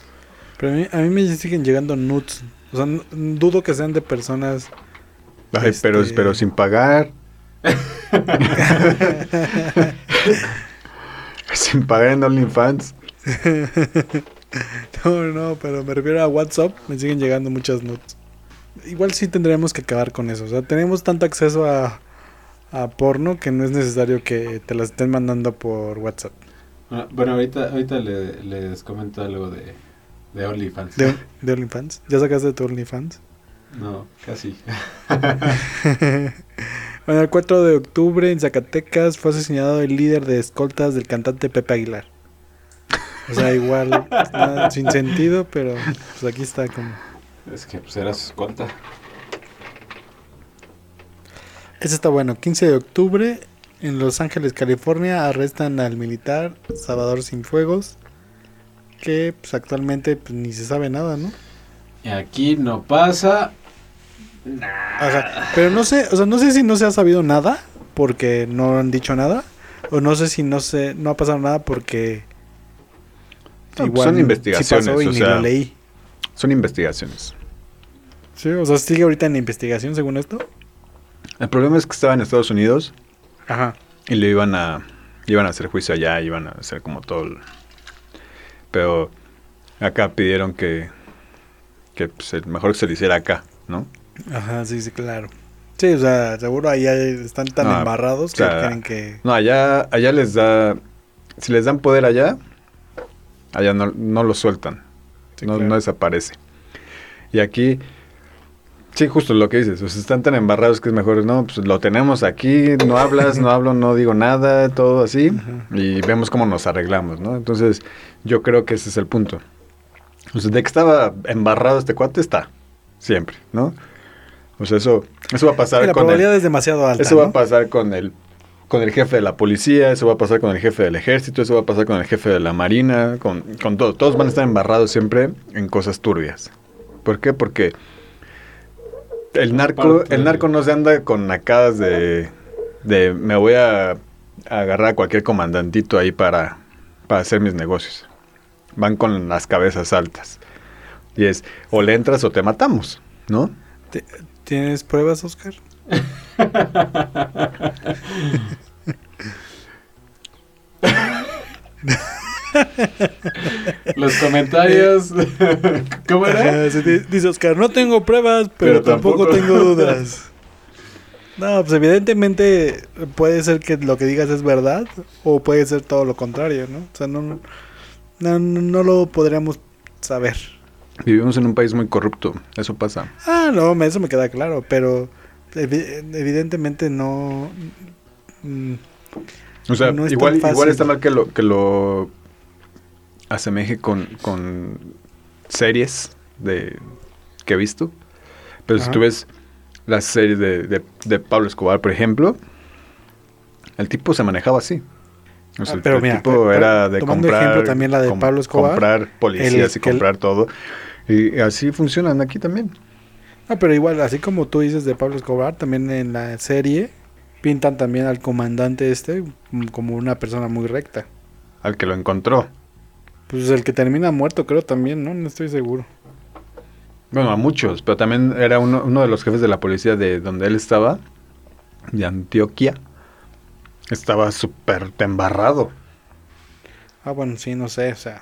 Pero a mí, a mí me siguen llegando nudes. O sea, dudo que sean de personas. Ay, pero, Este- pero sin pagar. sin pagar en OnlyFans. No, no, pero me refiero a WhatsApp. Me siguen llegando muchas nudes. Igual sí tendremos que acabar con eso. O sea, tenemos tanto acceso a, a porno que no es necesario que te las estén mandando por WhatsApp. Ah, Bueno, ahorita, ahorita le- les comento algo de, de OnlyFans. ¿De, de OnlyFans? ¿Ya sacaste tu OnlyFans? No, casi. Bueno, el 4 de octubre en Zacatecas fue asesinado el líder de escoltas del cantante Pepe Aguilar. O sea, igual, nada, sin sentido, pero pues aquí está como... Es que pues era su escolta. Ese está bueno. 15 de octubre en Los Ángeles, California, arrestan al militar Salvador Cienfuegos, que pues actualmente pues, ni se sabe nada, ¿no? Y aquí no pasa. Ajá. Pero no sé, o sea, no sé si no se ha sabido nada porque no han dicho nada, o no sé si no se, no ha pasado nada porque No, pues son sí investigaciones, pasó y o ni sea- lo leí. Son investigaciones. Sí, o sea, sigue ahorita en investigación según esto. El problema es que estaba en Estados Unidos Ajá. y le iban a iban a hacer juicio allá, iban a hacer como todo el- pero acá pidieron que que pues, el- mejor que se lo hiciera acá, ¿no? Ajá, sí, sí, claro. Sí, o sea, seguro ahí hay- están tan No, embarrados o que tienen que... No, allá allá les da si les dan poder allá allá no, no lo sueltan. Sí, no, claro. no desaparece. Y aquí, sí, justo lo que dices, o sea, están tan embarrados que es mejor, no, pues lo tenemos aquí, no hablas, no hablo, no digo nada, todo así, Ajá. y vemos cómo nos arreglamos, ¿no? Entonces, yo creo que ese es el punto. O sea, de que estaba embarrado este cuate, está, siempre, ¿no? O sea, eso, eso va a pasar la con probabilidad el, es demasiado alta, eso va a pasar con el con el jefe de la policía, eso va a pasar con el jefe del ejército, eso va a pasar con el jefe de la marina, con, con todo. Todos van a estar embarrados siempre en cosas turbias. ¿Por qué? Porque el narco, el narco no se anda con nacadas de, de me voy a, a agarrar a cualquier comandantito ahí para, para hacer mis negocios. Van con las cabezas altas. Y es, o le entras o te matamos, ¿no? ¿Te- ¿Tienes pruebas, Oscar? Los comentarios. ¿Cómo era? Dice Oscar, no tengo pruebas, pero, Pero tampoco, tampoco. tengo dudas. No, pues evidentemente puede ser que lo que digas es verdad o puede ser todo lo contrario, ¿no? O sea, no, no, lo podríamos saber. Vivimos en un país muy corrupto, eso pasa. Ah, no, me- eso me queda claro, pero evi- evidentemente no... mm, O sea, No es igual, igual está mal que lo, que lo asemeje con, con series de que he visto. Pero si tú ves las series de, de, de Pablo Escobar, por ejemplo, el tipo se manejaba así. O sea, Ah, pero el mira, tipo pero- era de comprar, ejemplo también la de Pablo Escobar, comprar policías el y el- comprar todo. Y así funcionan aquí también. Ah, pero igual, así como tú dices de Pablo Escobar, también en la serie pintan también al comandante este mm, como una persona muy recta. Al que lo encontró. Pues el que termina muerto creo también, ¿no? No estoy seguro. Bueno, a muchos, pero también era uno, uno de los jefes de la policía de donde él estaba, de Antioquia. Estaba súper embarrado. Ah, bueno, sí, no sé, o sea.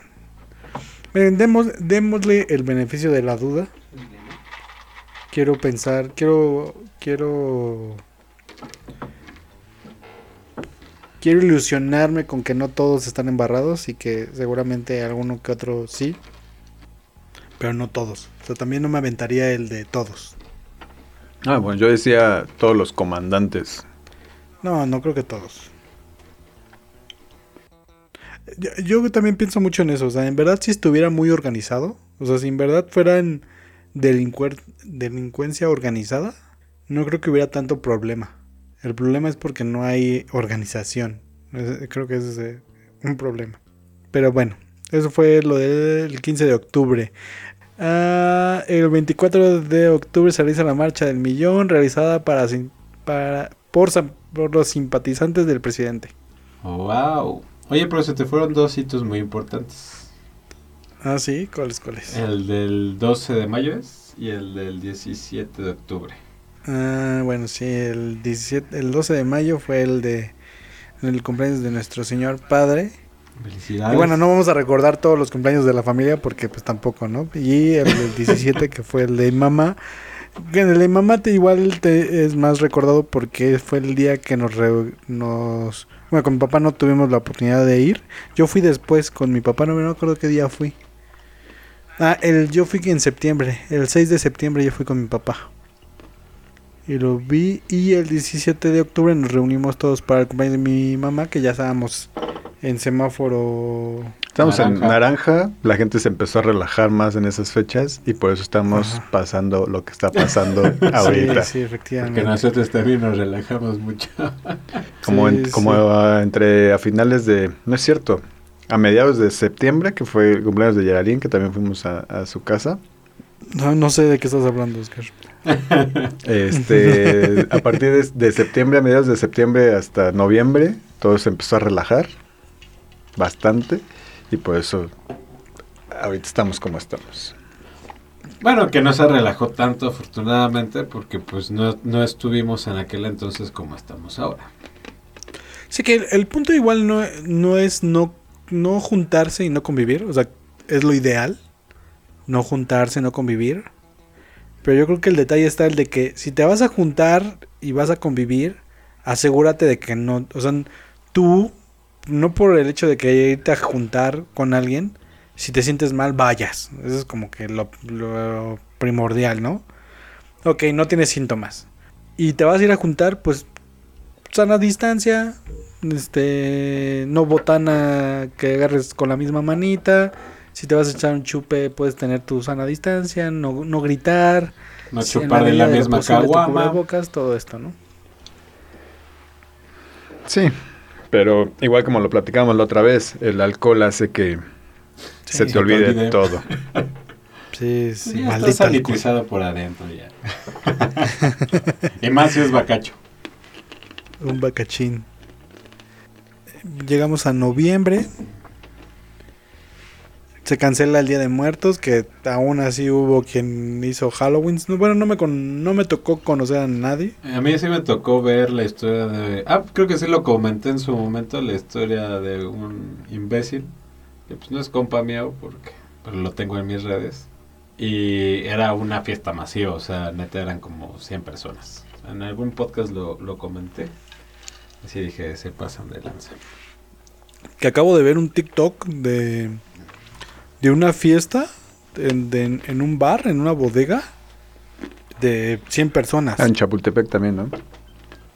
Miren, demos, démosle el beneficio de la duda. Quiero pensar, quiero, quiero... Quiero ilusionarme con que no todos están embarrados y que seguramente alguno que otro sí. Pero no todos. O sea, también no me aventaría el de todos. Ah, bueno, yo decía todos los comandantes. No, no creo que todos. Yo, yo también pienso mucho en eso. O sea, en verdad, si estuviera muy organizado, o sea, si en verdad fueran delincuencia organizada, no creo que hubiera tanto problema. El problema es porque no hay organización. Creo que ese es eh, un problema. Pero bueno, eso fue lo del 15 de octubre. Ah, el 24 de octubre se realiza la marcha del millón realizada para, para por, por los simpatizantes del presidente. wow. Oye, pero se te fueron dos hitos muy importantes. Ah, sí, ¿cuáles, cuáles? El del 12 de mayo es y el del 17 de octubre. Ah, bueno, sí, el 17, el 12 de mayo fue el de el cumpleaños de nuestro señor padre. Felicidades. Y bueno, no vamos a recordar todos los cumpleaños de la familia porque pues tampoco, ¿no? Y el del 17 que fue el de mamá. Que El de mamá te, igual te, es más recordado porque fue el día que nos, re- nos... Bueno, con mi papá no tuvimos la oportunidad de ir. Yo fui después con mi papá, no me acuerdo qué día fui. Ah, el, yo fui en septiembre. El 6 de septiembre yo fui con mi papá. Y lo vi. Y el 17 de octubre nos reunimos todos para el cumpleaños de mi mamá, que ya estábamos en semáforo. Estamos en Naranja. la gente se empezó a relajar más en esas fechas y por eso estamos Ajá. pasando lo que está pasando ahorita. Sí, sí, efectivamente. Porque nosotros también nos relajamos mucho. Como, Sí, en- sí. como ah, entre a finales de, no es cierto, a mediados de septiembre, que fue el cumpleaños de Geraldine, que también fuimos a, a su casa. No, no sé de qué estás hablando, Oscar. Este, a partir de, de septiembre, a mediados de septiembre hasta noviembre, todo se empezó a relajar bastante y por eso ahorita estamos como estamos. Bueno, que no se relajó tanto afortunadamente porque pues no, no estuvimos en aquel entonces como estamos ahora. Sí, que el, el punto igual no, no es no, no juntarse y no convivir. O sea, es lo ideal. No juntarse, no convivir. Pero yo creo que el detalle está el de que si te vas a juntar y vas a convivir, asegúrate de que no. O sea, tú, no por el hecho de que irte a juntar con alguien, si te sientes mal, vayas. Eso es como que lo, lo primordial, ¿no? Ok, no tienes síntomas. Y te vas a ir a juntar, pues sana distancia, este, no botana que agarres con la misma manita. Si te vas a echar un chupe, puedes tener tu sana distancia, no, no gritar. No chupar de la misma caguama. cubrebocas, todo esto, ¿no? Sí, pero igual como lo platicamos la otra vez, el alcohol hace que Sí, se te te olvide olvide. todo. Sí, sí, ya está sanitizado por adentro ya. y más si es bacacho. Un bacachín. Llegamos a noviembre. Se cancela el Día de Muertos, que aún así hubo quien hizo Halloween. No, Bueno, no me, con- no me tocó conocer a nadie. A mí sí me tocó ver la historia de... Ah, creo que sí lo comenté en su momento, la historia de un imbécil. Que pues no es compa mío, porque pero lo tengo en mis redes. Y era una fiesta masiva, o sea, neta eran como 100 personas. En algún podcast lo, lo comenté. Así dije, se pasan de lanza. Que acabo de ver un TikTok de, de una fiesta en, de- en un bar, en una bodega, de 100 personas. Ah, En Chapultepec también, ¿no?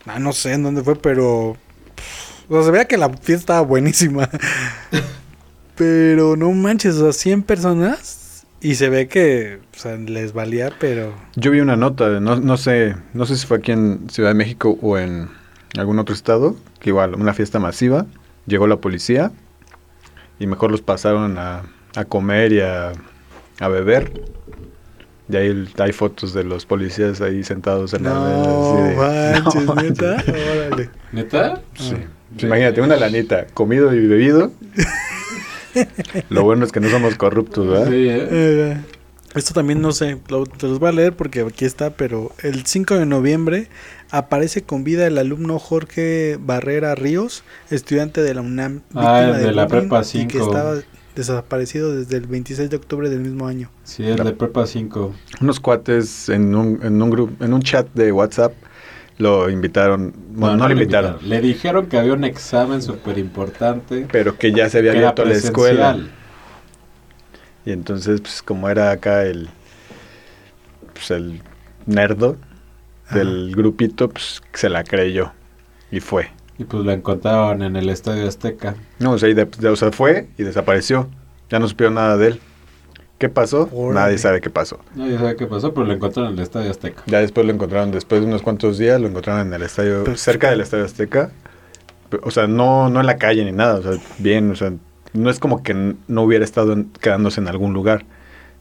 Ah, no sé en dónde fue, pero. pff, O sea, se veía que la fiesta estaba buenísima. pero no manches, o sea, 100 personas. Y se ve que o sea, les valía, pero. Yo vi una nota, de- no, no sé, no sé si fue aquí en Ciudad de México o en algún otro estado, que igual, una fiesta masiva, llegó la policía y mejor los pasaron a, a comer y a, a beber. Y ahí el- hay fotos de los policías ahí sentados en la No, mesa. manches, No, neta. Órale. ¿Neta? Sí. Imagínate, una lanita, comido y bebido. Lo bueno es que no somos corruptos, ¿verdad? Sí, ¿eh? Eh, esto también no sé, lo- te los voy a leer porque aquí está, pero el 5 de noviembre aparece con vida el alumno Jorge Barrera Ríos, estudiante de la UNAM, Ah, víctima de la prepa y que 5. estaba desaparecido desde el 26 de octubre del mismo año. Sí, el de Prepa 5. Unos cuates en un, en un grupo, en un chat de WhatsApp lo invitaron, bueno, no, lo invitaron, Le dijeron que había un examen súper importante. pero que ya se había abierto la escuela. Y entonces, pues como era acá el, pues, el nerdo del grupito, pues se la creyó y fue. Y pues lo encontraron en el Estadio Azteca. No, o sea, y de- de- o sea, fue y desapareció. Ya no supieron nada de él. ¿Qué pasó? Órale. Nadie sabe qué pasó. Nadie sabe qué pasó, pero lo encontraron en el Estadio Azteca. Ya después lo encontraron, después de unos cuantos días, lo encontraron en el estadio, Pero- cerca del estadio Azteca. O sea, no, no en la calle ni nada, o sea, bien, o sea, no es como que no hubiera estado en- quedándose en algún lugar.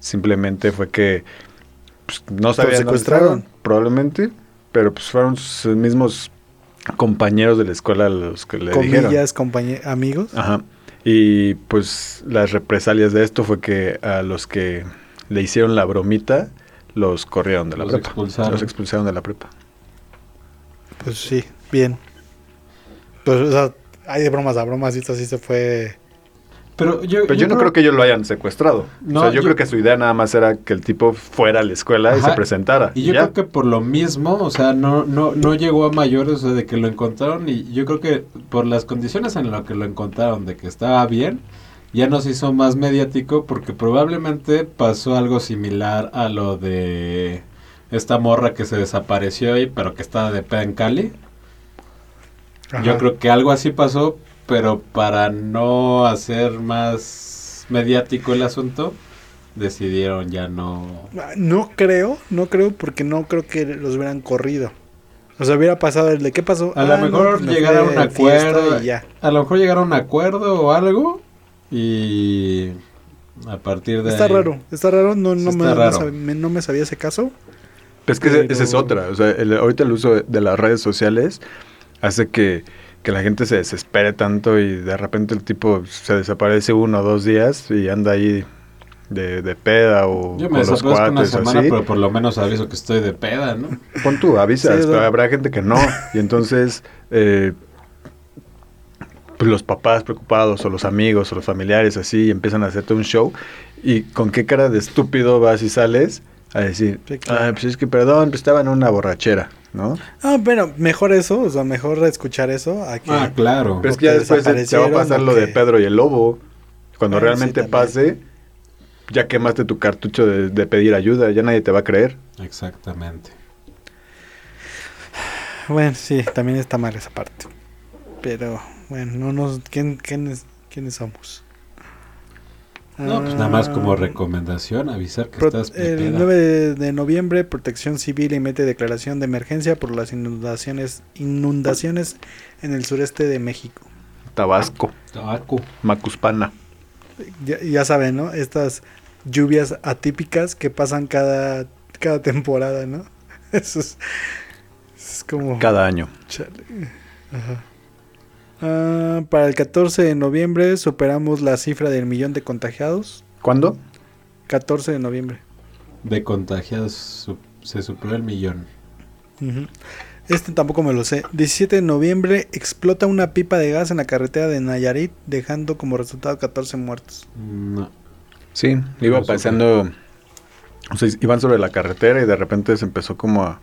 Simplemente fue que pues, no sabían secuestraron. estaban, probablemente, pero pues fueron sus mismos compañeros de la escuela los que le dijeron. Comillas, compañe- amigos. Ajá. Y pues las represalias de esto fue que a los que le hicieron la bromita los corrieron de la Los prepa. expulsaron. Los expulsaron de la prepa. Pues sí, bien. Pues, o sea, hay de bromas a bromas y esto sí se fue... Pero yo, Pero yo, no creo que ellos lo hayan secuestrado. No, o sea, yo, yo- creo que su idea nada más era que el tipo fuera a la escuela y se presentara. Y yo ya. creo que por lo mismo, o sea, no, no, no llegó a mayores, o sea, de que lo encontraron y yo creo que por las condiciones en las que lo encontraron, de que estaba bien, ya nos hizo más mediático porque probablemente pasó algo similar a lo de esta morra que se desapareció ahí, pero que estaba de peda en Cali. Yo creo que algo así pasó, pero para no hacer más mediático el asunto, decidieron ya no... No creo, no creo porque no creo que los hubieran corrido. O sea, hubiera pasado el de qué pasó. A lo Ah, no, mejor me llegar a un acuerdo. y ya. A lo mejor llegar a un acuerdo o algo. Y a partir de Está ahí- raro, está raro, no, no, me, está no raro. sab- me- no me sabía ese caso. Es que esa es otra. O sea, el- ahorita el uso de, de las redes sociales hace que, que la gente se desespere tanto y de repente el tipo se desaparece uno o dos días y anda ahí de, de peda o Yo con me los una cuates o semana, así. pero por lo menos aviso que estoy de peda, ¿no? Pon tú, avisas, Sí, pero habrá gente que no. Y entonces, eh, pues los papás preocupados, o los amigos, o los familiares, así, empiezan a hacerte un show. ¿Y con qué cara de estúpido vas y sales a decir, Sí, claro. ah, pues es que perdón, pues estaba en una borrachera, ¿no? Ah, bueno, mejor eso, o sea, mejor escuchar eso a que... Ah, claro. Pero es que ya después se- va a pasar lo de Pedro y el Lobo. Cuando Bueno, realmente pase, ya quemaste tu cartucho de, de pedir ayuda, ya nadie te va a creer. Exactamente. Bueno, sí, también está mal esa parte. Pero, bueno, no nos... ¿quién, quiénes, ¿Quiénes somos? No, pues nada más como recomendación, avisar que Pro- estás de el peda. 9 de noviembre, Protección Civil emite declaración de emergencia por las inundaciones inundaciones en el sureste de México. Tabasco, Tabaco. Macuspana. Ya, ya saben, ¿no? Estas lluvias atípicas que pasan cada, cada temporada, ¿no? Eso es, es como... Cada año. Chale. Ajá. Ah, para el 14 de noviembre superamos la cifra del millón de contagiados. ¿Cuándo? 14 de noviembre. De contagiados su- se superó el millón. Este tampoco me lo sé. 17 de noviembre explota una pipa de gas en la carretera de Nayarit, dejando como resultado 14 muertos. No. Sí, iba No pasando, o sea, iban sobre la carretera y de repente se empezó como a,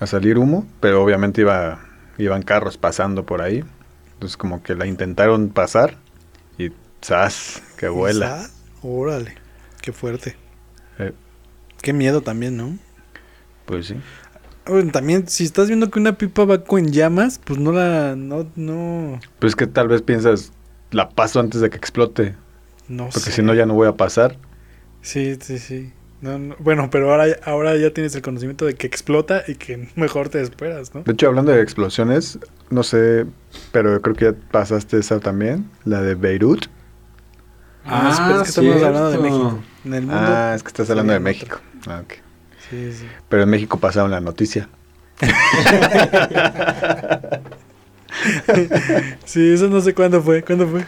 a salir humo, pero obviamente iba, iban carros pasando por ahí, entonces como que la intentaron pasar y ¡zas! que vuela. Órale, qué fuerte. Eh, Qué miedo también, ¿no? pues sí. Bueno, también, si estás viendo que una pipa va con llamas, pues no la. No, no. Pero es que tal vez piensas, la paso antes de que explote, No porque sé. si no ya no voy a pasar. Sí, sí, sí. No, no, Bueno, pero ahora, ahora ya tienes el conocimiento de que explota y que mejor te esperas, ¿no? De hecho, hablando de explosiones, no sé, pero creo que ya pasaste esa también, la de Beirut. Ah, es que- es que estamos hablando de. México. En el mundo. Ah, es que estás hablando de México. Ah, ok. Sí, sí. Pero en México pasaron la noticia. Sí, eso no sé cuándo fue. ¿Cuándo fue?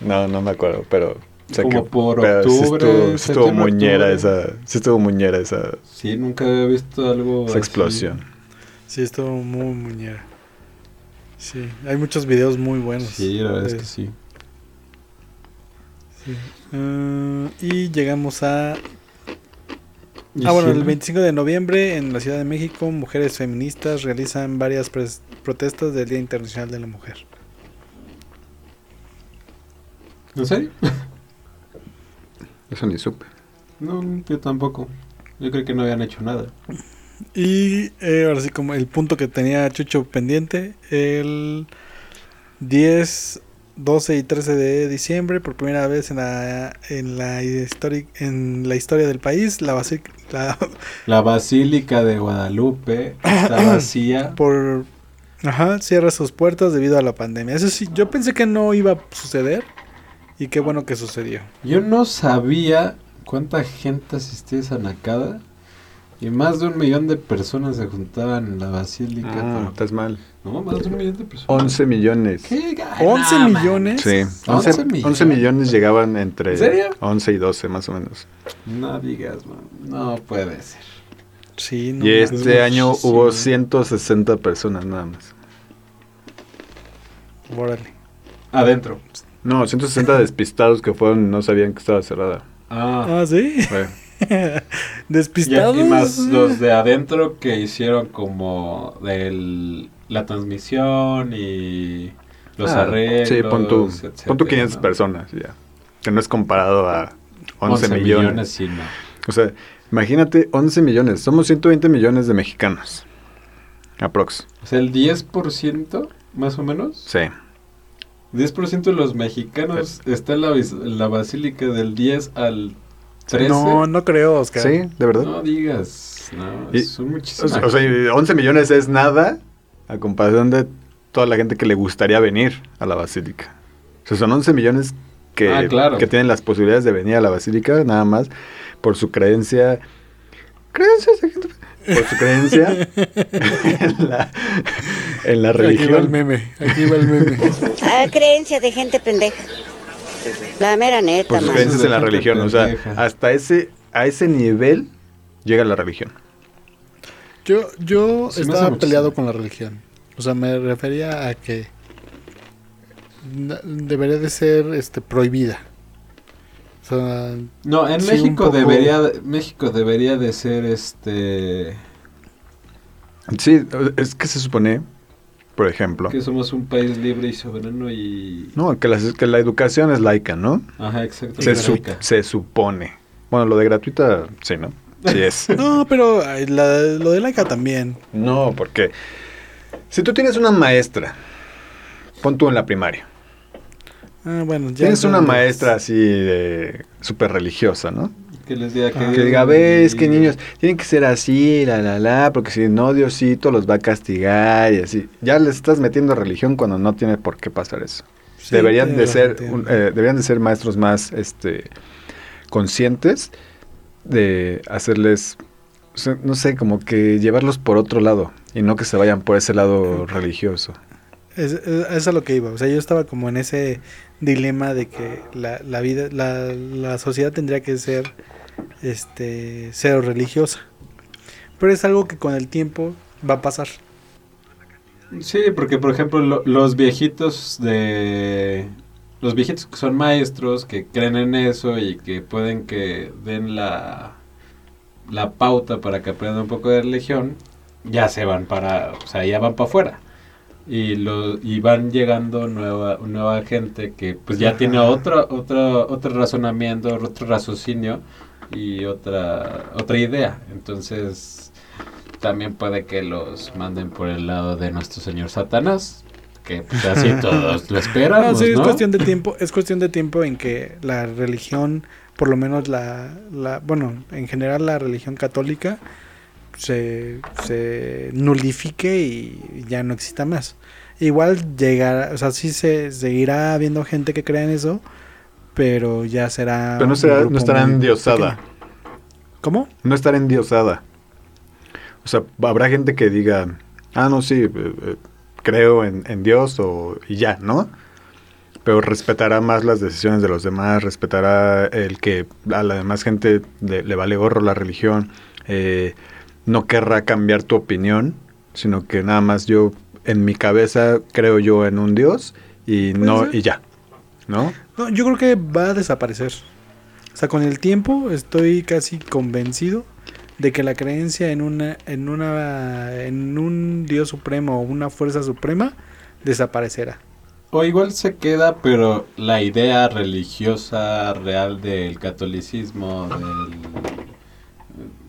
No, no me acuerdo, pero sé Como que por pero sí octubre, estuvo, sí estuvo muñera octubre. esa, sí estuvo muñera esa, Sí, nunca había visto algo esa así. explosión. Sí, estuvo muy muñera. Sí, hay muchos videos muy buenos. Sí, la verdad es que sí. sí. Ah, y llegamos a... Ah, bueno, el Diciembre. 25 de noviembre en la Ciudad de México, mujeres feministas realizan varias pres- protestas del Día Internacional de la Mujer. ¿En serio? Eso ni supe. No, yo tampoco. Yo creo que no habían hecho nada. Y eh, ahora sí, como el punto que tenía Chucho pendiente, el 10, 12 y 13 de diciembre, por primera vez en la, en la, histori- en la historia del país, la, la La Basílica de Guadalupe está vacía. por ajá, cierra sus puertas debido a la pandemia. Eso sí, yo pensé que no iba a suceder y qué bueno que sucedió. Yo no sabía cuánta gente asistía a esa nacada. Y más de un millón de personas se juntaban en la basílica. Ah, pero- estás mal. No, más de un millón de personas. 11 millones. ¿Qué? Ga- 11 no, millones. Sí, 11 11, millones. 11 millones llegaban entre ¿En serio? 11 y 12 más o menos. No digas, man. No puede ser. Sí, no y este año muchísimo. hubo 160 personas nada más. Órale. Adentro. No, 160 despistados que fueron y no sabían que estaba cerrada. Ah. Ah, sí. Ya, Despistados. y más los de adentro que hicieron como del, la transmisión y los Ah, arreglos. Sí, pon tú, etcétera, pon tú 500 ¿no? personas ya. Que no es comparado a 11, millones. sí, no. O sea, imagínate 11 millones. Somos 120 millones de mexicanos. Aprox. O sea, el 10% más o menos. Sí. 10% de los mexicanos está en la, en la basílica del 10 al 13. No, no creo, Oscar. Sí, de verdad. No digas. No, Y- son muchísimas. o sea, y 11 millones es nada a comparación de toda la gente que le gustaría venir a la basílica. O sea, son 11 millones que, Ah, claro. que tienen las posibilidades de venir a la basílica nada más por su creencia. ¿Creencias? de gente? Por su creencia en la, en la Aquí va el religión. meme. Aquí va el meme. Ah, creencia de gente pendeja. La mera neta, Por sus creencias en la religión. O sea, hasta ese, a ese nivel llega la religión. Yo, yo estaba peleado con la religión. O sea, me refería a que debería de ser este prohibida. O sea, No, en Sí, México poco- debería de- México debería de ser este Sí, es que se supone, por ejemplo, que somos un país libre y soberano y no, que, la educación es laica, ¿no? ajá, exacto. Se, su- supone. Bueno, lo de gratuita, sí, ¿no? Sí es. no, pero la- lo de laica también. no, porque si tú tienes una maestra, pon tú en la primaria, Ah, bueno, ya tienes una maestra así de súper religiosa, ¿no? Que les diga que, Ah. Que diga, ves que niños tienen que ser así, la, la, la, porque si no, Diosito los va a castigar y así. Ya les estás metiendo religión cuando no tiene por qué pasar eso. Sí, deberían de ser un- eh, deberían de ser maestros más este conscientes de hacerles no sé como que llevarlos por otro lado y no que se vayan por ese lado religioso Es, es, es a lo que iba. O sea, yo estaba como en ese dilema de que la, la vida, la, la sociedad tendría que ser este cero religiosa. Pero es algo que con el tiempo va a pasar. Sí, porque por ejemplo lo- los viejitos de los viejitos que son maestros que creen en eso y que pueden que den la la pauta para que aprendan un poco de religión, ya se van para, o sea, ya van para afuera. Y lo y van llegando nueva nueva gente que pues ya tiene otro otro otro razonamiento, otro raciocinio y otra otra idea. Entonces, también puede que los manden por el lado de nuestro señor Satanás, que pues así todos lo No, esperamos, sí, es ¿no? cuestión de tiempo, es cuestión de tiempo en que la religión, por lo menos la, la bueno, en general la religión católica se, se nulifique y ya no exista más. igual llegará, o sea, sí se seguirá habiendo gente que crea en eso, pero ya será. Pero no, será, estará endiosada. pequeño. ¿Cómo? No estará endiosada. O sea, habrá gente que diga, ah, no, sí, eh, eh, creo en, en Dios o, y ya, ¿no? Pero respetará más las decisiones de los demás, respetará el que a la demás gente le, le vale gorro la religión, eh, no querrá cambiar tu opinión, sino que nada más yo, en mi cabeza, creo yo en un Dios y Puede no, ser. y ya, ¿no? No, yo creo que va a desaparecer. O sea, con el tiempo estoy casi convencido de que la creencia en una, en una, en un Dios supremo o una fuerza suprema desaparecerá. O igual se queda, pero la idea religiosa real del catolicismo, del...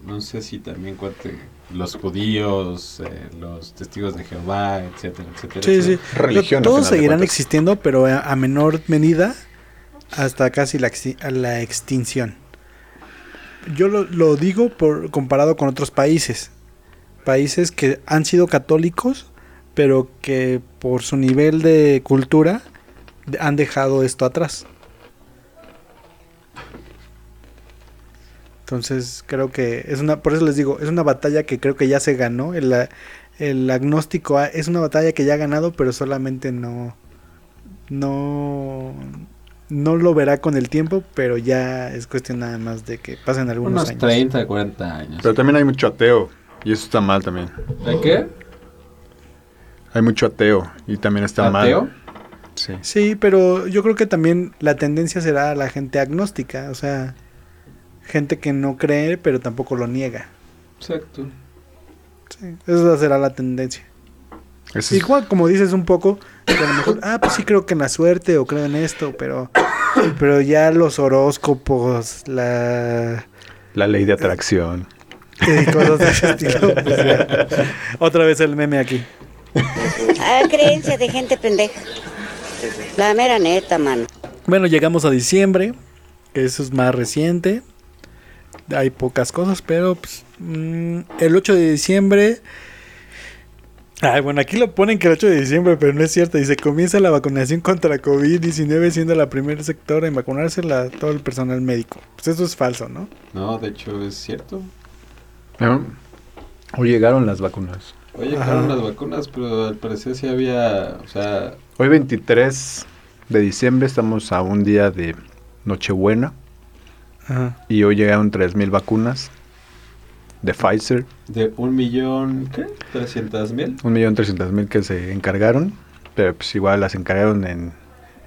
No sé si también cuente los judíos, eh, los testigos de Jehová, etcétera, etcétera. Sí, sí. Religión, Todos seguirán existiendo, pero a, menor medida hasta casi la, exti- a la extinción. Yo lo, lo digo por comparado con otros países. Países que han sido católicos, pero que por su nivel de cultura han dejado esto atrás. Entonces creo que es una, por eso les digo, es una batalla que creo que ya se ganó. El, el agnóstico a- es una batalla que ya ha ganado, pero solamente no, no, no lo verá con el tiempo, pero ya es cuestión nada más de que pasen algunos Unos años. 30, 40 años. Pero también hay mucho ateo y eso está mal también. ¿De qué? Hay mucho ateo y también está ¿Ateo? mal. Sí. Sí, pero yo creo que también la tendencia será a la gente agnóstica, o sea, gente que no cree, pero tampoco lo niega. Exacto. Sí, esa será la tendencia. Es- Igual, como dices un poco, que a lo mejor, ah, pues sí creo que en la suerte o creo en esto, pero, pero ya los horóscopos, la la ley de atracción. y cosas de ese estilo, pues ya. Otra vez el meme aquí. Ah, creencia de gente pendeja. La mera neta, mano. Bueno, llegamos a diciembre, que eso es más reciente. Hay pocas cosas, pero pues, mm, el 8 de diciembre. Ay, bueno, aquí lo ponen que el 8 de diciembre, pero no es cierto. Dice: comienza la vacunación contra COVID-19, siendo la primer sector en vacunarse la, todo el personal médico. Pues eso es falso, ¿no? No, de hecho es cierto. ¿No? Hoy llegaron las vacunas. Ajá. llegaron las vacunas, pero al parecer sí había, o sea, Hoy 23 de diciembre estamos a un día de Nochebuena Ajá. y hoy llegaron 3.000 vacunas de Pfizer, de un millón, ¿qué? ¿300 mil? 1.300.000 que se encargaron, pero pues igual las encargaron en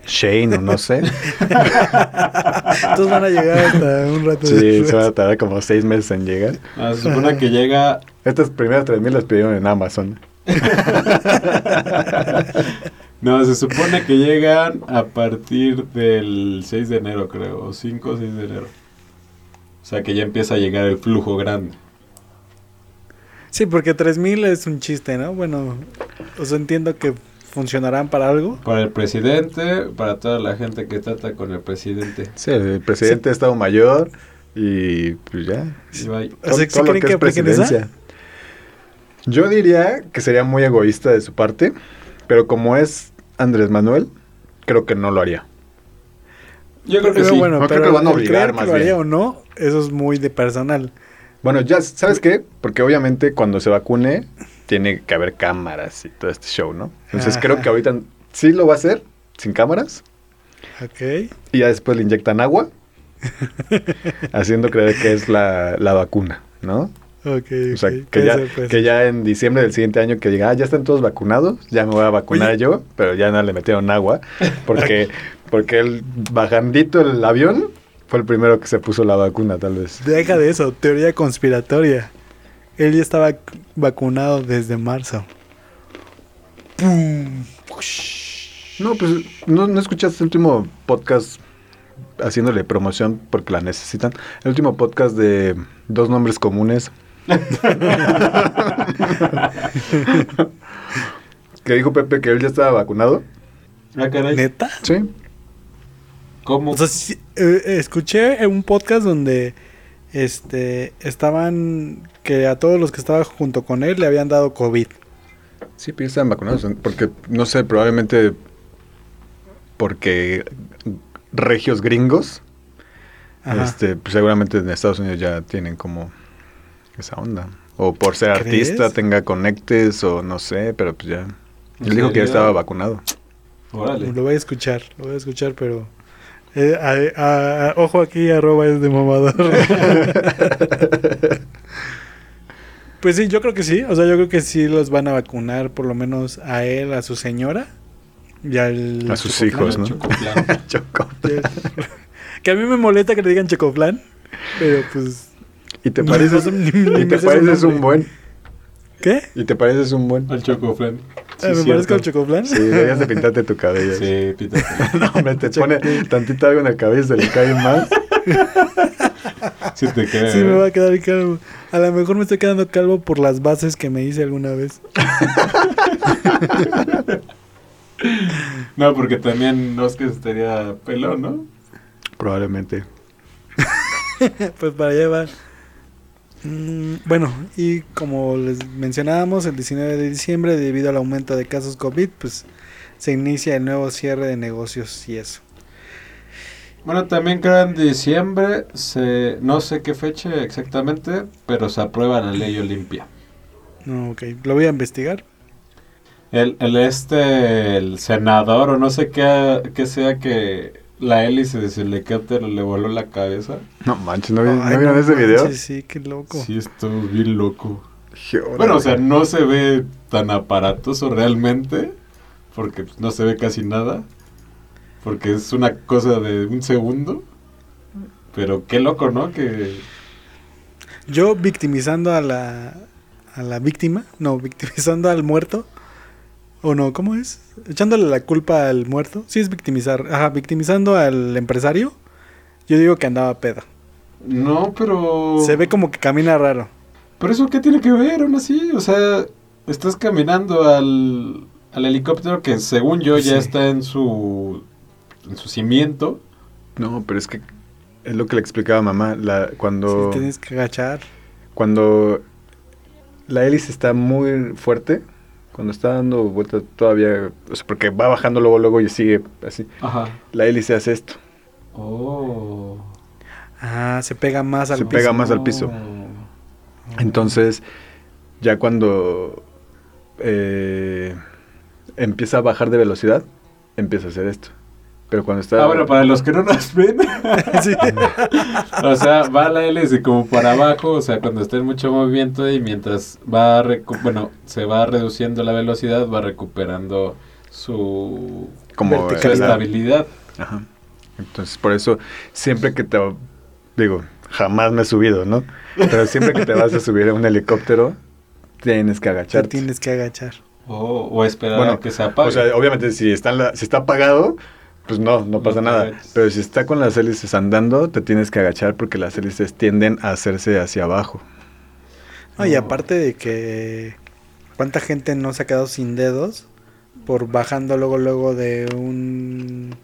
Shane o no sé. Entonces van a llegar hasta un rato sí, después. se van a tardar como 6 meses en llegar. Ah, se supone que llega, Estas primeras 3.000 las pidieron en Amazon. no, se supone que llegan a partir del 6 de enero, creo, o 5 o 6 de enero. O sea que ya empieza a llegar el flujo grande. Sí, porque 3000 es un chiste, ¿no? Bueno, o sea, entiendo que funcionarán para algo. Para el presidente, para toda la gente que trata con el presidente. Sí, el presidente ha estado mayor y pues ya. Y bye. O sea, ¿sí creen que apliquen esa? Yo diría que sería muy egoísta de su parte, pero como es Andrés Manuel, creo que no lo haría. Yo creo que Pero sí. bueno, No, creo pero que lo van a obligar, creer que más lo haría bien. o no, eso es muy de personal. Bueno, ya, ¿sabes qué? Porque obviamente cuando se vacune tiene que haber cámaras y todo este show, ¿no? Entonces Ajá. creo que ahorita sí lo va a hacer sin cámaras Ok. y ya después le inyectan agua, haciendo creer que es la, la vacuna, ¿no? Ok, O sea, que, ya, que ya en diciembre del siguiente año que diga, ah, ya están todos vacunados, ya me voy a vacunar Oye. yo, pero ya no le metieron agua, porque, porque el bajandito el avión fue el primero que se puso la vacuna, tal vez. Deja de eso, teoría conspiratoria. Él ya estaba vacunado desde marzo. ¡Pum! No, pues, ¿no, no escuchaste el último podcast haciéndole promoción porque la necesitan? El último podcast de dos nombres comunes. que dijo Pepe que él ya estaba vacunado. Ah, caray. ¿Neta? Sí. ¿Cómo? O sea, sí, eh, escuché en un podcast donde este estaban que a todos los que estaban junto con él le habían dado COVID. Sí, pero ya estaban vacunados. Porque, no sé, probablemente porque regios gringos, Ajá. este, pues seguramente en Estados Unidos ya tienen como esa onda. O por ser ¿Crees? artista tenga conectes o no sé, pero pues ya. ¿En Él dijo que ya estaba vacunado. Órale. Lo voy a escuchar, lo voy a escuchar, pero... eh, a- a- a- ojo aquí, arroba es de mamador. pues sí, yo creo que sí. O sea, yo creo que sí los van a vacunar, por lo menos a él, a su señora. Y al A sus hijos, ¿no? Que a mí me molesta que le digan Chocoflan, pero pues... Y te pareces, me- y me te pareces un buen. ¿Qué? Y te pareces un buen. Al Chocoflan. Sí, Ah, ¿Me cierto. parezco al Chocoflan? Sí, deberías de pintarte tu cabello. Sí, pítate. No, hombre, te pone tantito algo en la cabeza, le cae más. Sí te. Sí, me va a quedar calvo. A lo mejor me estoy quedando calvo por las bases que me hice alguna vez. No, porque también Oscar estaría pelón, ¿no? Probablemente. Pues para allá va. Mm, bueno, y como les mencionábamos, el 19 de diciembre, debido al aumento de casos COVID, pues se inicia el nuevo cierre de negocios y eso. Bueno, también creo en diciembre, se, no sé qué fecha exactamente, pero se aprueba la ley Olimpia. Ok, lo voy a investigar. El, el este, el senador o no sé qué, qué sea que la hélice de su helicóptero le voló la cabeza. No manches, ¿no, vi- ¿no ese video? manches, Sí, qué loco. Sí, estuvo bien loco. Bueno, o sea, no se ve tan aparatoso realmente, porque no se ve casi nada, porque es una cosa de un segundo. Pero qué loco, ¿no? Que Yo victimizando a la, a la víctima, no, victimizando al muerto, o no, ¿cómo es? Echándole la culpa al muerto, sí es victimizar, ajá, victimizando al empresario, yo digo que andaba pedo. no, pero Se ve como que camina raro. Pero eso qué tiene que ver, aún así, o sea, estás caminando al, al helicóptero que según yo ya Sí. está en su en su cimiento. No, pero es que es lo que le explicaba a mamá. La, cuando, Sí, tienes que agachar. cuando la hélice está muy fuerte, cuando está dando vueltas todavía, o sea, porque va bajando luego, luego y sigue así. Ajá. La hélice hace esto. Oh. Ah, se pega más al Se piso. pega más al piso. Entonces, ya cuando eh, empieza a bajar de velocidad, empieza a hacer esto. Pero cuando está... Ah, bueno, para los que no nos ven, Sí. o sea, va la hélice como para abajo, o sea, cuando está en mucho movimiento y mientras va, recu- bueno, se va reduciendo la velocidad, va recuperando su como estabilidad. Ajá. Entonces, por eso, siempre que te... Digo, jamás me he subido, ¿no? Pero siempre que te vas a subir a un helicóptero, tienes que Te agacharte. tienes que agachar. O, o esperar Bueno, a que se apague. O sea, obviamente, si está, en la- si está apagado, pues no, no pasa nada. Pero si está con las hélices andando, te tienes que agachar porque las hélices tienden a hacerse hacia abajo. No, y aparte de que cuánta gente no se ha quedado sin dedos por bajando luego luego de un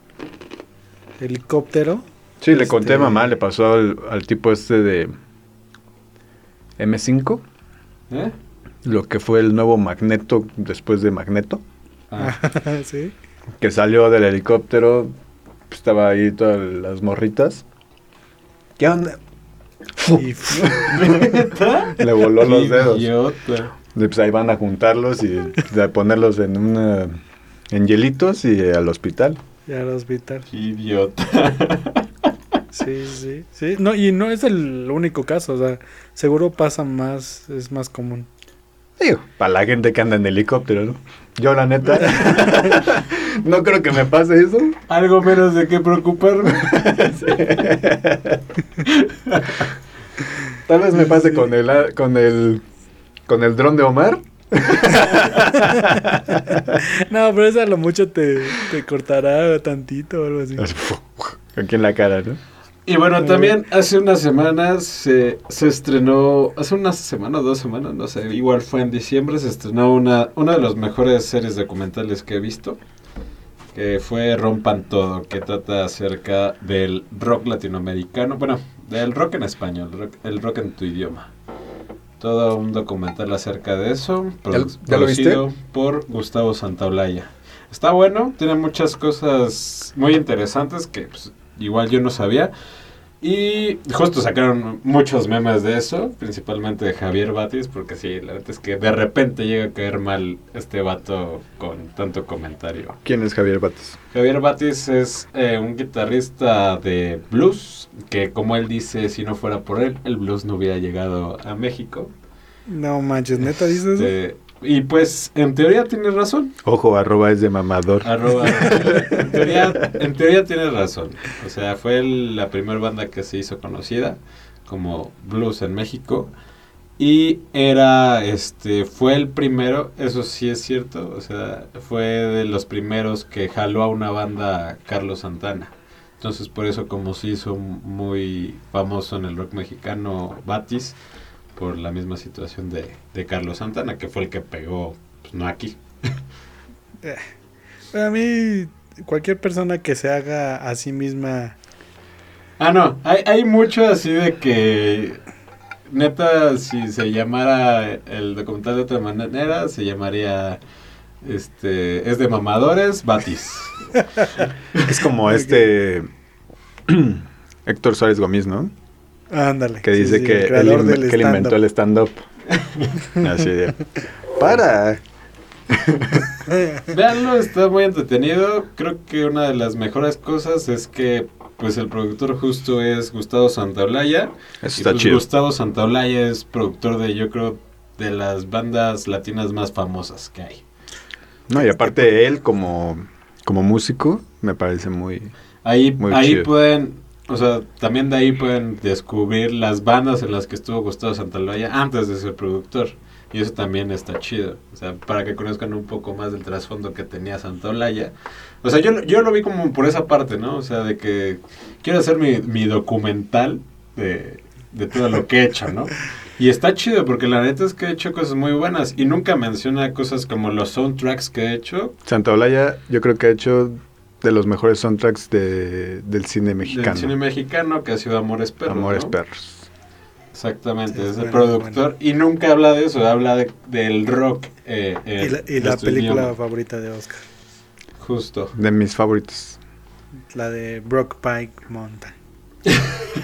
helicóptero. Sí, le Este- conté a mamá, le pasó al, al tipo este de M5, ¿Eh? lo que fue el nuevo Magneto después de Magneto, Ah. sí. Que salió del helicóptero, estaba ahí todas las morritas. ¿Qué onda? Y Le voló los dedos. idiota. Y, pues ahí van a juntarlos y a ponerlos en una en hielitos y al hospital. ya al hospital. Idiota. Sí, sí, sí. No, y no es el único caso, o sea, seguro pasa más, es más común. Digo, para la gente que anda en helicóptero, ¿no? Yo la neta no creo que me pase eso. Algo menos de qué preocuparme. Tal vez me pase con el a- con el con el dron de Omar. No, pero eso a lo mucho te, te cortará tantito o algo así. Aquí en la cara, ¿no? Y bueno, también hace unas semanas se, se estrenó, hace unas semanas, dos semanas, no sé, igual fue en diciembre, se estrenó una, una de las mejores series documentales que he visto, que fue Rompan Todo, que trata acerca del rock latinoamericano, bueno, del rock en español, rock- el rock en tu idioma. todo un documental acerca de eso, ¿Ya, lo viste? producido por Gustavo Santaolalla. Está bueno, tiene muchas cosas muy interesantes que pues, igual yo no sabía. Y justo sacaron muchos memes de eso, principalmente de Javier Batis, porque sí, la verdad es que de repente llega a caer mal este vato con tanto comentario. ¿Quién es Javier Bates? Javier Batis es eh, un guitarrista de blues, que como él dice, si no fuera por él, el blues no hubiera llegado a México. No manches, neta dices. Este, y pues, en teoría tienes razón. Ojo, arroba es de mamador. Arroba, en, teoría, en teoría tienes razón. O sea, fue el- la primera banda que se hizo conocida como blues en México. Y era, este, fue el primero, eso sí es cierto, o sea, fue de los primeros que jaló a una banda Carlos Santana. Entonces, por eso como se hizo muy famoso en el rock mexicano Batis, por la misma situación de, de Carlos Santana, que fue el que pegó, pues no aquí. Para mí, cualquier persona que se haga a sí misma. Ah, no, hay, hay mucho así de que, neta, si se llamara el documental de otra manera, se llamaría, este, es de mamadores, Batis. Es como este Héctor Suárez Gómez, ¿no? Ándale. Que sí, dice sí, que, el creador del que él inventó el stand-up. Así de... ¡Para! Veanlo, está muy entretenido. Creo que una de las mejores cosas es que, pues, el productor justo es Gustavo Santaolalla. Eso Y, está pues, chido. Gustavo Santaolalla es productor de, yo creo, de las bandas latinas más famosas que hay. No, y aparte él como, como músico me parece muy... Ahí, Muy ahí chido. pueden, o sea, también de ahí pueden descubrir las bandas en las que estuvo Gustavo Santaolalla antes de ser productor. Y eso también está chido. O sea, para que conozcan un poco más del trasfondo que tenía Santaolalla. O sea, yo, yo lo vi como por esa parte, ¿no? O sea, de que quiero hacer mi, mi documental de, de todo lo que he hecho, ¿no? Y está chido porque la neta es que he hecho cosas muy buenas. Y nunca menciona cosas como los soundtracks que he hecho. Santa Olaya yo creo que ha hecho de los mejores soundtracks de, del cine mexicano. Del cine mexicano que ha sido Amores Perros. Amores ¿no? Perros. Exactamente, Sí, es el bueno, productor y nunca habla de eso, habla de- del rock. eh, en Y la, y la nuestro película idioma. favorita de Oscar. Justo. De mis favoritos. La de Brokeback Mountain.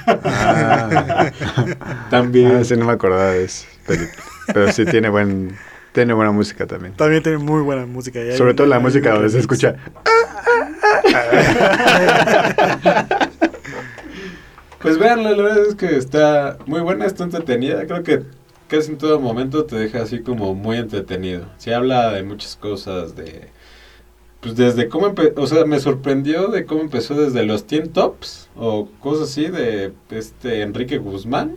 Ah, También. ah, sí, no me acordaba de eso. Pero, pero sí tiene buen tiene buena música también. También tiene muy buena música. Sobre todo la música donde se escucha. Pues veanla, la verdad es que está muy buena, está entretenida. Creo que casi en todo momento te deja así como muy entretenido. Se habla de muchas cosas, de. Pues desde cómo empezó, o sea, me sorprendió de cómo empezó desde los Teen Tops o cosas así de este Enrique Guzmán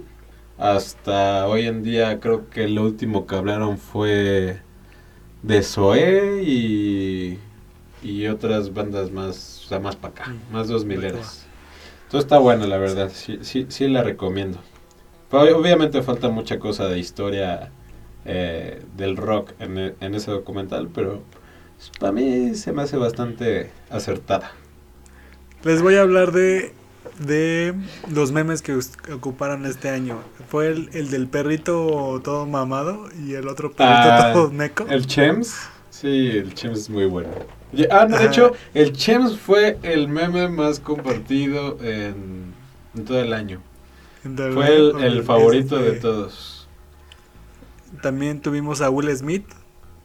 hasta hoy en día creo que lo último que hablaron fue de Zoé y, y otras bandas más, o sea, más para acá, Mm. más dos mileras. Entonces está buena la verdad, sí, sí, sí la recomiendo. Pero obviamente falta mucha cosa de historia eh, del rock en, e- en ese documental, pero pues, para mí se me hace bastante acertada. Les voy a hablar de, de los memes que ocuparon este año. Fue el, el del perrito todo mamado y el otro perrito Ah, todo neco. El Chems, sí, el Chems es muy bueno. Ah, no, de Ajá. hecho, el Chems fue el meme más compartido en, en todo el año. Fue el, el este, favorito de todos. También tuvimos a Will Smith,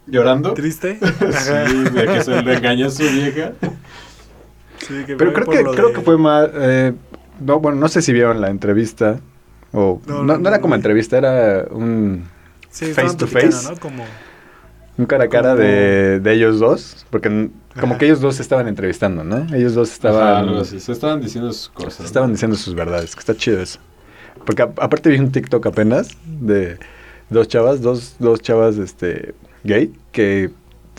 ¿Llorando? triste. Sí, de que se le engañó a su vieja. Sí, que Pero creo que creo de- que fue más eh, no, bueno, no sé si vieron la entrevista o No, no, no, no era como vi. entrevista, era un Sí, face to face. ¿no? Como, un cara a cara de, de ellos dos, porque como que ellos dos se estaban entrevistando, ¿no? Ellos dos estaban así. Se estaban diciendo sus cosas. se estaban diciendo sus verdades, que está chido eso. Porque a- aparte vi un TikTok apenas de dos chavas, dos, dos chavas este gay que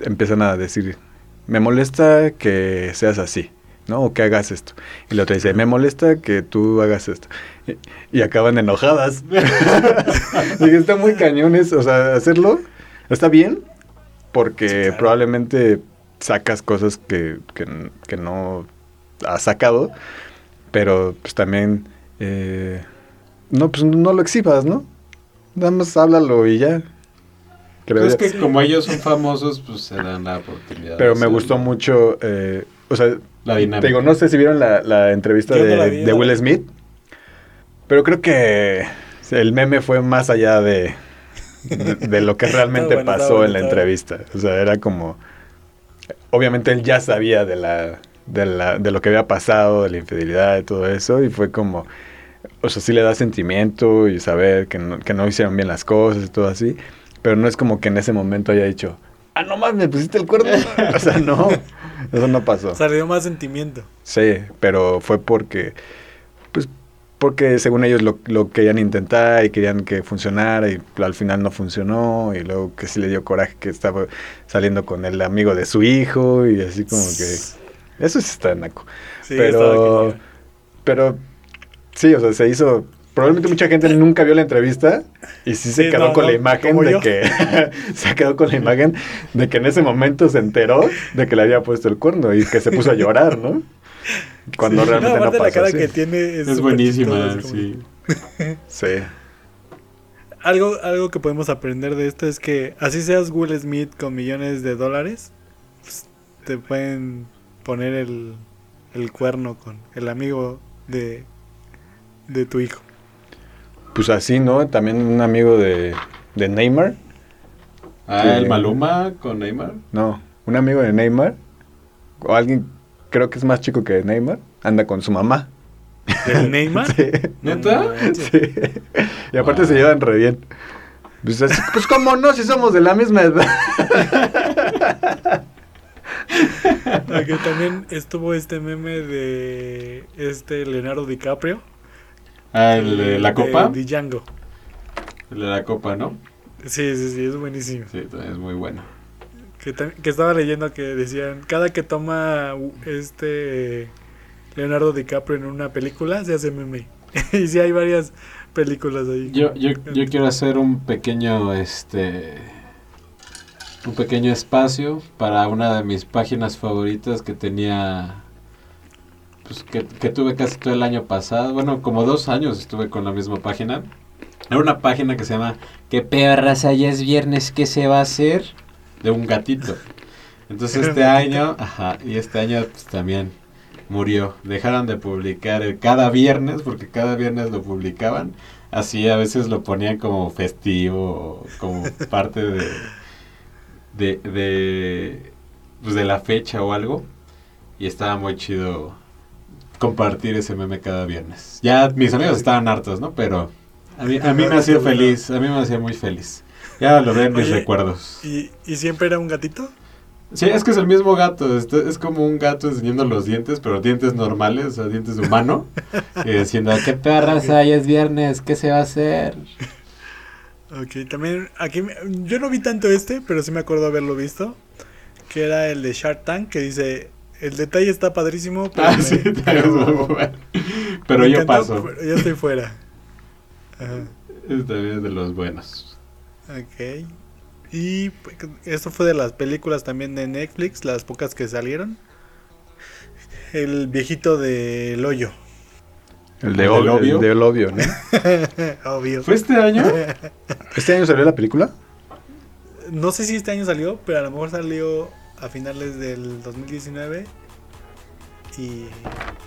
empiezan a decir, "Me molesta que seas así." ¿no? O que hagas esto. Y la otra dice, me molesta que tú hagas esto. Y, y acaban enojadas. Dije, está muy cañón eso. O sea, hacerlo está bien porque Sí, claro. probablemente sacas cosas que, que, que no has sacado, pero pues también eh, no, pues no lo exhibas, ¿no? nada más háblalo y ya. Creo Pues es que como ellos son famosos, pues se dan la oportunidad. Pero me gustó mucho, eh, o sea, La dinámica. te digo, no sé si vieron la, la entrevista de, la vi, de la Will. Smith, pero creo que el meme fue más allá de, de, de lo que realmente bueno, pasó bueno, en la entrevista. O sea, era como, obviamente él ya sabía de la, de la, de lo que había pasado, de la infidelidad y todo eso, y fue como, o sea, sí le da sentimiento y saber que no, que no hicieron bien las cosas y todo así, pero no es como que en ese momento haya dicho, ah, no mames, me pusiste el cuerno. o sea, no, eso no pasó. O sea, le dio más sentimiento. Sí, pero fue porque, porque según ellos lo, lo querían intentar y querían que funcionara y al final no funcionó y luego que sí le dio coraje que estaba saliendo con el amigo de su hijo y así como que... Eso sí está naco. Sí, pero, pero, sí, o sea, se hizo... Probablemente mucha gente nunca vio la entrevista y sí se Sí, quedó no, con no, la imagen de yo. que... se quedó con la imagen de que en ese momento se enteró de que le había puesto el cuerno y que se puso a llorar, ¿no? Cuando Sí, realmente no, aparte pasó la cara que tiene es, Es buenísima, como- sí. Sí. Algo, algo que podemos aprender de esto es que así seas Will Smith con millones de dólares, pues, te pueden poner el, el cuerno con el amigo de, de tu hijo. Pues así, ¿no? También un amigo de, de Neymar. Ah, el Maluma con Neymar. No, un amigo de Neymar. O alguien, creo que es más chico que Neymar. Anda con su mamá. ¿El Neymar? Sí. ¿Neta? Sí. Y aparte Wow. se llevan re bien. Pues, así- pues cómo no, si somos de la misma edad. Aquí también estuvo este meme de este Leonardo DiCaprio. Ah, el de la copa. De Django. El de la copa, ¿no? Sí, sí, sí, es buenísimo. Sí, también es muy bueno. Que, estaba leyendo que decían, cada que toma este Leonardo DiCaprio en una película, se hace meme. y sí hay varias películas ahí. Yo, yo, yo quiero hacer un pequeño, este, un pequeño espacio para una de mis páginas favoritas que tenía, pues que, que tuve casi todo el año pasado. Bueno, como dos años estuve con la misma página. Era una página que se llama ¿Qué perras ya es viernes? ¿Qué se va a hacer? De un gatito. Entonces este año, ajá, y este año pues también murió. Dejaron de publicar el- cada viernes, porque cada viernes lo publicaban. Así a veces lo ponían como festivo, como parte de, de, de, pues, de la fecha o algo. Y estaba muy chido compartir ese meme cada viernes. Ya mis amigos estaban hartos, ¿no? Pero a mí, a mí me hacía feliz, a mí me hacía muy feliz. Ya lo ven mis Oye, recuerdos. ¿Y, ¿Y siempre era un gatito? Sí, es que es el mismo gato. Es como un gato enseñando los dientes, pero dientes normales, o sea, dientes de humano. y diciendo, ¿qué perras hay? Es viernes, ¿qué se va a hacer? Ok, también aquí yo no vi tanto este, pero sí me acuerdo haberlo visto. Que era el de Shark Tank, que dice, el detalle está padrísimo, pero, Ah, me- sí, pero-. Pero me yo encantó, paso. pero yo estoy fuera. Ajá. Este también es de los buenos. Ok. Y pues, esto fue de las películas también de Netflix, las pocas que salieron. El viejito del hoyo. El de, ¿El del Obvio, el del obvio, ¿no? Obvio. ¿Fue este año? ¿Este año salió la película? No sé si este año salió, pero a lo mejor salió a finales del 2019. Y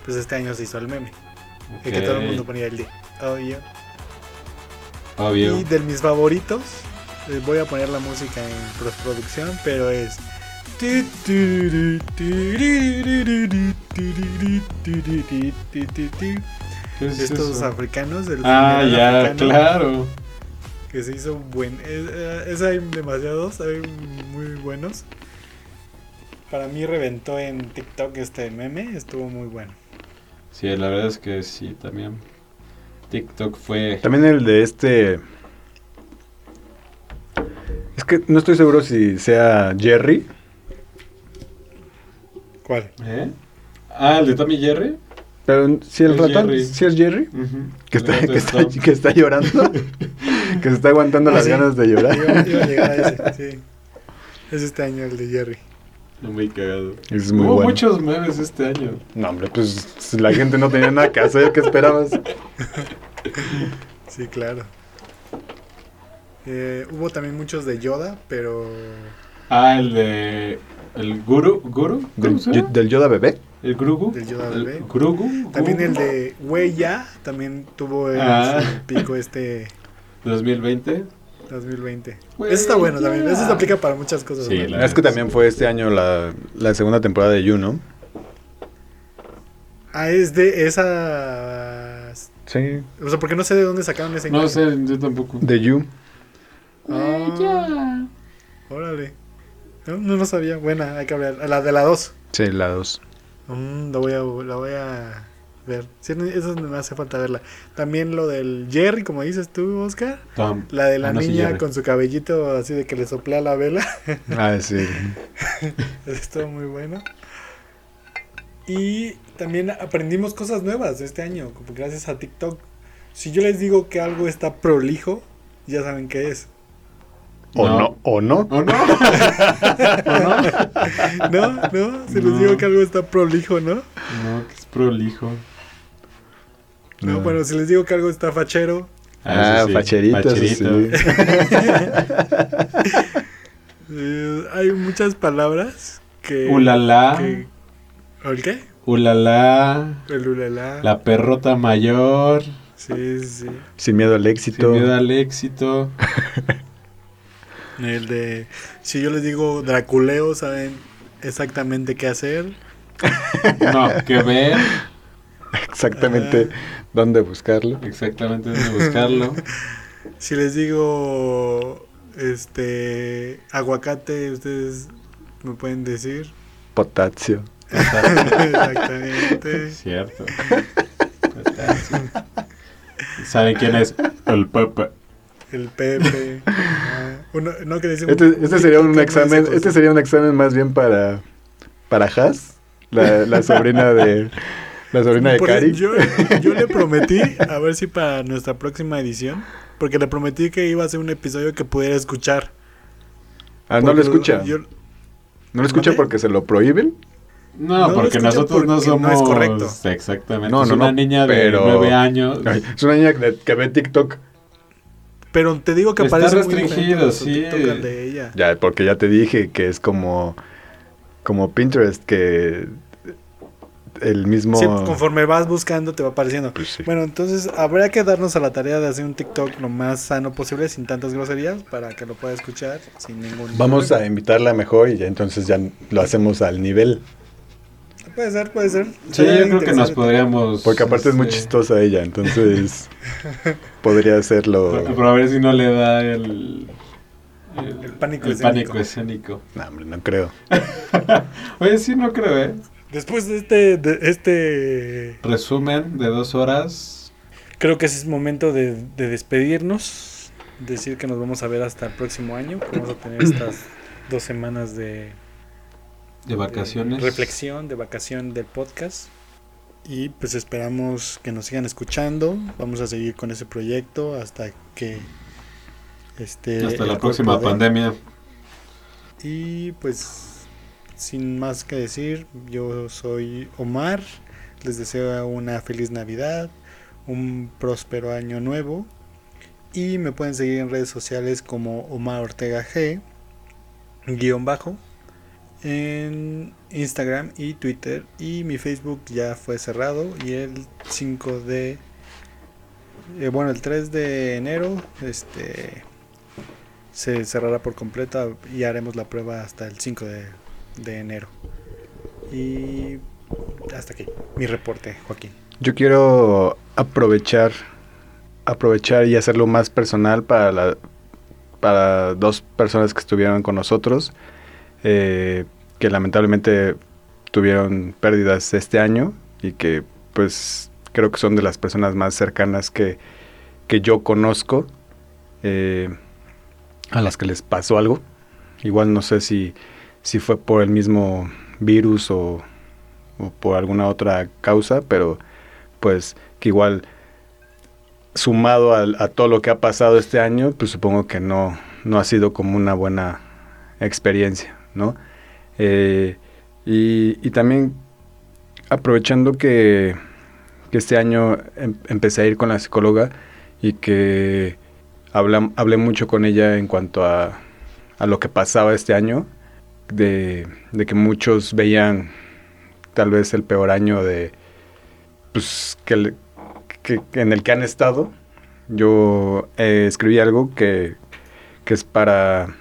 pues este año se hizo el meme. El que todo el mundo ponía el de obvio. Obvio. Y de mis favoritos, voy a poner la música en postproducción, pero es. ¿Qué es Estos eso? africanos del Ah, ya, africano, claro. Que se hizo buen. Es, eh, es- hay demasiados, hay muy buenos. Para mí reventó en TikTok este meme, estuvo muy bueno. Sí, la verdad es que sí, también. TikTok fue... También el de este... Es que no estoy seguro si sea Jerry. ¿Cuál? ¿Eh? Ah, el de Tommy Jerry. Pero si el Es ratón, Jerry. si es Jerry. Que está, que, está, Stomp. que está llorando. que se está aguantando Ah, las sí. ganas de Iba, llorar. iba a llegar a ese, sí. Es este año el de Jerry. Muy cagado. Es muy Hubo bueno. muchos memes este año. No, hombre, pues la gente no tenía nada que hacer. ¿Qué esperabas? Sí, claro. Eh, hubo también muchos de Yoda, pero Ah, el de. El Guru. ¿Guru? Del, Yoda bebé. El Grugu. Del Yoda El bebé. Grugu. también el de Huella también tuvo el, Ah. su pico este 2020. 2020. Huella. Ese está bueno también. Ese se aplica para muchas cosas. Sí, Es que también fue este año la, la segunda temporada de You, ¿no? Ah, es de esas. Sí. O sea, porque no sé de dónde sacaron ese No sé, yo tampoco. De You. Ah, órale. No, no lo sabía. Buena, hay que hablar. La de la 2. Sí, la dos. Mm, la, voy a, la voy a ver. Sí, eso me hace falta verla. También lo del Jerry, como dices tú, Oscar. Tom. La de la Ah, no, niña con su cabellito así de que le soplea la vela. Ah, sí. Estuvo muy bueno. Y también aprendimos cosas nuevas este año, como gracias a TikTok. Si yo les digo que algo está prolijo, ya saben qué es. O No. no, o no. ¿O no? ¿No? ¿No? Si les No. digo que algo está prolijo, ¿no? No, que es prolijo. No, No. bueno, si les digo que algo está fachero. Ah, sí, facherito, facherito. sí. eh, hay muchas palabras que... Ulala. que- ¿El qué? Ulala. El ulala. La perrota mayor. Sí, sí, sí. Sin miedo al éxito. Sin miedo al éxito. El de... Si yo les digo Draculeo, saben exactamente qué hacer. No, que ver. Exactamente dónde buscarlo. Exactamente dónde buscarlo. Si les digo... Este... Aguacate, ustedes me pueden decir. Potasio. Exactamente. Cierto. ¿Saben quién es? El Pepe. El Pepe. Ah, uno, no que decimos- Este, este sería un no examen, este sería un examen más bien para para Has, la, la sobrina de la sobrina de Por- Cari. Yo, yo le prometí, a ver si para nuestra próxima edición, porque le prometí que iba a ser un episodio que pudiera escuchar. Ah, no lo escucha. yo- No lo escucha porque se lo prohibiben. No, No porque nosotros no porque no somos. es correcto. Exactamente. No, es no, una no, niña de pero- nueve años. Ay, es una niña que, que ve TikTok. Pero te digo que Está parece muy restringido, su sí. TikTok al de ella. Ya, porque ya te dije que es como como Pinterest que el mismo Sí, conforme vas buscando te va apareciendo. Pues sí. Bueno, entonces habría que darnos a la tarea de hacer un TikTok lo más sano posible, sin tantas groserías, para que lo pueda escuchar sin ningún Vamos problema. a invitarla mejor y ya entonces ya lo hacemos al nivel. Puede ser, puede ser. Sí, yo creo que nos podríamos. Porque aparte es muy este, chistosa ella, entonces podría hacerlo. Pero pero a ver si no le da el. El pánico el escénico. pánico escénico. No, hombre, no creo. Oye, sí, no creo, ¿eh? Después de este, de este Resumen de dos horas. Creo que ese es momento de, de despedirnos, decir que nos vamos a ver hasta el próximo año, que vamos a tener estas dos semanas de, De vacaciones. de reflexión, de vacación del podcast. Y pues esperamos que nos sigan escuchando. Vamos a seguir con ese proyecto hasta que este Hasta la próxima pandemia. Y pues sin más que decir, yo soy Omar. Les deseo una feliz Navidad, un próspero año nuevo. Y me pueden seguir en redes sociales como Omar Ortega G, guion bajo, en Instagram y Twitter. Y mi Facebook ya fue cerrado y el 5 de... eh, bueno, el 3 de enero, este se cerrará por completo y haremos la prueba hasta el 5 de, de enero. Y hasta aquí mi reporte, Joaquín. Yo quiero aprovechar aprovechar y hacerlo más personal para la, para dos personas que estuvieron con nosotros eh, que lamentablemente tuvieron pérdidas este año y que pues creo que son de las personas más cercanas que, que yo conozco eh, a las que les pasó algo. Igual no sé si, si fue por el mismo virus o, por alguna otra causa pero pues que igual sumado al- a, todo lo que ha pasado este año, pues supongo que no, no ha sido como una buena experiencia, Eh, y, también aprovechando que, este año em- empecé a ir con la psicóloga y que hablam- hablé mucho con ella en cuanto a, a lo que pasaba este año, de, que muchos veían tal vez el peor año de pues que en el que han estado. Yo eh, escribí algo que, que es para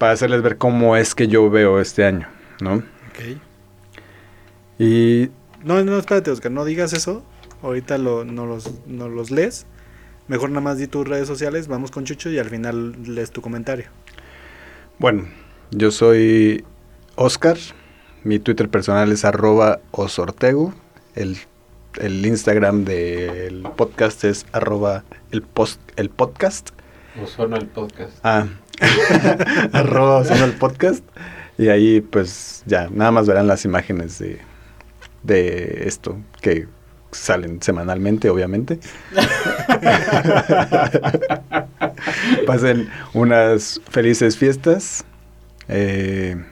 para hacerles ver cómo es que yo veo este año, ¿no? Ok. Y No, no, espérate, Oscar, no digas eso. Ahorita lo, no, los, no los lees. Mejor nada más di tus redes sociales, vamos con Chucho y al final lees tu comentario. Bueno, yo soy Oscar. Mi Twitter personal es arroba osortego. El, el Instagram del podcast es arroba el, post, el podcast. O suena el podcast. Ah, arroba Ozono el podcast. Y ahí pues ya, nada más verán las imágenes de, de esto que salen semanalmente, obviamente. Pasen unas felices fiestas. Eh,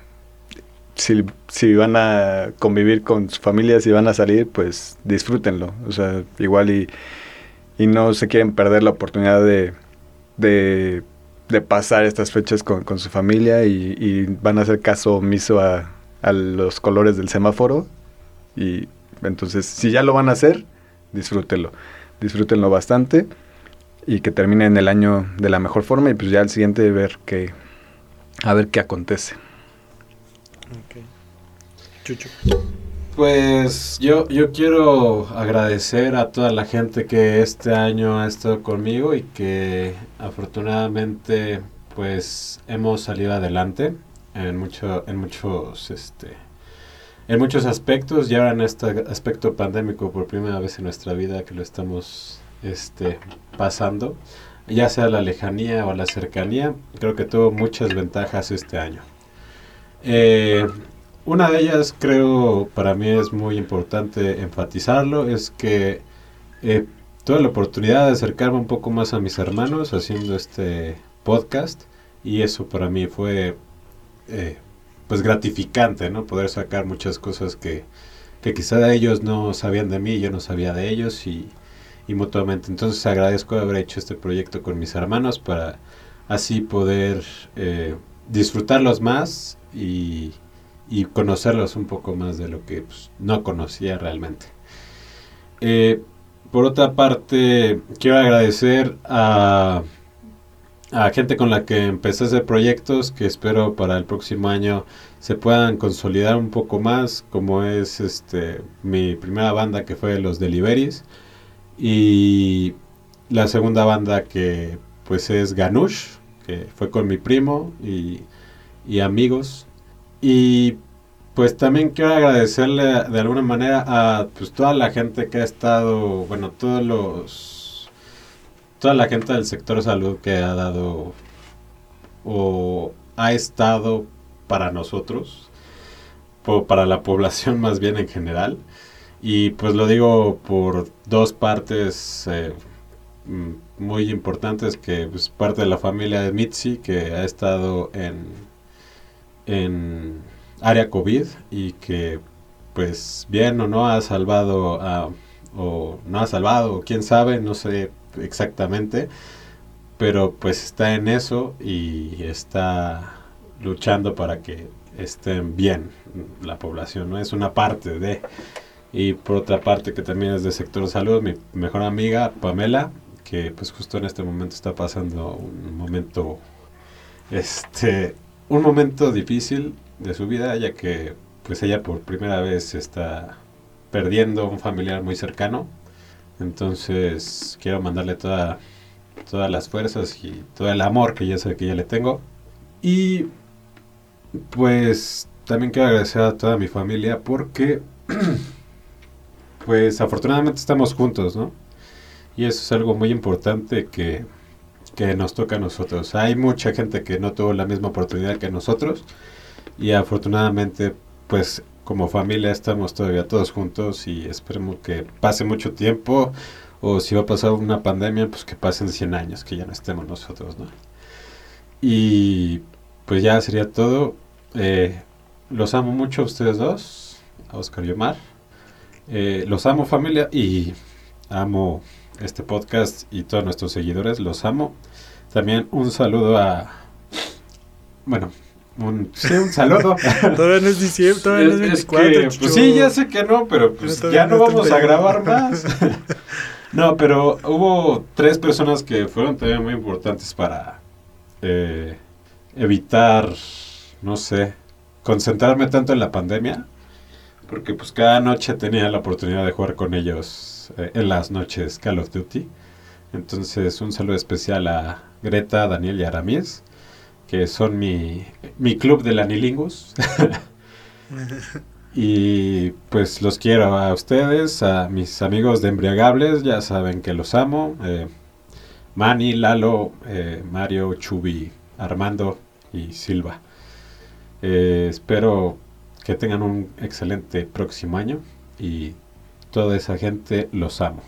si, si van a convivir con su familia, si van a salir, pues disfrútenlo. O sea, igual y, y no se quieren perder la oportunidad de, de, de pasar estas fechas con, con su familia y, van a hacer caso omiso a, a los colores del semáforo. Y entonces, si ya lo van a hacer, disfrútenlo. Disfrútenlo bastante y que terminen el año de la mejor forma y pues ya al siguiente ver qué, a ver qué acontece. Pues yo, yo quiero agradecer a toda la gente que este año ha estado conmigo y que afortunadamente pues hemos salido adelante en mucho, en muchos este en muchos aspectos. Y ahora en este aspecto pandémico por primera vez en nuestra vida que lo estamos este pasando ya sea la lejanía o la cercanía creo que tuvo muchas ventajas este año. Eh, una de ellas creo para mí es muy importante enfatizarlo, es que eh, tuve la oportunidad de acercarme un poco más a mis hermanos haciendo este podcast y eso para mí fue eh, pues gratificante, ¿no? Poder sacar muchas cosas que, que quizá ellos no sabían de mí, yo no sabía de ellos y, y mutuamente. Entonces agradezco haber hecho este proyecto con mis hermanos para así poder eh, disfrutarlos más y, y conocerlos un poco más de lo que pues, no conocía realmente. Eh, por otra parte, quiero agradecer a, a gente con la que empecé a hacer proyectos que espero para el próximo año se puedan consolidar un poco más, como es este mi primera banda que fue Los Deliveries y la segunda banda que pues es Ganush, que fue con mi primo y, y amigos. Y pues también quiero agradecerle de alguna manera a pues toda la gente que ha estado, bueno, todos los toda la gente del sector salud que ha dado o ha estado para nosotros, o para la población más bien en general. Y pues lo digo por dos partes eh, mm, muy importantes, que pues parte de la familia de Mitzi, que ha estado en, en área COVID y que pues bien o no ha salvado o no ha salvado, quién sabe, no sé exactamente, pero pues está en eso y está luchando para que estén bien la población, ¿no? Es una parte de... Y por otra parte que también es del sector de salud, mi mejor amiga Pamela, que pues justo en este momento está pasando un momento, este, un momento difícil de su vida, ya que pues ella por primera vez está perdiendo un familiar muy cercano. Entonces quiero mandarle toda, todas las fuerzas y todo el amor que yo sé que ya le tengo. Y pues también quiero agradecer a toda mi familia porque pues afortunadamente estamos juntos, ¿no? Y eso es algo muy importante que, que nos toca a nosotros. Hay mucha gente que no tuvo la misma oportunidad que nosotros y afortunadamente pues como familia estamos todavía todos juntos y esperemos que pase mucho tiempo o si va a pasar una pandemia pues que pasen 100 años que ya no estemos nosotros, ¿no? Y pues ya sería todo. Eh, los amo mucho a ustedes dos, a Oscar y Omar. Eh, los amo familia y amo este podcast y todos nuestros seguidores. Los amo. También un saludo a... Bueno, un, sí, un saludo. todavía no es diciembre, todavía no es 24. que, pues sí, ya sé que no, pero pues ya no vamos a grabar más. no, pero hubo tres personas que fueron también muy importantes para eh, evitar, no sé, concentrarme tanto en la pandemia. Porque pues cada noche tenía la oportunidad de jugar con ellos eh, en las noches Call of Duty. Entonces un saludo especial a Greta, Daniel y Aramies que son mi, mi club de Anilingus. y pues los quiero a ustedes, a mis amigos de Embriagables, ya saben que los amo. Eh, Manny, Lalo, eh, Mario, Chubi, Armando y Silva. Eh, espero que tengan un excelente próximo año y toda esa gente los amo.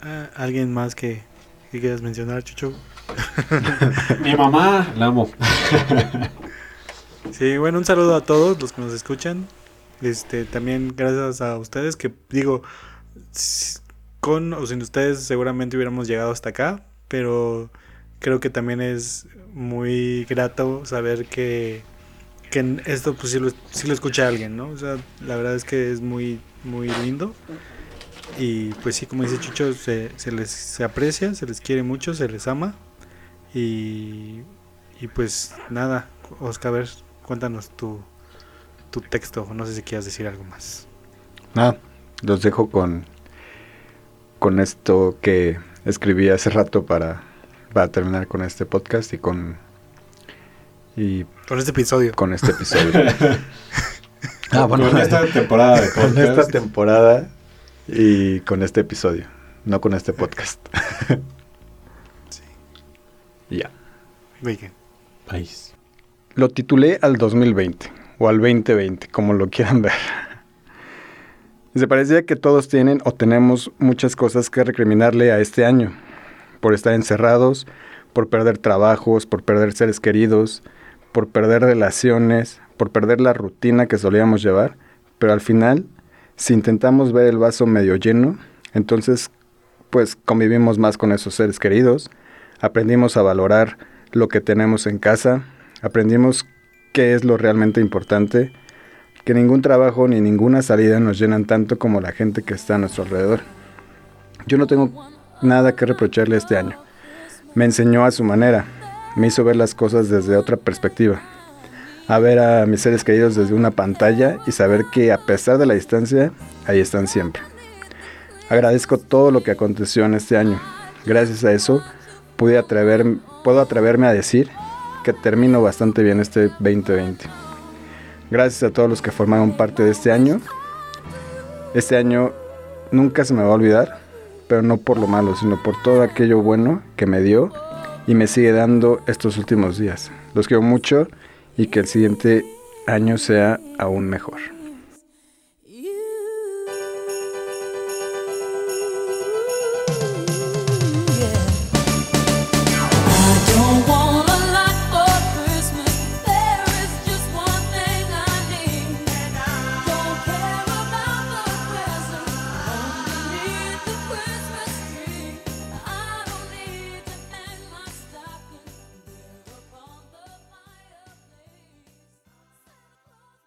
Ah, ¿Alguien más que, que quieras mencionar, Chucho? Mi mamá, la amo. sí, bueno, un saludo a todos los que nos escuchan. Este, también gracias a ustedes que digo, con o sin ustedes seguramente hubiéramos llegado hasta acá, pero creo que también es muy grato saber que, que esto pues sí lo, lo escucha alguien, ¿no? O sea, la verdad es que es muy, muy lindo. Y pues sí, como dice Chucho, se, se les se aprecia, se les quiere mucho, se les ama. Y, y pues nada, Oscar, a ver, cuéntanos tu, tu texto, no sé si quieras decir algo más. Nada, los dejo con, con esto que escribí hace rato para, para terminar con este podcast y con... Y con este episodio. Con este episodio. ah, bueno, con esta temporada de Con esta temporada y con este episodio, no con este podcast. Ya. País. Lo titulé al 2020 o al 2020, como lo quieran ver. Se parecía que todos tienen o tenemos muchas cosas que recriminarle a este año, por estar encerrados, por perder trabajos, por perder seres queridos, por perder relaciones, por perder la rutina que solíamos llevar, pero al final, si intentamos ver el vaso medio lleno, entonces pues convivimos más con esos seres queridos, aprendimos a valorar lo que tenemos en casa, aprendimos qué es lo realmente importante, que ningún trabajo ni ninguna salida nos llenan tanto como la gente que está a nuestro alrededor. Yo no tengo nada que reprocharle este año. Me enseñó a su manera, me hizo ver las cosas desde otra perspectiva, a ver a mis seres queridos desde una pantalla y saber que a pesar de la distancia, ahí están siempre. Agradezco todo lo que aconteció en este año. Gracias a eso, pude atrever, puedo atreverme a decir que termino bastante bien este 2020. Gracias a todos los que formaron parte de este año. Este año nunca se me va a olvidar, pero no por lo malo, sino por todo aquello bueno que me dio y me sigue dando estos últimos días. Los quiero mucho y que el siguiente año sea aún mejor.